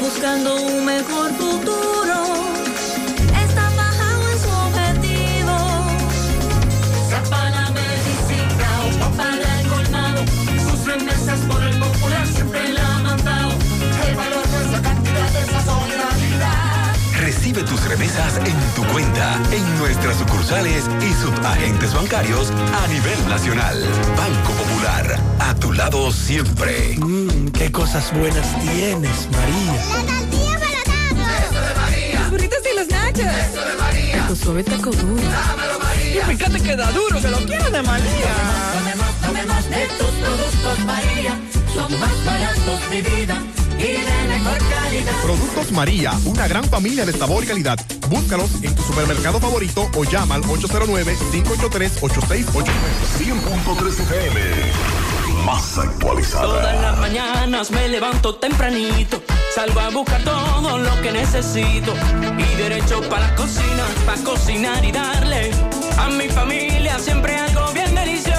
buscando un mejor futuro. Recibe tus remesas en tu cuenta, en nuestras sucursales y subagentes bancarios a nivel nacional. Banco Popular, a tu lado siempre. Mmm, qué cosas buenas tienes, María. La tortilla para Eso de María. Los burritos y los nachos. Eso de María. Tu suave taco duro. Dámelo, María. Y fíjate que da duro, que lo quiero de María. Tomemos, tomemos de tus productos, María. Son más baratos de vida y de mejor calidad. Productos María, una gran familia de sabor y calidad. Búscalos en tu supermercado favorito o llama al 809-583-8689. 100.3 FM. Más actualizada. Todas las mañanas me levanto tempranito, salgo a buscar todo lo que necesito y derecho para la cocina, para cocinar y darle a mi familia siempre algo bien delicioso.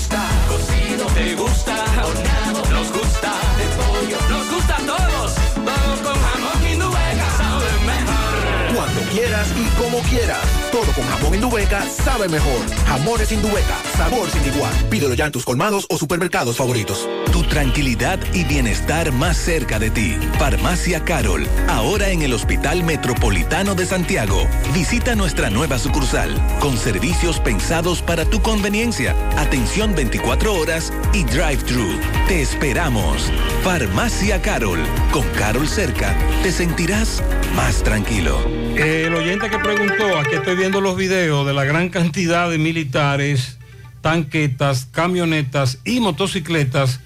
Gusta cocido, te gusta horneado, nos gusta de pollo, nos gusta a todos, todo con jamón indubeca sabe mejor. Cuando quieras y como quieras. Todo con jamón Indubeca sabe mejor. Jamones Indubeca, sabor sin igual. Pídelo ya en tus colmados o supermercados favoritos. Tu tranquilidad y bienestar más cerca de ti. Farmacia Carol, ahora en el Hospital Metropolitano de Santiago. Visita nuestra nueva sucursal, con servicios pensados para tu conveniencia, atención 24 horas y drive-thru. Te esperamos. Farmacia Carol, con Carol cerca, te sentirás más tranquilo. El oyente que preguntó, aquí estoy viendo los videos de la gran cantidad de militares, tanquetas, camionetas y motocicletas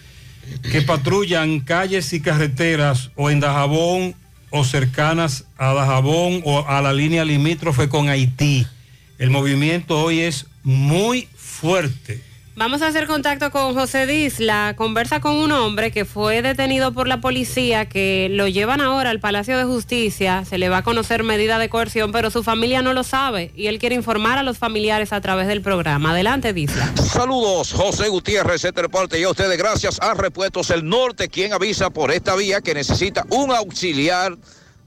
que patrullan calles y carreteras o en Dajabón o cercanas a Dajabón o a la línea limítrofe con Haití. El movimiento hoy es muy fuerte. Vamos a hacer contacto con José Disla. Conversa con un hombre que fue detenido por la policía, que lo llevan ahora al Palacio de Justicia. Se le va a conocer medida de coerción, pero su familia no lo sabe y él quiere informar a los familiares a través del programa. Adelante, Disla. Saludos, José Gutiérrez, este reporte y a ustedes gracias a Repuestos El Norte, quien avisa por esta vía que necesita un auxiliar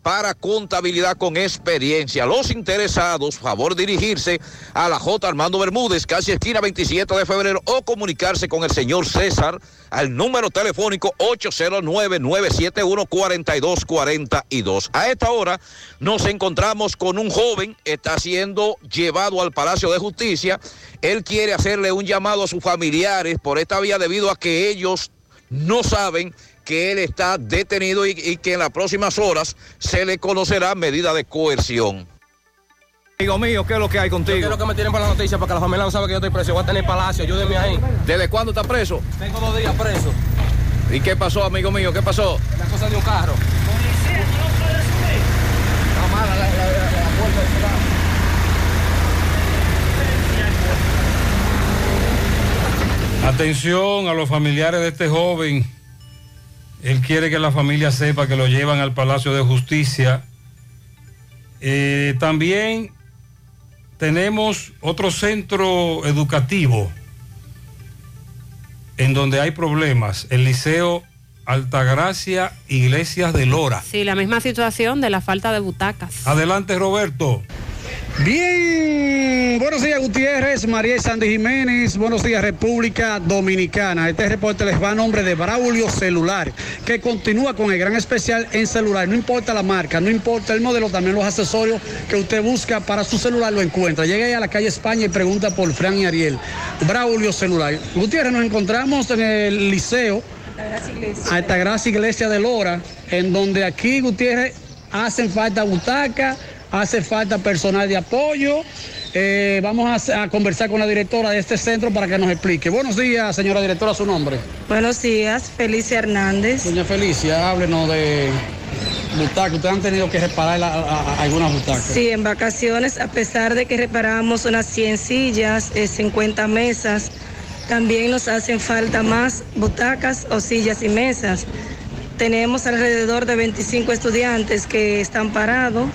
para contabilidad con experiencia. Los interesados, favor dirigirse a la J. Armando Bermúdez, casi esquina 27 de febrero, o comunicarse con el señor César al número telefónico 809-971-4242. A esta hora nos encontramos con un joven, está siendo llevado al Palacio de Justicia. Él quiere hacerle un llamado a sus familiares por esta vía debido a que ellos no saben que él está detenido y, y que en las próximas horas se le conocerá medida de coerción. Amigo mío, ¿qué es lo que hay contigo? ¿Qué es lo que me tienen para la noticia? Para que la familia no sabe que yo estoy preso. Voy a tener palacio, ayúdeme ahí. ¿Desde cuándo está preso? Tengo dos días preso. ¿Y qué pasó, amigo mío? ¿Qué pasó? La cosa de un carro. Policía, no puedes subir. No, mala, la, la, la, la puerta de ese lado. Atención a los familiares de este joven. Él quiere que la familia sepa que lo llevan al Palacio de Justicia. Eh, también tenemos otro centro educativo en donde hay problemas, el Liceo Altagracia Iglesias de Lora. Sí, la misma situación de la falta de butacas. Adelante, Roberto. Bien, buenos días Gutiérrez, María Sandy Jiménez, buenos días República Dominicana. Este reporte les va a nombre de Braulio Celular, que continúa con el gran especial en celular. No importa la marca, no importa el modelo, también los accesorios que usted busca para su celular lo encuentra. Llegue ahí a la calle España y pregunta por Fran y Ariel. Braulio Celular. Gutiérrez, nos encontramos en el liceo Altagracia Iglesia de Lora, en donde aquí Gutiérrez hacen falta butacas hace falta personal de apoyo, Eh, vamos a, a conversar con la directora de este centro para que nos explique. Buenos días, señora directora, su nombre. Buenos días, Felicia Hernández. Doña Felicia, háblenos de butacas. Ustedes han tenido que reparar la- a- a- algunas butacas. Sí, en vacaciones, a pesar de que reparamos unas 100 sillas, eh, 50 mesas, también nos hacen falta más butacas o sillas y mesas. Tenemos alrededor de 25 estudiantes que están parados,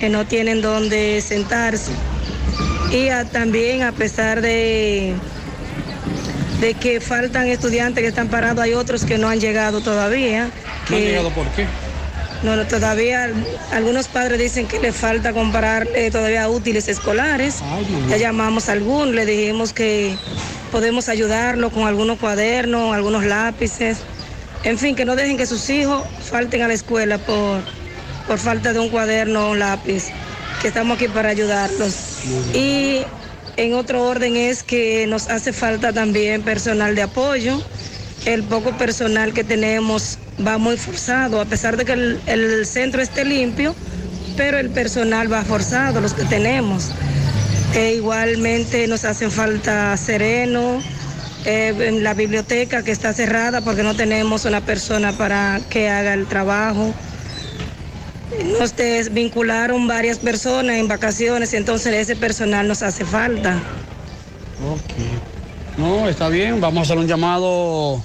que no tienen dónde sentarse. Y a- también, a pesar de, de que faltan estudiantes que están parados, hay otros que no han llegado todavía. ¿No han llegado por qué? no, no, todavía algunos padres dicen que le falta comprar eh, todavía útiles escolares. Ya llamamos a algunos, le dijimos que podemos ayudarlo con algunos cuadernos, algunos lápices. En fin, que no dejen que sus hijos falten a la escuela por, por falta de un cuaderno o un lápiz, que estamos aquí para ayudarlos. Y en otro orden es que nos hace falta también personal de apoyo. El poco personal que tenemos va muy forzado, a pesar de que el, el centro esté limpio, pero el personal va forzado, los que tenemos. E igualmente nos hacen falta sereno, eh, la biblioteca que está cerrada porque no tenemos una persona para que haga el trabajo. Nos desvincularon varias personas en vacaciones entonces ese personal nos hace falta. No, está bien. Vamos a hacer un llamado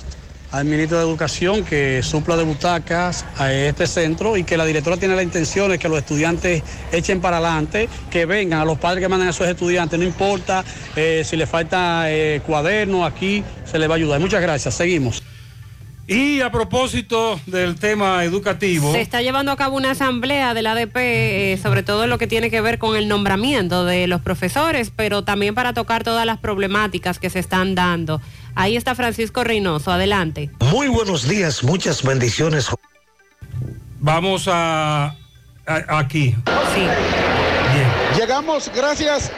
al ministro de Educación que supla de butacas a este centro y que la directora tiene la intención de que los estudiantes echen para adelante, que vengan a los padres que manden a sus estudiantes, no importa eh, si les falta eh, cuaderno, aquí se les va a ayudar. Muchas gracias, seguimos. Y a propósito del tema educativo, Se está llevando a cabo una asamblea del ADP, eh, sobre todo lo que tiene que ver con el nombramiento de los profesores, pero también para tocar todas las problemáticas que se están dando. Ahí está Francisco Reynoso, adelante. Muy buenos días, muchas bendiciones. vamos a, a- aquí. Llegamos gracias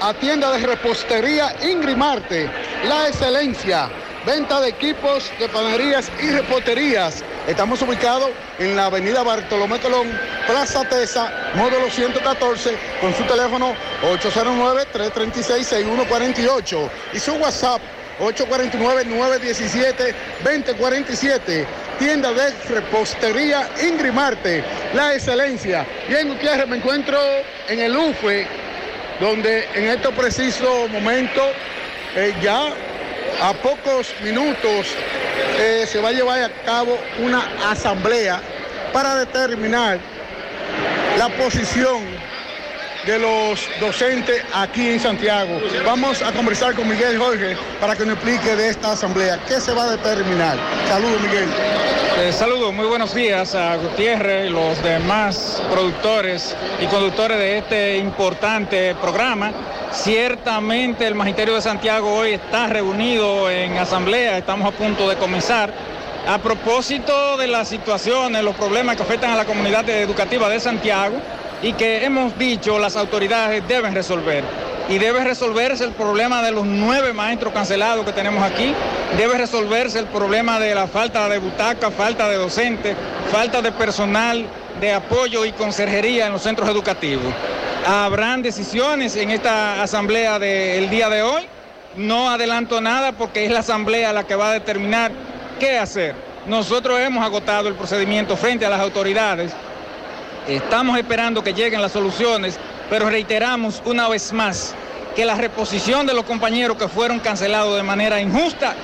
a tienda de repostería Ingrimarte, la excelencia, venta de equipos de panaderías y reposterías. Estamos ubicados en la avenida Bartolomé Colón, Plaza Tesa, módulo 114, con su teléfono 809-336-6148 y su WhatsApp 849-917-2047. Tienda de repostería Ingrimarte, la excelencia. Bien, Gutiérrez, me encuentro en el UFE, donde en estos precisos momentos, eh, ya a pocos minutos, eh, se va a llevar a cabo una asamblea para determinar la posición de los docentes aquí en Santiago. Vamos a conversar con Miguel Jorge para que nos explique de esta asamblea. ¿Qué se va a determinar? Saludos, Miguel. Eh, saludos, muy buenos días a Gutiérrez los demás productores y conductores de este importante programa. Ciertamente el Magisterio de Santiago hoy está reunido en asamblea, estamos a punto de comenzar. A propósito de las situaciones, los problemas que afectan a la comunidad educativa de Santiago y que hemos dicho las autoridades deben resolver. Y debe resolverse el problema de los nueve maestros cancelados que tenemos aquí, debe resolverse el problema de la falta de butaca, falta de docentes, falta de personal de apoyo y conserjería en los centros educativos. Habrán decisiones en esta asamblea del día de hoy. No adelanto nada porque es la asamblea la que va a determinar qué hacer. Nosotros hemos agotado el procedimiento frente a las autoridades. Estamos esperando que lleguen las soluciones, pero reiteramos una vez más que la reposición de los compañeros que fueron cancelados de manera injusta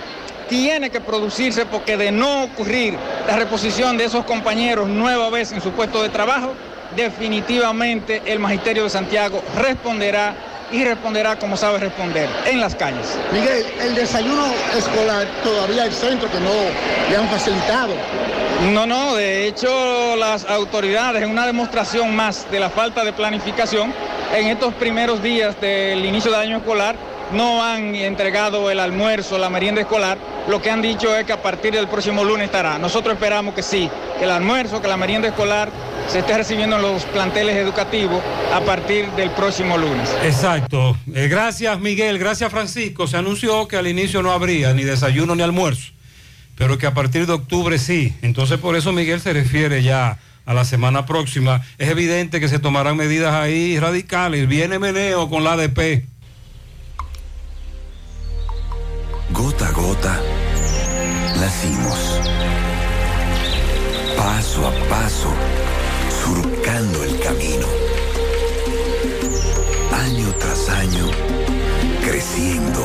tiene que producirse porque de no ocurrir la reposición de esos compañeros nueva vez en su puesto de trabajo, definitivamente el Magisterio de Santiago responderá y responderá como sabe responder, en las calles. Miguel, el desayuno escolar todavía hay centros que no le han facilitado. No, no, de hecho las autoridades en una demostración más de la falta de planificación, en estos primeros días del inicio del año escolar no han entregado el almuerzo, la merienda escolar, lo que han dicho es que a partir del próximo lunes estará. Nosotros esperamos que sí, que el almuerzo, que la merienda escolar se esté recibiendo en los planteles educativos a partir del próximo lunes. Exacto. Eh, gracias Miguel, gracias Francisco. Se anunció que al inicio no habría ni desayuno ni almuerzo, pero que a partir de octubre sí. Entonces por eso Miguel se refiere ya a la semana próxima. Es evidente que se tomarán medidas ahí radicales. Viene meneo con la ADP. Gota a gota, nacimos. Paso a paso, surcando el camino. Año tras año, creciendo,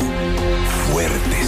fuertes,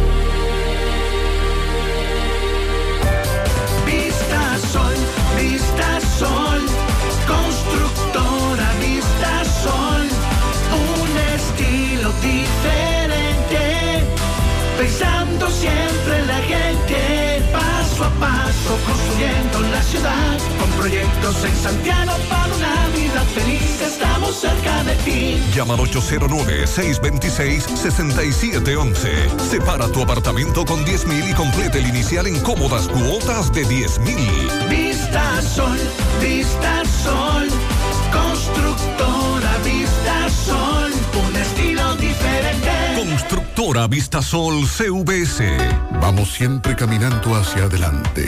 Ciudad, con proyectos en Santiago para una vida feliz, estamos cerca de ti. Llama al 809-626-6711. Separa tu apartamento con 10 mil y complete el inicial en cómodas cuotas de 10 mil. Vista Sol, Vista Sol, constructora Vista Sol, un estilo diferente. Constructora Vistasol CVS. Vamos siempre caminando hacia adelante,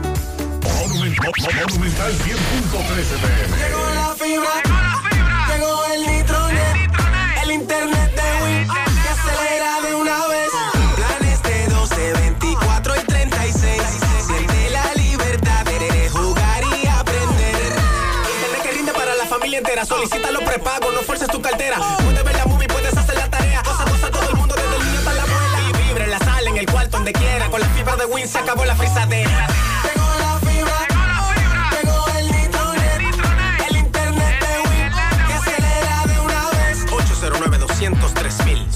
Monumental 100.13 pm. Llegó la fibra, llegó el nitronet, el internet de Win que acelera de una vez. Planes de 12, 24 y 36. Siente la libertad de jugar y aprender. Internet que rinde para la familia entera. Solicita los prepagos, no fuerces tu cartera. Puedes ver la movie, puedes hacer la tarea. Cosa, cosa, todo el mundo desde el niño hasta la abuela. Y vibre en la sala, en el cuarto, donde quiera. Con la fibra de Win se acabó la frisadera.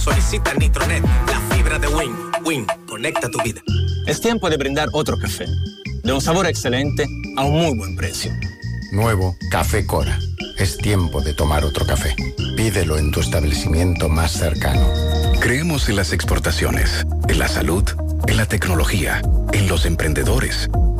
Solicita Nitronet, la fibra de Win. Win, conecta tu vida. Es tiempo de brindar otro café, de un sabor excelente a un muy buen precio. Nuevo Café Cora. Es tiempo de tomar otro café. Pídelo en tu establecimiento más cercano. Creemos en las exportaciones, en la salud, en la tecnología, en los emprendedores,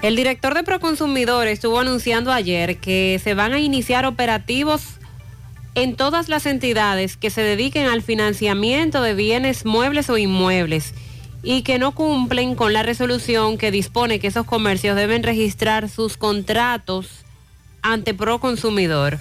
El director de Proconsumidor estuvo anunciando ayer que se van a iniciar operativos en todas las entidades que se dediquen al financiamiento de bienes muebles o inmuebles y que no cumplen con la resolución que dispone que esos comercios deben registrar sus contratos ante Proconsumidor.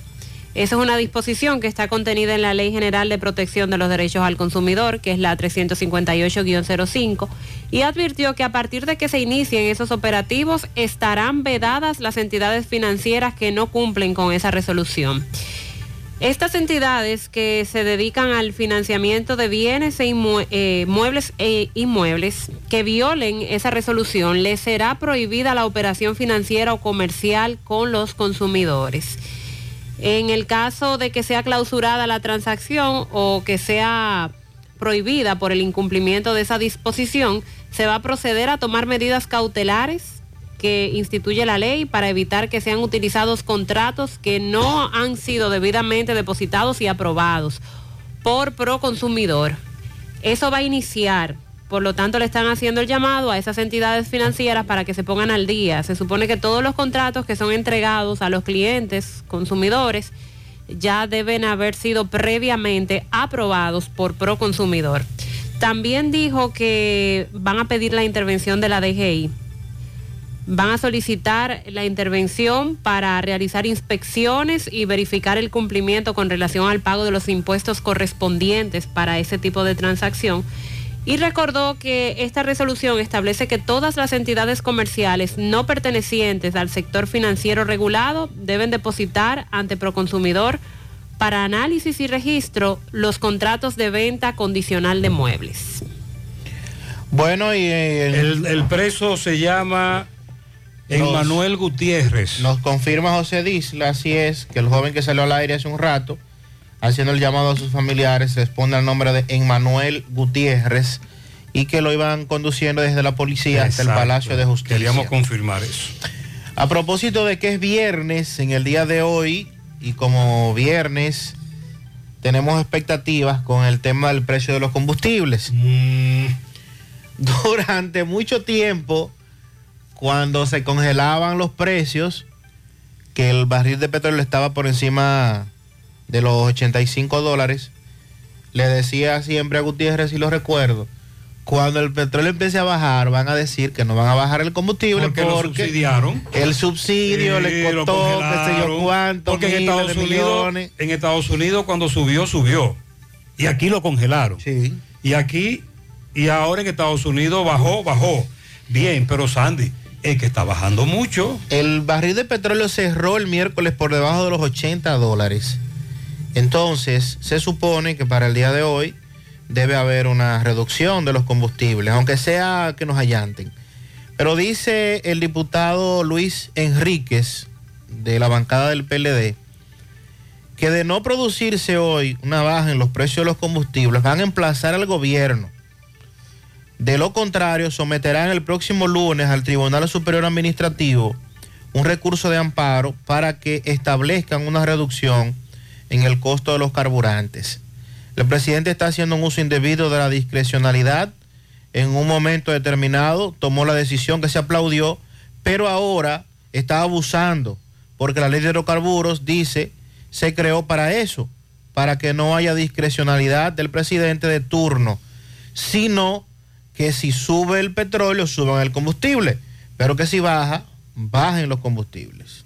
Esa es una disposición que está contenida en la Ley General de Protección de los Derechos al Consumidor, que es la 358-05, y advirtió que a partir de que se inicien esos operativos estarán vedadas las entidades financieras que no cumplen con esa resolución. Estas entidades que se dedican al financiamiento de bienes e eh, muebles e inmuebles que violen esa resolución, les será prohibida la operación financiera o comercial con los consumidores. En el caso de que sea clausurada la transacción o que sea prohibida por el incumplimiento de esa disposición, se va a proceder a tomar medidas cautelares que instituye la ley para evitar que sean utilizados contratos que no han sido debidamente depositados y aprobados por Proconsumidor. Eso va a iniciar, por lo tanto le están haciendo el llamado a esas entidades financieras para que se pongan al día. Se supone que todos los contratos que son entregados a los clientes, consumidores, ya deben haber sido previamente aprobados por Proconsumidor. También dijo que van a pedir la intervención de la DGI. Van a solicitar la intervención para realizar inspecciones y verificar el cumplimiento con relación al pago de los impuestos correspondientes para ese tipo de transacción. Y recordó que esta resolución establece que todas las entidades comerciales no pertenecientes al sector financiero regulado deben depositar ante Proconsumidor para análisis y registro los contratos de venta condicional de muebles. Bueno, y eh, el, el preso se llama Emmanuel Gutiérrez. Nos confirma José Disla, así es, que el joven que salió al aire hace un rato, haciendo el llamado a sus familiares, responde al nombre de Emmanuel Gutiérrez y que lo iban conduciendo desde la policía hasta el. Palacio de Justicia. Queríamos confirmar eso. A propósito de que es viernes, en el día de hoy, y como viernes, tenemos expectativas con el tema del precio de los combustibles. Durante mucho tiempo, cuando se congelaban los precios, que el barril de petróleo estaba por encima de los 85 dólares, le decía siempre a Gutiérrez, y lo recuerdo, cuando el petróleo empiece a bajar, van a decir que no van a bajar el combustible Porque lo subsidiaron. el subsidio Sí, le costó, qué sé yo cuánto, Porque en Estados, de Unidos, millones. en Estados Unidos cuando subió, subió. Y aquí lo congelaron. Sí. Y aquí, y ahora en Estados Unidos bajó, bajó. Bien, pero Sandy, es que está bajando mucho. El barril de petróleo cerró el miércoles por debajo de los 80 dólares. Entonces, se supone que para el día de hoy debe haber una reducción de los combustibles, aunque sea que nos allanten. Pero dice el diputado Luis Enríquez, de la bancada del PLD, que de no producirse hoy una baja en los precios de los combustibles, van a emplazar al gobierno. De lo contrario, someterán el próximo lunes al Tribunal Superior Administrativo un recurso de amparo para que establezcan una reducción en el costo de los carburantes. El presidente está haciendo un uso indebido de la discrecionalidad. En un momento determinado tomó la decisión que se aplaudió, pero ahora está abusando, porque la ley de hidrocarburos dice se creó para eso, para que no haya discrecionalidad del presidente de turno, sino que si sube el petróleo, suban el combustible, pero que si baja, bajen los combustibles.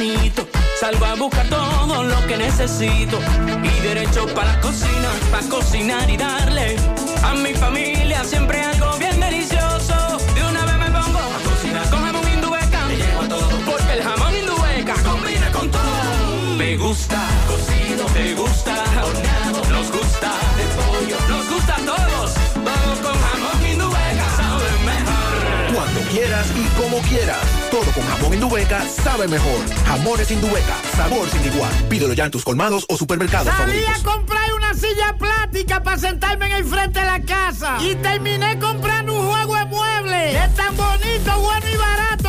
tempranito, salgo a buscar todo lo que necesito y derecho para la cocina, para cocinar y darle a mi familia siempre algo bien delicioso. De una vez me pongo a cocinar con jamón indubeca, me llevo todo porque el jamón indubeca combina con todo. Me gusta cocido, te gusta horneado, nos gusta de pollo, nos gusta a todos. Vamos con jamón indubeca, sabe mejor. Cuando quieras y como quieras. Todo con jamón Indubeca sabe mejor. Jamones Indubeca, sabor sin igual. Pídelo ya en tus colmados o supermercados Salí a comprar una silla plástica para sentarme en el frente de la casa. Y terminé comprando un juego de muebles. Es tan bonito, bueno y barato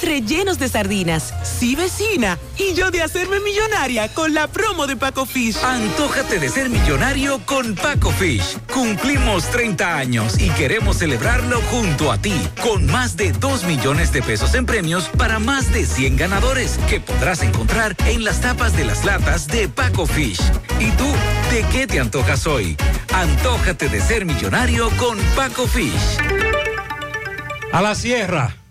rellenos de sardinas. Sí, vecina. Y yo de hacerme millonaria con la promo de Paco Fish. Antójate de ser millonario con Paco Fish. Cumplimos 30 años y queremos celebrarlo junto a ti, con más de 2 millones de pesos en premios para más de 100 ganadores que podrás encontrar en las tapas de las latas de Paco Fish. ¿Y tú, de qué te antojas hoy? Antójate de ser millonario con Paco Fish. A la sierra.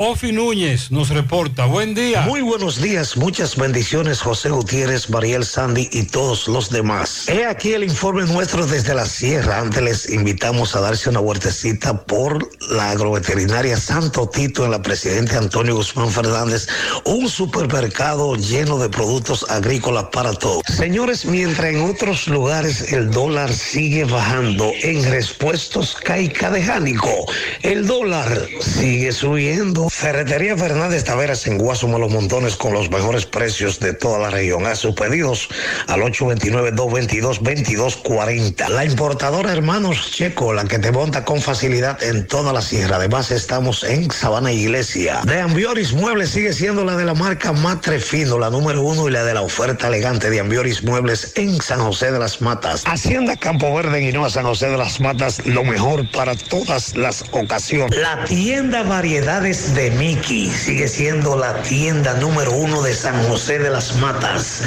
Ofi Núñez nos reporta. Buen día. Muy buenos días, muchas bendiciones, José Gutiérrez, Mariel Sandy y todos los demás. He aquí el informe nuestro desde la sierra. Antes les invitamos a darse una vueltecita por la agroveterinaria Santo Tito en la Presidente Antonio Guzmán Fernández, un supermercado lleno de productos agrícolas para todos. Señores, mientras en otros lugares el dólar sigue bajando, en respuestos caica de Jánico, el dólar sigue subiendo. Ferretería Fernández Taveras en Guasuma Los Montones con los mejores precios de toda la región. A sus pedidos al 829-222-2240. La importadora Hermanos Checo, la que te monta con facilidad en toda la sierra. Además, estamos en Sabana Iglesia. De Ambioris Muebles sigue siendo la de la marca Matre Fino, la número uno y la de la oferta elegante de Ambioris Muebles en San José de las Matas. Hacienda Campo Verde en Hinoa, San José de las Matas, lo mejor para todas las ocasiones. La tienda Variedades de Mickey sigue siendo la tienda número uno de San José de las Matas.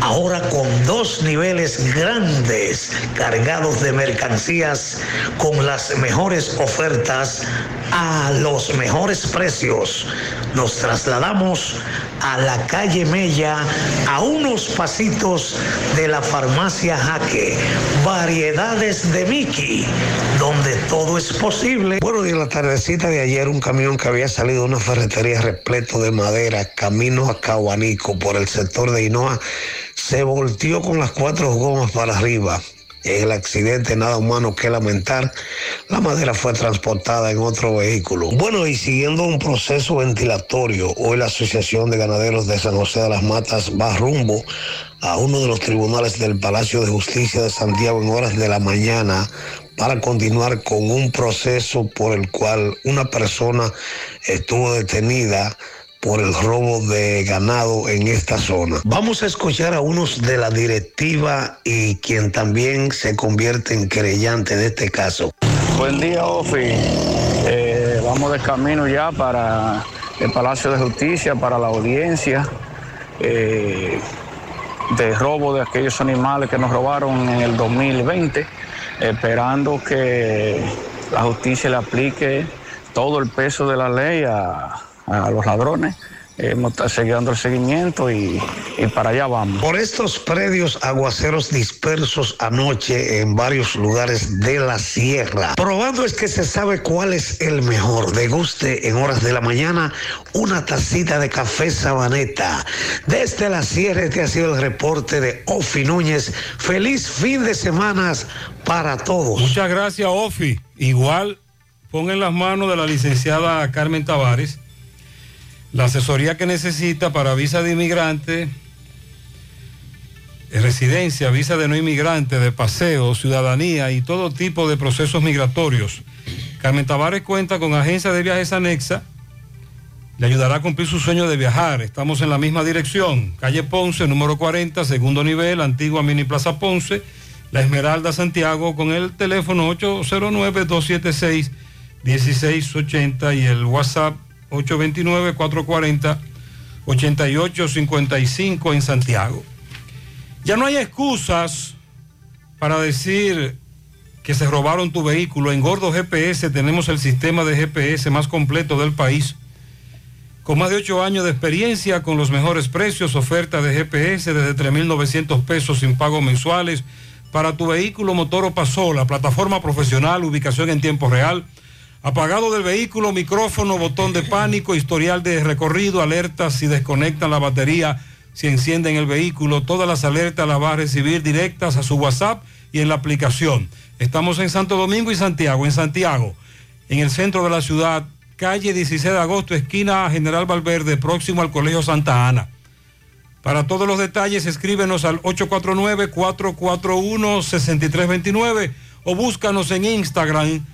Ahora con dos niveles grandes cargados de mercancías con las mejores ofertas a los mejores precios. Nos trasladamos a la calle Mella a unos pasitos de la farmacia Jaque. Variedades de Mickey, donde todo es posible. Bueno, en la tardecita de ayer un camión que había salido de una ferretería repleto de madera, camino a Cahuanico por el sector de Hinoa, se volteó con las cuatro gomas para arriba. En el accidente nada humano que lamentar, la madera fue transportada en otro vehículo. Bueno, y siguiendo un proceso ventilatorio, hoy la Asociación de Ganaderos de San José de las Matas va rumbo a uno de los tribunales del Palacio de Justicia de Santiago en horas de la mañana para continuar con un proceso por el cual una persona estuvo detenida por el robo de ganado en esta zona. Vamos a escuchar a unos de la directiva y quien también se convierte en querellante de este caso. Buen día, Ofi. Eh, vamos de camino ya para el Palacio de Justicia, para la audiencia eh, de robo de aquellos animales que nos robaron en el 2020, esperando que la justicia le aplique todo el peso de la ley a, a los ladrones. Hemos seguido dando el seguimiento y, y para allá vamos. Por estos predios aguaceros dispersos anoche en varios lugares de la sierra. Probando es que se sabe cuál es el mejor. Deguste en horas de la mañana una tacita de café sabaneta. Desde la sierra este ha sido el reporte de Ofi Núñez. Feliz fin de semana para todos. Muchas gracias, Ofi. Igual pon en las manos de la licenciada Carmen Tavares la asesoría que necesita para visa de inmigrante, eh, residencia, visa de no inmigrante, de paseo, ciudadanía y todo tipo de procesos migratorios. Carmen Tavares cuenta con agencia de viajes anexa. Le ayudará a cumplir su sueño de viajar. Estamos en la misma dirección. Calle Ponce, número 40, segundo nivel, antigua Mini Plaza Ponce, La Esmeralda, Santiago, con el teléfono 809-276-1680 y el WhatsApp 829-440-8855 en Santiago. Ya no hay excusas para decir que se robaron tu vehículo. En Gordo GPS tenemos el sistema de GPS más completo del país. Con más de 8 años de experiencia, con los mejores precios, oferta de GPS desde 3.900 pesos sin pagos mensuales para tu vehículo, motor o pasola, plataforma profesional, ubicación en tiempo real Apagado del vehículo, micrófono, botón de pánico, historial de recorrido, alertas si desconectan la batería, si encienden el vehículo. Todas las alertas las va a recibir directas a su WhatsApp y en la aplicación. Estamos en Santo Domingo y Santiago. En Santiago, en el centro de la ciudad, calle 16 de agosto, esquina General Valverde, próximo al Colegio Santa Ana. Para todos los detalles, escríbenos al 849-441-6329 o búscanos en Instagram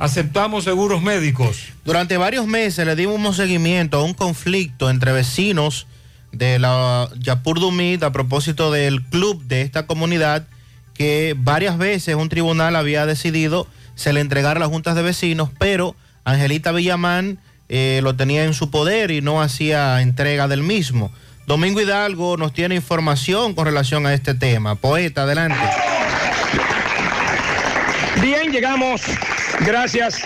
Aceptamos seguros médicos. Durante varios meses le dimos seguimiento a un conflicto entre vecinos de la Yapur Dumit a propósito del club de esta comunidad que varias veces un tribunal había decidido se le entregara a las juntas de vecinos, pero Angelita Villamán eh, lo tenía en su poder y no hacía entrega del mismo. Domingo Hidalgo nos tiene información con relación a este tema. Poeta, adelante. Bien, llegamos. Gracias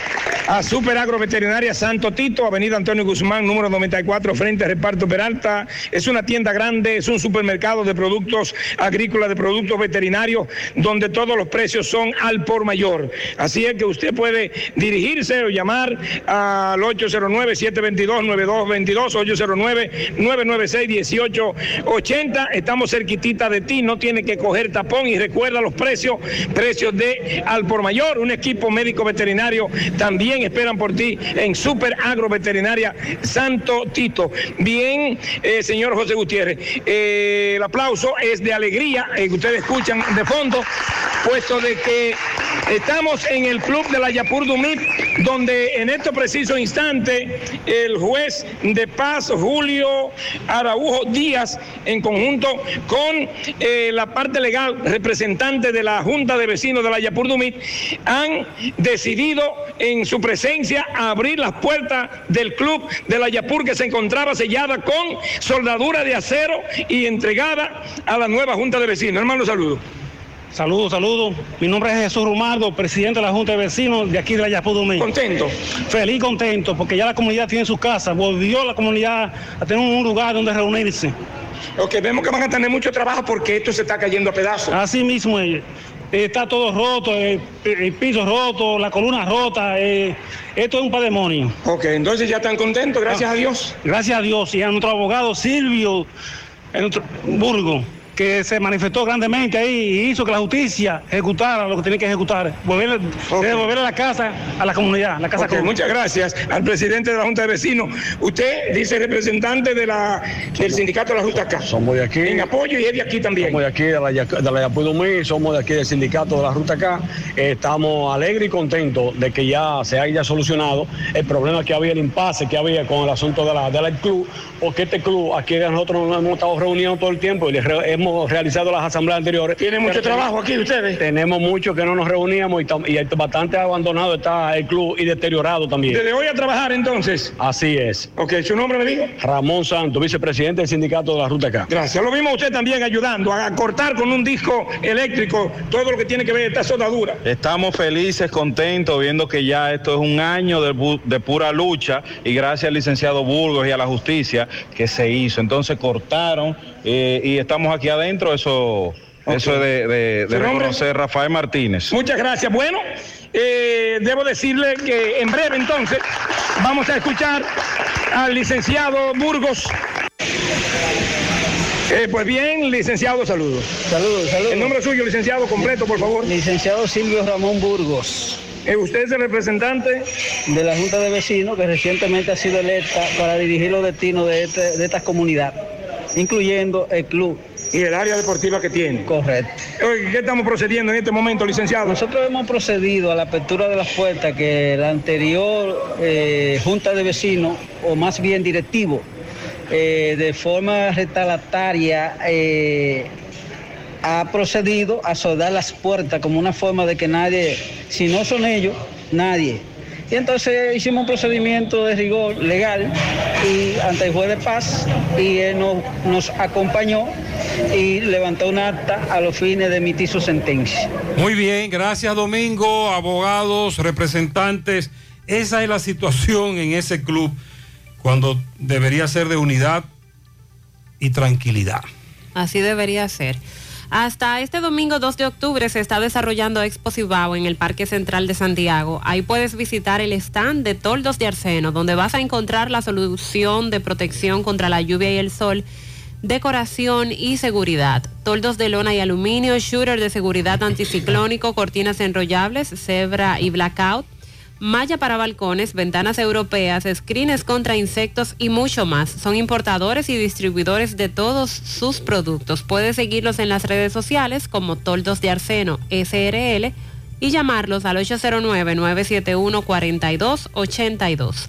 a Super Agroveterinaria Santo Tito, Avenida Antonio Guzmán, número 94, frente a Reparto Peralta. Es una tienda grande, es un supermercado de productos agrícolas, de productos veterinarios, donde todos los precios son al por mayor. Así es que usted puede dirigirse o llamar al 809-722-9222, 809-996-1880. Estamos cerquitita de ti, no tiene que coger tapón y recuerda los precios, precios de al por mayor, un equipo médico veterinario también esperan por ti en Super Agro Veterinaria Santo Tito. Bien, eh, señor José Gutiérrez, eh, el aplauso es de alegría, eh, ustedes escuchan de fondo, puesto de que estamos en el club de la Yapur Dumit, donde en este preciso instante el juez de paz, Julio Araujo Díaz, en conjunto con la parte legal representante de la Junta de Vecinos de la Yapur Dumit, han decidido en su presencia abrir las puertas del club de la Yapur que se encontraba sellada con soldadura de acero y entregada a la nueva Junta de Vecinos. Hermano, saludos. Saludos, saludos. Mi nombre es Jesús Rumardo, presidente de la Junta de Vecinos de aquí de la Yapudumí. ¿Contento? Feliz, contento, porque ya la comunidad tiene su casa. Volvió la comunidad a tener un lugar donde reunirse. Ok, vemos que van a tener mucho trabajo porque esto se está cayendo a pedazos. Así mismo, está todo roto, eh, el piso roto, la columna rota. eh, esto es un patrimonio. Ok, entonces ya están contentos, gracias a Dios. Gracias a Dios y a nuestro abogado Silvio en nuestro Burgo, que se manifestó grandemente ahí y hizo que la justicia ejecutara lo que tenía que ejecutar, volver, devolver la casa a la comunidad, la casa Ok, común. muchas gracias al presidente de la Junta de Vecinos. Usted dice representante de la, del sindicato de la Ruta acá. Somos de aquí. En apoyo y es de aquí también. Somos de aquí, de la, de la Yapudumí, somos de aquí del sindicato de la Ruta K. Eh, estamos alegres y contentos de que ya se haya solucionado el problema que había, el impasse que había con el asunto de la, del club, porque este club, aquí nosotros nos hemos estado reuniendo todo el tiempo y le re- hemos realizado las asambleas anteriores. ¿Tiene mucho trabajo aquí ustedes? Tenemos mucho que no nos reuníamos y, y bastante abandonado está el club y deteriorado también. Desde hoy a trabajar entonces. Así es. Ok, ¿su nombre me dijo? Ramón Santos, vicepresidente del sindicato de la Ruta K. Gracias. Lo vimos a usted también ayudando a cortar con un disco eléctrico todo lo que tiene que ver esta soldadura. Estamos felices, contentos, viendo que ya esto es un año de, de pura lucha y gracias al licenciado Burgos y a la justicia que se hizo. Entonces cortaron eh, y estamos aquí adentro, eso, eso es de, de- de reconocer Rafael Martínez. Muchas gracias. Bueno, eh, debo decirle que en breve entonces vamos a escuchar al licenciado Burgos. Eh, pues bien, licenciado, saludos. Saludos, saludos. El nombre suyo, licenciado, completo, por favor. Licenciado Silvio Ramón Burgos. Eh, ¿Usted es el representante? De la Junta de Vecinos que recientemente ha sido electa para dirigir los destinos de, este- de esta comunidad, incluyendo el club. Y el área deportiva que tiene. Correcto. ¿Qué estamos procediendo en este momento, licenciado? Nosotros hemos procedido a la apertura de las puertas que la anterior eh, Junta de Vecinos, o más bien directivo, eh, de forma retaliataria eh, ha procedido a soldar las puertas como una forma de que nadie, si no son ellos, nadie. Y entonces hicimos un procedimiento de rigor legal y ante el juez de paz y él nos, nos acompañó y levantó un acta a los fines de emitir su sentencia. Muy bien, gracias Domingo, abogados, representantes. Esa es la situación en ese club cuando debería ser de unidad y tranquilidad. Así debería ser. Hasta este domingo 2 de octubre se está desarrollando Expo Cibao en el Parque Central de Santiago. Ahí puedes visitar el stand de toldos de arseno, donde vas a encontrar la solución de protección contra la lluvia y el sol, decoración y seguridad. Toldos de lona y aluminio, shooter de seguridad anticiclónico, cortinas enrollables, cebra y blackout malla para balcones, ventanas europeas, screens contra insectos y mucho más. Son importadores y distribuidores de todos sus productos. Puedes seguirlos en las redes sociales como Toldos de Arseno SRL y llamarlos al 809-971-4282.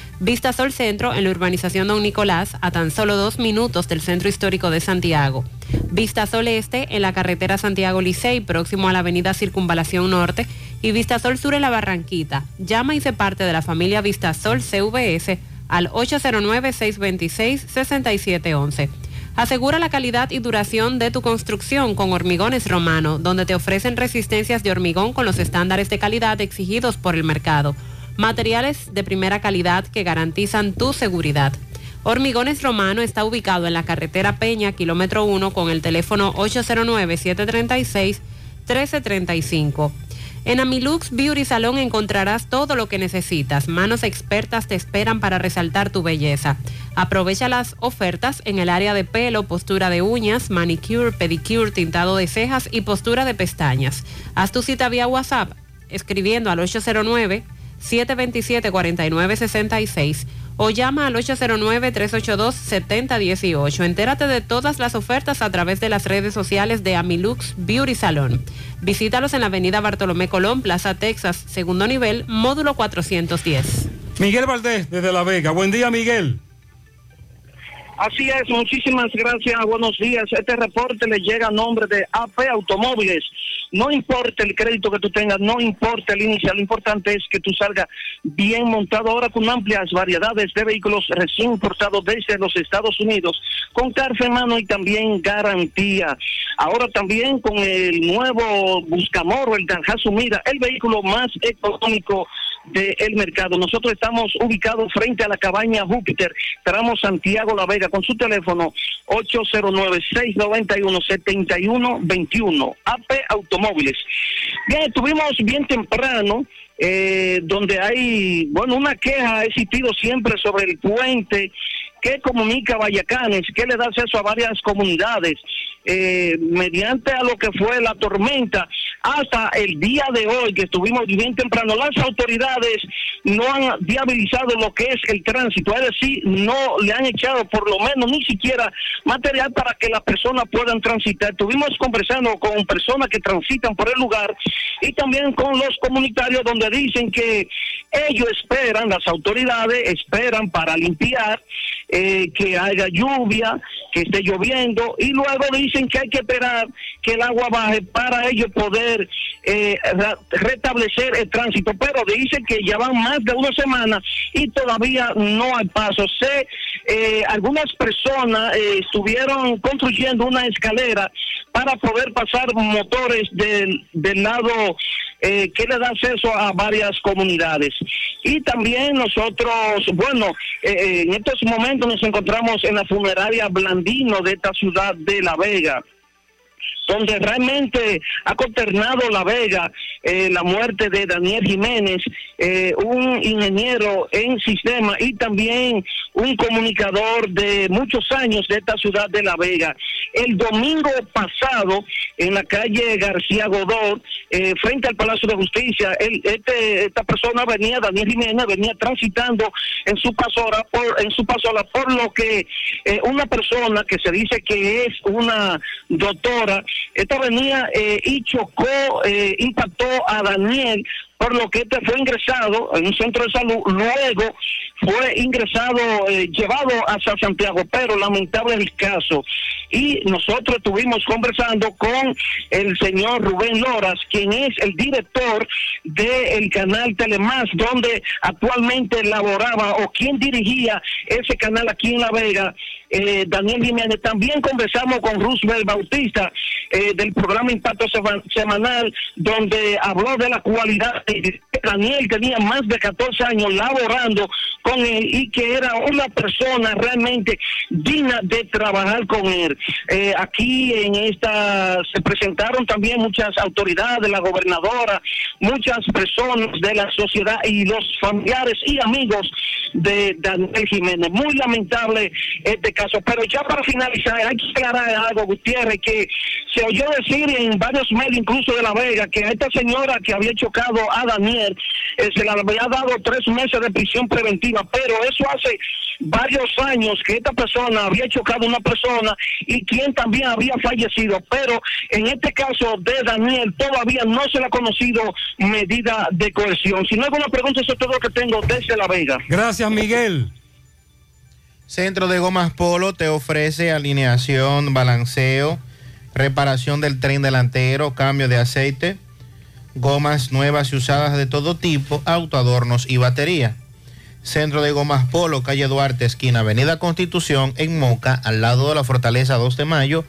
Vista Sol Centro en la urbanización Don Nicolás, a tan solo dos minutos del centro histórico de Santiago. Vista Sol Este en la carretera Santiago Licey, próximo a la avenida Circunvalación Norte. Y Vista Sol Sur en la Barranquita. Llama y se parte de la familia Vista Sol CVS al 809-626-6711. Asegura la calidad y duración de tu construcción con Hormigones Romano, donde te ofrecen resistencias de hormigón con los estándares de calidad exigidos por el mercado materiales de primera calidad que garantizan tu seguridad. Hormigones Romano está ubicado en la carretera Peña, kilómetro 1, con el teléfono 809-736-1335. En Amilux Beauty Salón encontrarás todo lo que necesitas. Manos expertas te esperan para resaltar tu belleza. Aprovecha las ofertas en el área de pelo, postura de uñas, manicure, pedicure, tintado de cejas y postura de pestañas. Haz tu cita vía WhatsApp escribiendo al 809 727-4966 o llama al 809-382-7018. Entérate de todas las ofertas a través de las redes sociales de Amilux Beauty Salon. Visítalos en la avenida Bartolomé Colón, Plaza Texas, segundo nivel, módulo 410. Miguel Valdés, desde La Vega. Buen día, Miguel. Así es, muchísimas gracias, buenos días. Este reporte le llega a nombre de AP Automóviles. No importa el crédito que tú tengas, no importa el inicial, lo importante es que tú salgas bien montado ahora con amplias variedades de vehículos recién importados desde los Estados Unidos, con carfe en mano y también garantía. Ahora también con el nuevo Buscamoro, el Danjazo Mira, el vehículo más económico del mercado. Nosotros estamos ubicados frente a la cabaña Júpiter, tramo Santiago La Vega, con su teléfono 809-691-7121, AP Automóviles. Bien, estuvimos bien temprano. Eh, donde hay, bueno, una queja ha existido siempre sobre el puente que comunica Vallacanes, que le da acceso a varias comunidades. Eh, mediante a lo que fue la tormenta hasta el día de hoy que estuvimos bien temprano las autoridades no han viabilizado lo que es el tránsito. Es decir no le han echado por lo menos ni siquiera material para que las personas puedan transitar. Estuvimos conversando con personas que transitan por el lugar y también con los comunitarios donde dicen que ellos esperan las autoridades esperan para limpiar eh, que haya lluvia, que esté lloviendo, y luego dicen que hay que esperar que el agua baje para ellos poder eh, restablecer el tránsito, pero dicen que ya van más de una semana y todavía no hay paso. Sé, eh, algunas personas estuvieron construyendo una escalera para poder pasar motores del, del lado eh, que le da acceso a varias comunidades. Y también nosotros, bueno, eh, eh, en estos momentos nos encontramos en la funeraria Blandino de esta ciudad de La Vega donde realmente ha consternado La Vega eh, la muerte de Daniel Jiménez, eh, un ingeniero en sistema y también un comunicador de muchos años de esta ciudad de La Vega. El domingo pasado, en la calle García Godó, eh, frente al Palacio de Justicia, este, esta persona venía, Daniel Jiménez, venía transitando en su pasola, por, en su pasola, por lo que una persona que se dice que es una doctora, esta venía y chocó, impactó a Daniel, por lo que este fue ingresado en un centro de salud, luego fue ingresado, eh, llevado hacia Santiago, pero lamentable el caso. y nosotros estuvimos conversando con el señor Rubén Loras, quien es el director del canal Telemás, donde actualmente laboraba o quien dirigía ese canal aquí en La Vega, eh, Daniel Jiménez. También conversamos con Roosevelt Bautista eh, del programa Impacto Sema- Semanal, donde habló de la cualidad de Daniel tenía más de 14 años laborando con y que era una persona realmente digna de trabajar con él. Eh, aquí en esta se presentaron también muchas autoridades, la gobernadora, muchas personas de la sociedad y los familiares y amigos de Daniel Jiménez. Muy lamentable este caso, pero ya para finalizar, hay que aclarar algo, Gutiérrez, que se oyó decir en varios medios, incluso de La Vega, que a esta señora que había chocado a Daniel eh, se le había dado tres meses de prisión preventiva, pero eso hace varios años que esta persona había chocado a una persona y quien también había fallecido, pero en este caso de Daniel todavía no se le ha conocido medida de coerción. Si no hay alguna pregunta, eso es todo lo que tengo desde La Vega. Gracias, Miguel. Centro de Gomas Polo te ofrece alineación, balanceo, reparación del tren delantero, cambio de aceite, gomas nuevas y usadas de todo tipo, autoadornos y batería. Centro de Gomas Polo, calle Duarte, esquina Avenida Constitución, en Moca, al lado de la Fortaleza 2 de Mayo,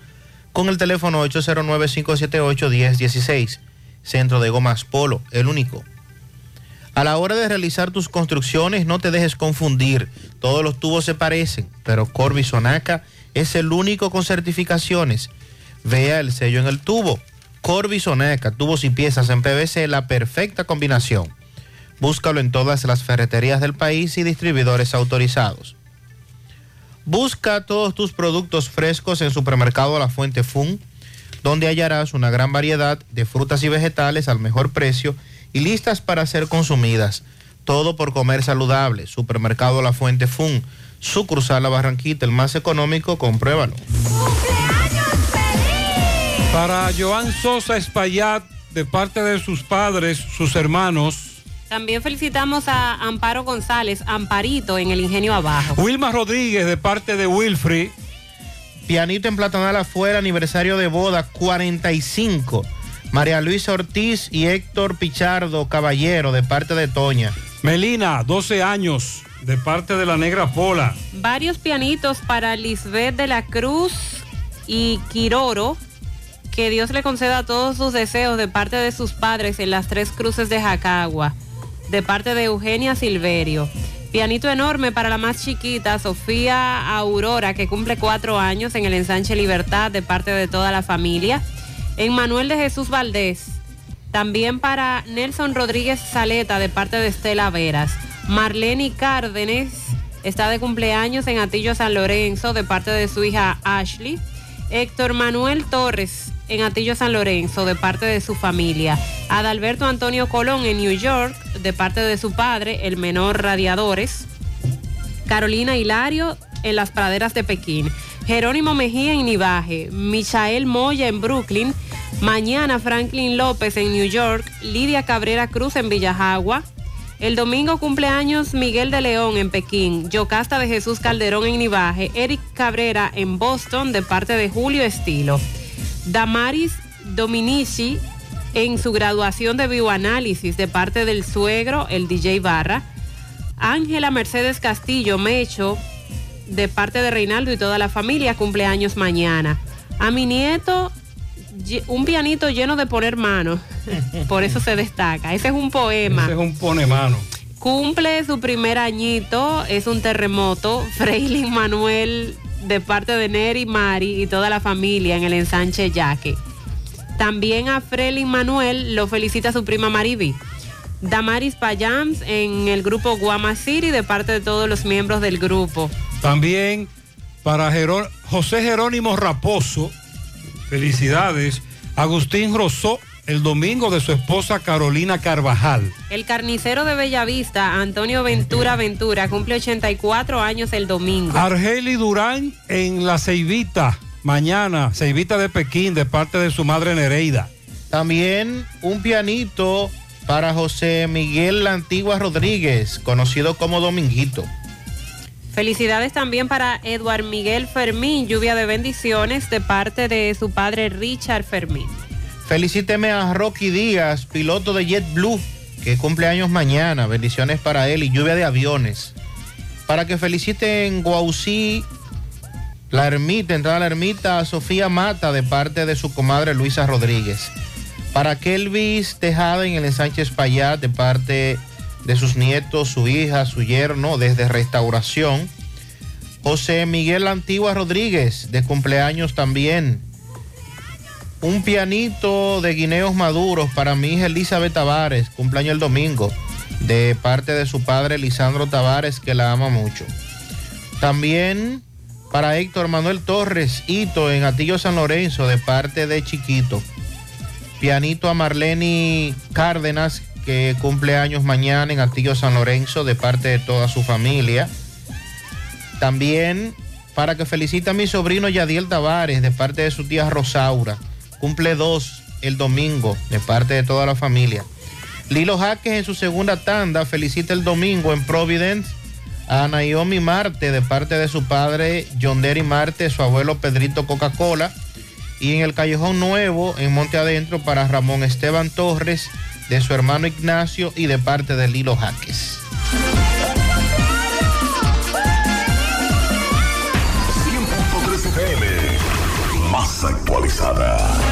con el teléfono 809-578-1016. Centro de Gomas Polo, el único. A la hora de realizar tus construcciones, no te dejes confundir. Todos los tubos se parecen, pero Corby Sonaca es el único con certificaciones. Vea el sello en el tubo. Corby Sonaca, tubos y piezas en PVC, la perfecta combinación. Búscalo en todas las ferreterías del país y distribuidores autorizados. Busca todos tus productos frescos en Supermercado La Fuente Fun, donde hallarás una gran variedad de frutas y vegetales al mejor precio y listas para ser consumidas. Todo por comer saludable. Supermercado La Fuente Fun, sucursal La Barranquita, el más económico, compruébalo. Para Joan Sosa Espaillat, de parte de sus padres, sus hermanos, También felicitamos a Amparo González, Amparito, en el Ingenio Abajo. Wilma Rodríguez, de parte de Wilfrey. Pianito en Platanal afuera, aniversario de boda 45. María Luisa Ortiz y Héctor Pichardo Caballero, de parte de Toña. Melina, 12 años, de parte de la Negra Pola. Varios pianitos para Lisbeth de la Cruz y Quiroro. Que Dios le conceda todos sus deseos de parte de sus padres en las tres cruces de Jacagua. De parte de Eugenia Silverio. Pianito enorme para la más chiquita, Sofía Aurora, que cumple cuatro años en el ensanche Libertad de parte de toda la familia. En Manuel de Jesús Valdés. También para Nelson Rodríguez Saleta de parte de Estela Veras. Marlene Cárdenes está de cumpleaños en Atillo San Lorenzo de parte de su hija Ashley. Héctor Manuel Torres en Atillo San Lorenzo de parte de su familia. Adalberto Antonio Colón en New York de parte de su padre, el menor Radiadores. Carolina Hilario en las praderas de Pekín. Jerónimo Mejía en Nivaje. Michael Moya en Brooklyn. Mañana Franklin López en New York. Lidia Cabrera Cruz en Villajagua. El domingo cumpleaños Miguel de León en Pekín, Yocasta de Jesús Calderón en Nivaje, Eric Cabrera en Boston de parte de Julio Estilo. Damaris Dominici en su graduación de bioanálisis de parte del suegro, el DJ Barra. Ángela Mercedes Castillo Mecho de parte de Reinaldo y toda la familia cumpleaños mañana. A mi nieto un pianito lleno de poner mano, por eso se destaca. Ese es un poema. Ese es un pone mano. Cumple su primer añito, es un terremoto. Freilin Manuel de parte de Neri, Mari y toda la familia en el ensanche Yaque. También a Freilin Manuel lo felicita su prima Mariby. Damaris Payams en el grupo Guama City de parte de todos los miembros del grupo. También para José Jerónimo Raposo, felicidades. Agustín Rosó, el domingo de su esposa Carolina Carvajal. El carnicero de Bellavista, Antonio Ventura Ventura, cumple 84 años el domingo. Argeli Durán en La Ceibita, mañana, Ceibita de Pekín, de parte de su madre Nereida. También un pianito para José Miguel La Antigua Rodríguez, conocido como Dominguito. Felicidades también para Eduard Miguel Fermín, lluvia de bendiciones de parte de su padre Richard Fermín. Felicíteme a Rocky Díaz, piloto de JetBlue, que cumple años mañana. Bendiciones para él y lluvia de aviones. Para que feliciten Guausí, la ermita, entrada a la ermita, a Sofía Mata, de parte de su comadre Luisa Rodríguez. Para Kelvis Tejada en el ensanche Payat, de parte de sus nietos, su hija, su yerno, desde Restauración. José Miguel Antigua Rodríguez, de cumpleaños también. Un pianito de guineos maduros para mi hija Elizabeth Tavares, cumpleaños el domingo, de parte de su padre Lisandro Tavares, que la ama mucho. También para Héctor Manuel Torres, Hito en Atillo San Lorenzo, de parte de Chiquito. Pianito a Marlene Cárdenas, que cumple años mañana en Atillo San Lorenzo, de parte de toda su familia. También para que felicite a mi sobrino Yadiel Tavares, de parte de su tía Rosaura. Cumple dos el domingo, de parte de toda la familia. Lilo Jaques en su segunda tanda felicita el domingo en Providence a Naomi Marte, de parte de su padre John Derry Marte, su abuelo Pedrito Coca-Cola. Y en el Callejón Nuevo, en Monte Adentro, para Ramón Esteban Torres, de su hermano Ignacio y de parte de Lilo Jaques. 100.3 FM, más actualizada.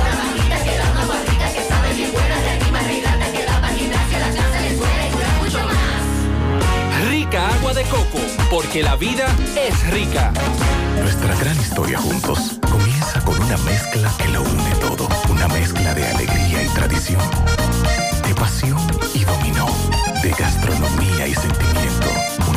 de coco, porque la vida es rica. Nuestra gran historia juntos comienza con una mezcla que lo une todo. Una mezcla de alegría y tradición, de pasión y dominó, de gastronomía y sentimiento.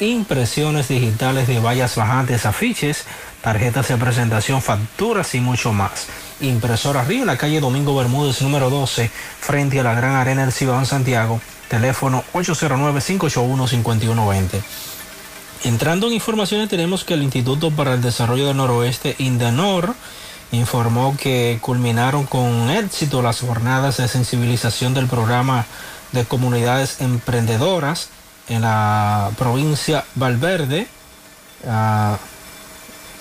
impresiones digitales de vallas bajantes, afiches, tarjetas de presentación, facturas y mucho más. Impresora Río en la calle Domingo Bermúdez número 12, frente a la Gran Arena del Cibao en Santiago, teléfono 809-581-5120. Entrando en informaciones tenemos que el Instituto para el Desarrollo del Noroeste, INDENOR, informó que culminaron con éxito las jornadas de sensibilización del programa de comunidades emprendedoras en la provincia Valverde, uh,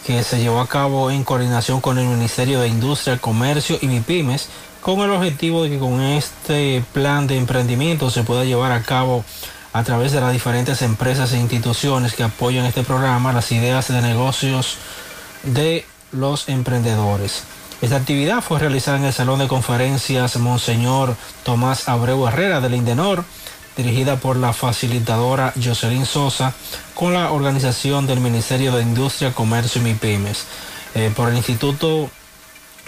que se llevó a cabo en coordinación con el Ministerio de Industria, Comercio y MIPIMES, con el objetivo de que con este plan de emprendimiento se pueda llevar a cabo a través de las diferentes empresas e instituciones que apoyan este programa las ideas de negocios de los emprendedores. Esta actividad fue realizada en el Salón de Conferencias Monseñor Tomás Abreu Herrera del Indenor, dirigida por la facilitadora Jocelyn Sosa, con la organización del Ministerio de Industria, Comercio y MIPIMES. Eh, por el Instituto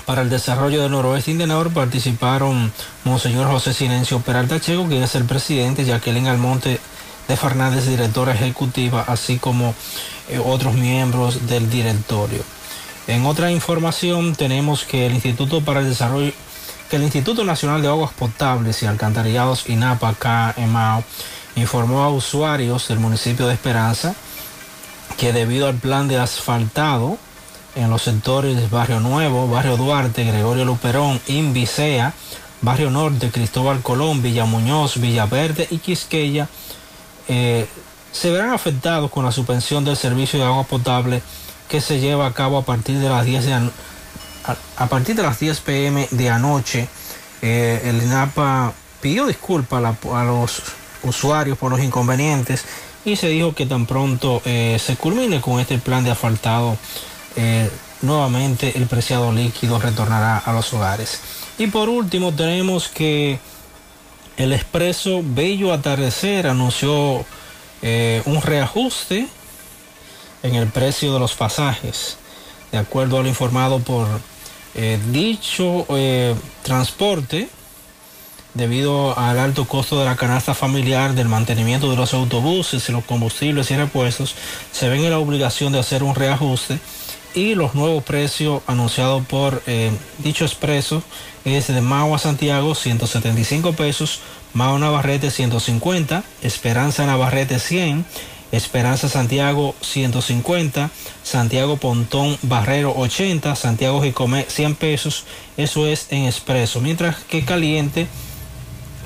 para el Desarrollo del Noroeste Indenor participaron Monseñor José Silencio Peralta Checo, quien es el presidente, Jacqueline Almonte de Fernández, directora ejecutiva, así como eh, otros miembros del directorio. En otra información tenemos que el Instituto para el Desarrollo, que el Instituto Nacional de Aguas Potables y Alcantarillados INAPA acá informó a usuarios del municipio de Esperanza que debido al plan de asfaltado en los sectores Barrio Nuevo, Barrio Duarte, Gregorio Luperón, Invicea, Barrio Norte, Cristóbal Colón, Villa Muñoz, Villaverde y Quisqueya, eh, se verán afectados con la suspensión del servicio de agua potable que se lleva a cabo a partir de las 10 de a, a partir de las 10 pm de anoche. Eh, el INAPA pidió disculpas a, los usuarios por los inconvenientes y se dijo que tan pronto eh, se culmine con este plan de asfaltado, eh, nuevamente el preciado líquido retornará a los hogares. Y por último tenemos que el expreso Bello Atardecer anunció un reajuste en el precio de los pasajes. De acuerdo a lo informado por eh, dicho eh, transporte, debido al alto costo de la canasta familiar, del mantenimiento de los autobuses, los combustibles y repuestos, se ven en la obligación de hacer un reajuste y los nuevos precios anunciados por eh, dicho expreso es de Mao a Santiago 175 pesos, Mao Navarrete 150, Esperanza Navarrete 100, Esperanza Santiago 150, Santiago Pontón Barrero 80, Santiago Jicomé 100 pesos, eso es en expreso, mientras que caliente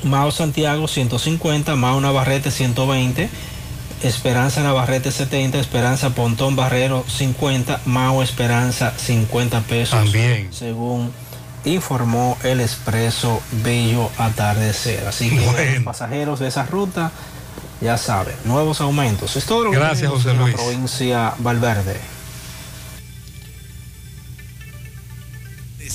Mao Santiago 150, Mao Navarrete 120, Esperanza Navarrete 70, Esperanza Pontón Barrero 50, Mao Esperanza 50 pesos. También. Según informó el expreso Bello Atardecer. Así que Bueno. los pasajeros de esa ruta ya saben, nuevos aumentos. Es todo lo que Gracias, José en Luis. la provincia Valverde.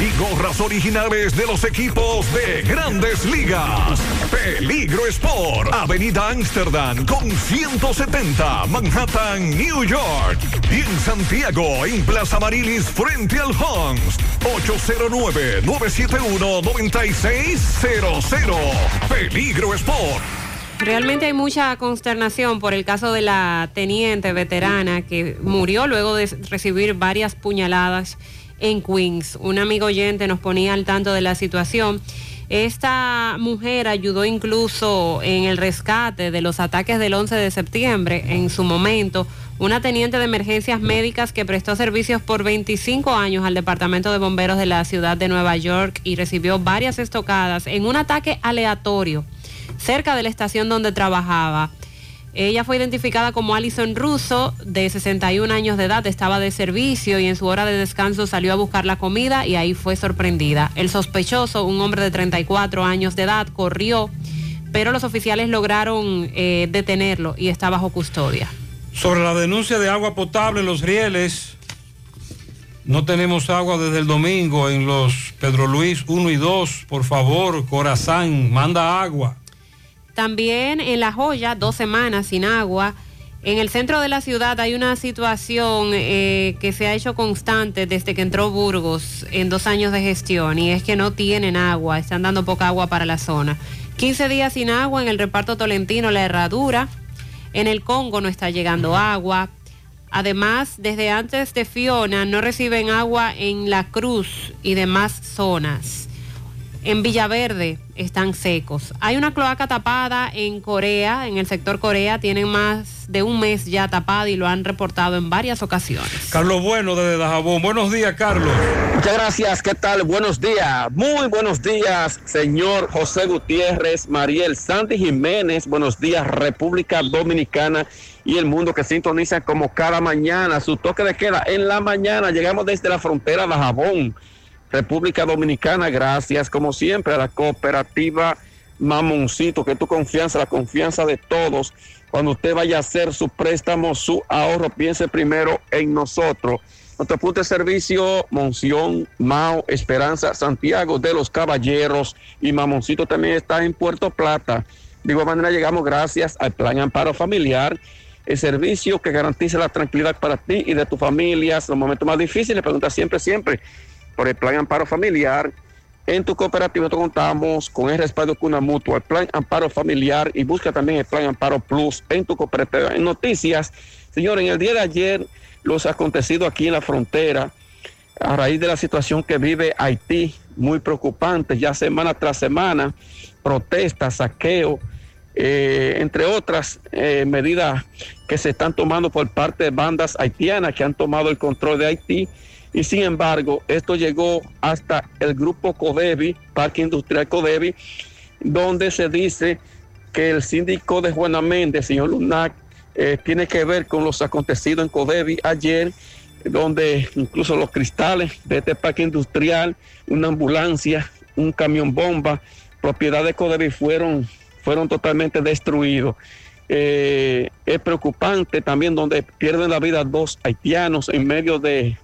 y gorras originales de los equipos de grandes ligas. Peligro Sport, Avenida Amsterdam con 170, Manhattan, New York. Y en Santiago, en Plaza Marilis, frente al Hans, 809-971-9600. Peligro Sport. Realmente hay mucha consternación por el caso de la teniente veterana que murió luego de recibir varias puñaladas en Queens. Un amigo oyente nos ponía al tanto de la situación. Esta mujer ayudó incluso en el rescate de los ataques del 11 de septiembre en su momento. Una teniente de emergencias médicas que prestó servicios por 25 años al Departamento de Bomberos de la ciudad de Nueva York y recibió varias estocadas en un ataque aleatorio cerca de la estación donde trabajaba. Ella fue identificada como Alison Russo, de 61 años de edad, estaba de servicio y en su hora de descanso salió a buscar la comida y ahí fue sorprendida. El sospechoso, un hombre de 34 años de edad, corrió, pero los oficiales lograron eh, detenerlo y está bajo custodia. Sobre la denuncia de agua potable en los rieles, no tenemos agua desde el domingo en los Pedro Luis 1 y 2. Por favor, Corazán, manda agua. También en La Joya, dos semanas sin agua. En el centro de la ciudad hay una situación eh, que se ha hecho constante desde que entró Burgos en dos años de gestión y es que no tienen agua, están dando poca agua para la zona. 15 días sin agua en el reparto tolentino, la herradura. En el Congo no está llegando agua. Además, desde antes de Fiona no reciben agua en La Cruz y demás zonas. En Villaverde están secos. Hay una cloaca tapada en Corea, en el sector Corea, tienen más de un mes ya tapada y lo han reportado en varias ocasiones. Carlos Bueno desde Dajabón. Buenos días, Carlos. Muchas gracias, ¿qué tal? Buenos días, muy buenos días, señor José Gutiérrez, Mariel Santi Jiménez, buenos días, República Dominicana y el mundo que sintoniza como cada mañana, su toque de queda en la mañana, llegamos desde la frontera de Dajabón. República Dominicana, gracias como siempre a la cooperativa Mamoncito, que tu confianza, la confianza de todos. Cuando usted vaya a hacer su préstamo, su ahorro, piense primero en nosotros. Nuestro punto de servicio, Monción, Mao, Esperanza, Santiago de los Caballeros y Mamoncito también está en Puerto Plata. De igual manera llegamos gracias al Plan Amparo Familiar, el servicio que garantiza la tranquilidad para ti y de tu familia. En los momentos más difíciles, pregunta siempre, siempre por el Plan Amparo Familiar. En tu cooperativa contamos con el respaldo de una mutua, el Plan Amparo Familiar y busca también el Plan Amparo Plus en tu cooperativa. En noticias, señor, en el día de ayer, los acontecidos aquí en la frontera, a raíz de la situación que vive Haití, muy preocupante, ya semana tras semana, protestas, saqueo, eh, entre otras eh, medidas que se están tomando por parte de bandas haitianas que han tomado el control de Haití y sin embargo, esto llegó hasta el grupo Codevi, Parque Industrial Codevi, donde se dice que el síndico de Juana Méndez, señor Lunac, eh, tiene que ver con los acontecidos en Codevi ayer, donde incluso los cristales de este parque industrial, una ambulancia, un camión bomba, propiedad de Codevi fueron, fueron totalmente destruidos. Eh, es preocupante también donde pierden la vida dos haitianos en medio de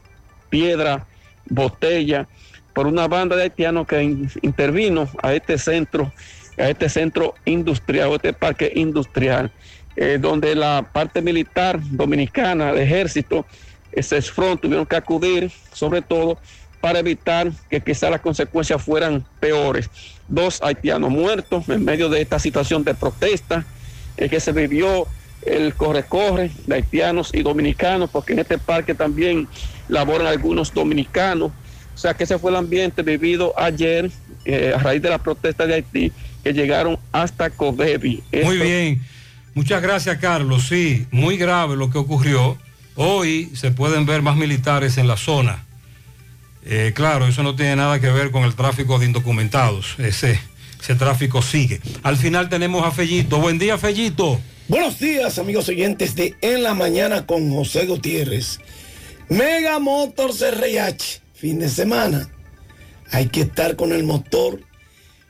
piedra, botella, por una banda de haitianos que intervino a este centro, a este centro industrial, a este parque industrial, eh, donde la parte militar dominicana, el ejército, ese front tuvieron que acudir, sobre todo para evitar que quizás las consecuencias fueran peores. Dos haitianos muertos en medio de esta situación de protesta eh, que se vivió el corre-corre de haitianos y dominicanos, porque en este parque también laboran algunos dominicanos. O sea que ese fue el ambiente vivido ayer eh, a raíz de la protesta de Haití que llegaron hasta Codevi. Muy bien, muchas gracias Carlos. Sí, muy grave lo que ocurrió. Hoy se pueden ver más militares en la zona. Eh, claro, eso no tiene nada que ver con el tráfico de indocumentados. Ese, ese tráfico sigue. Al final tenemos a Fellito. Buen día, Fellito. Buenos días, amigos oyentes de En la Mañana con José Gutiérrez. Mega Motors RH, fin de semana. Hay que estar con el motor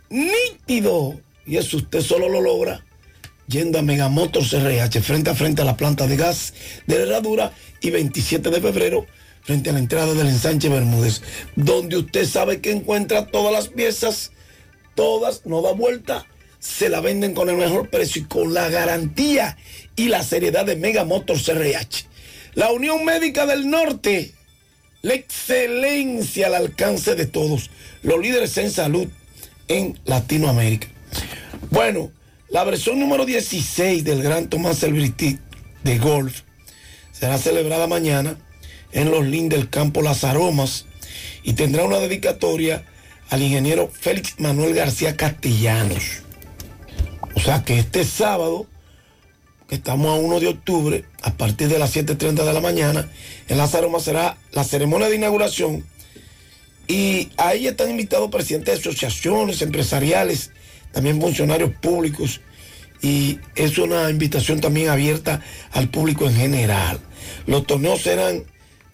nítido. Y eso usted solo lo logra yendo a Mega Motors RH, frente a frente a la planta de gas de la herradura y 27 de febrero, frente a la entrada del ensanche Bermúdez, donde usted sabe que encuentra todas las piezas, todas, no da vuelta se la venden con el mejor precio y con la garantía y la seriedad de Mega Motors RH. La Unión Médica del Norte, la excelencia al alcance de todos, los líderes en salud en Latinoamérica. Bueno, la versión número 16 del Gran Tomás Celebrity de golf será celebrada mañana en los Lin del Campo Las Aromas y tendrá una dedicatoria al ingeniero Félix Manuel García Castellanos o sea que este sábado, que estamos a 1 de octubre, a partir de las 7.30 de la mañana, en Aromas será la ceremonia de inauguración y ahí están invitados presidentes de asociaciones empresariales también funcionarios públicos y es una invitación también abierta al público en general. Los torneos serán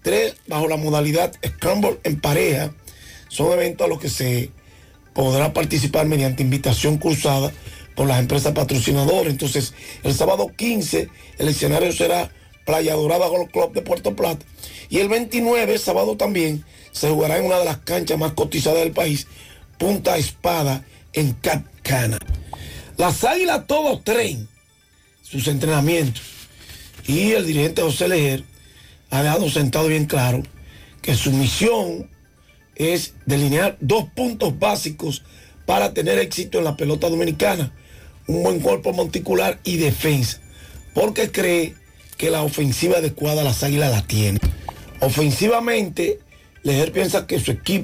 tres bajo la modalidad Scramble en pareja. Son eventos a los que se podrá participar mediante invitación cruzada por las empresas patrocinadoras. Entonces, el sábado 15, el escenario será Playa Dorada Golf Club de Puerto Plata. Y el 29, sábado también, se jugará en una de las canchas más cotizadas del país, Punta Espada, en Cap Cana. Las Águilas todos traen sus entrenamientos. Y el dirigente José Leger ha dejado sentado bien claro que su misión es delinear dos puntos básicos para tener éxito en la pelota dominicana. Un buen cuerpo monticular y defensa. Porque cree que la ofensiva adecuada las águilas la tiene. Ofensivamente, Leger piensa que su equipo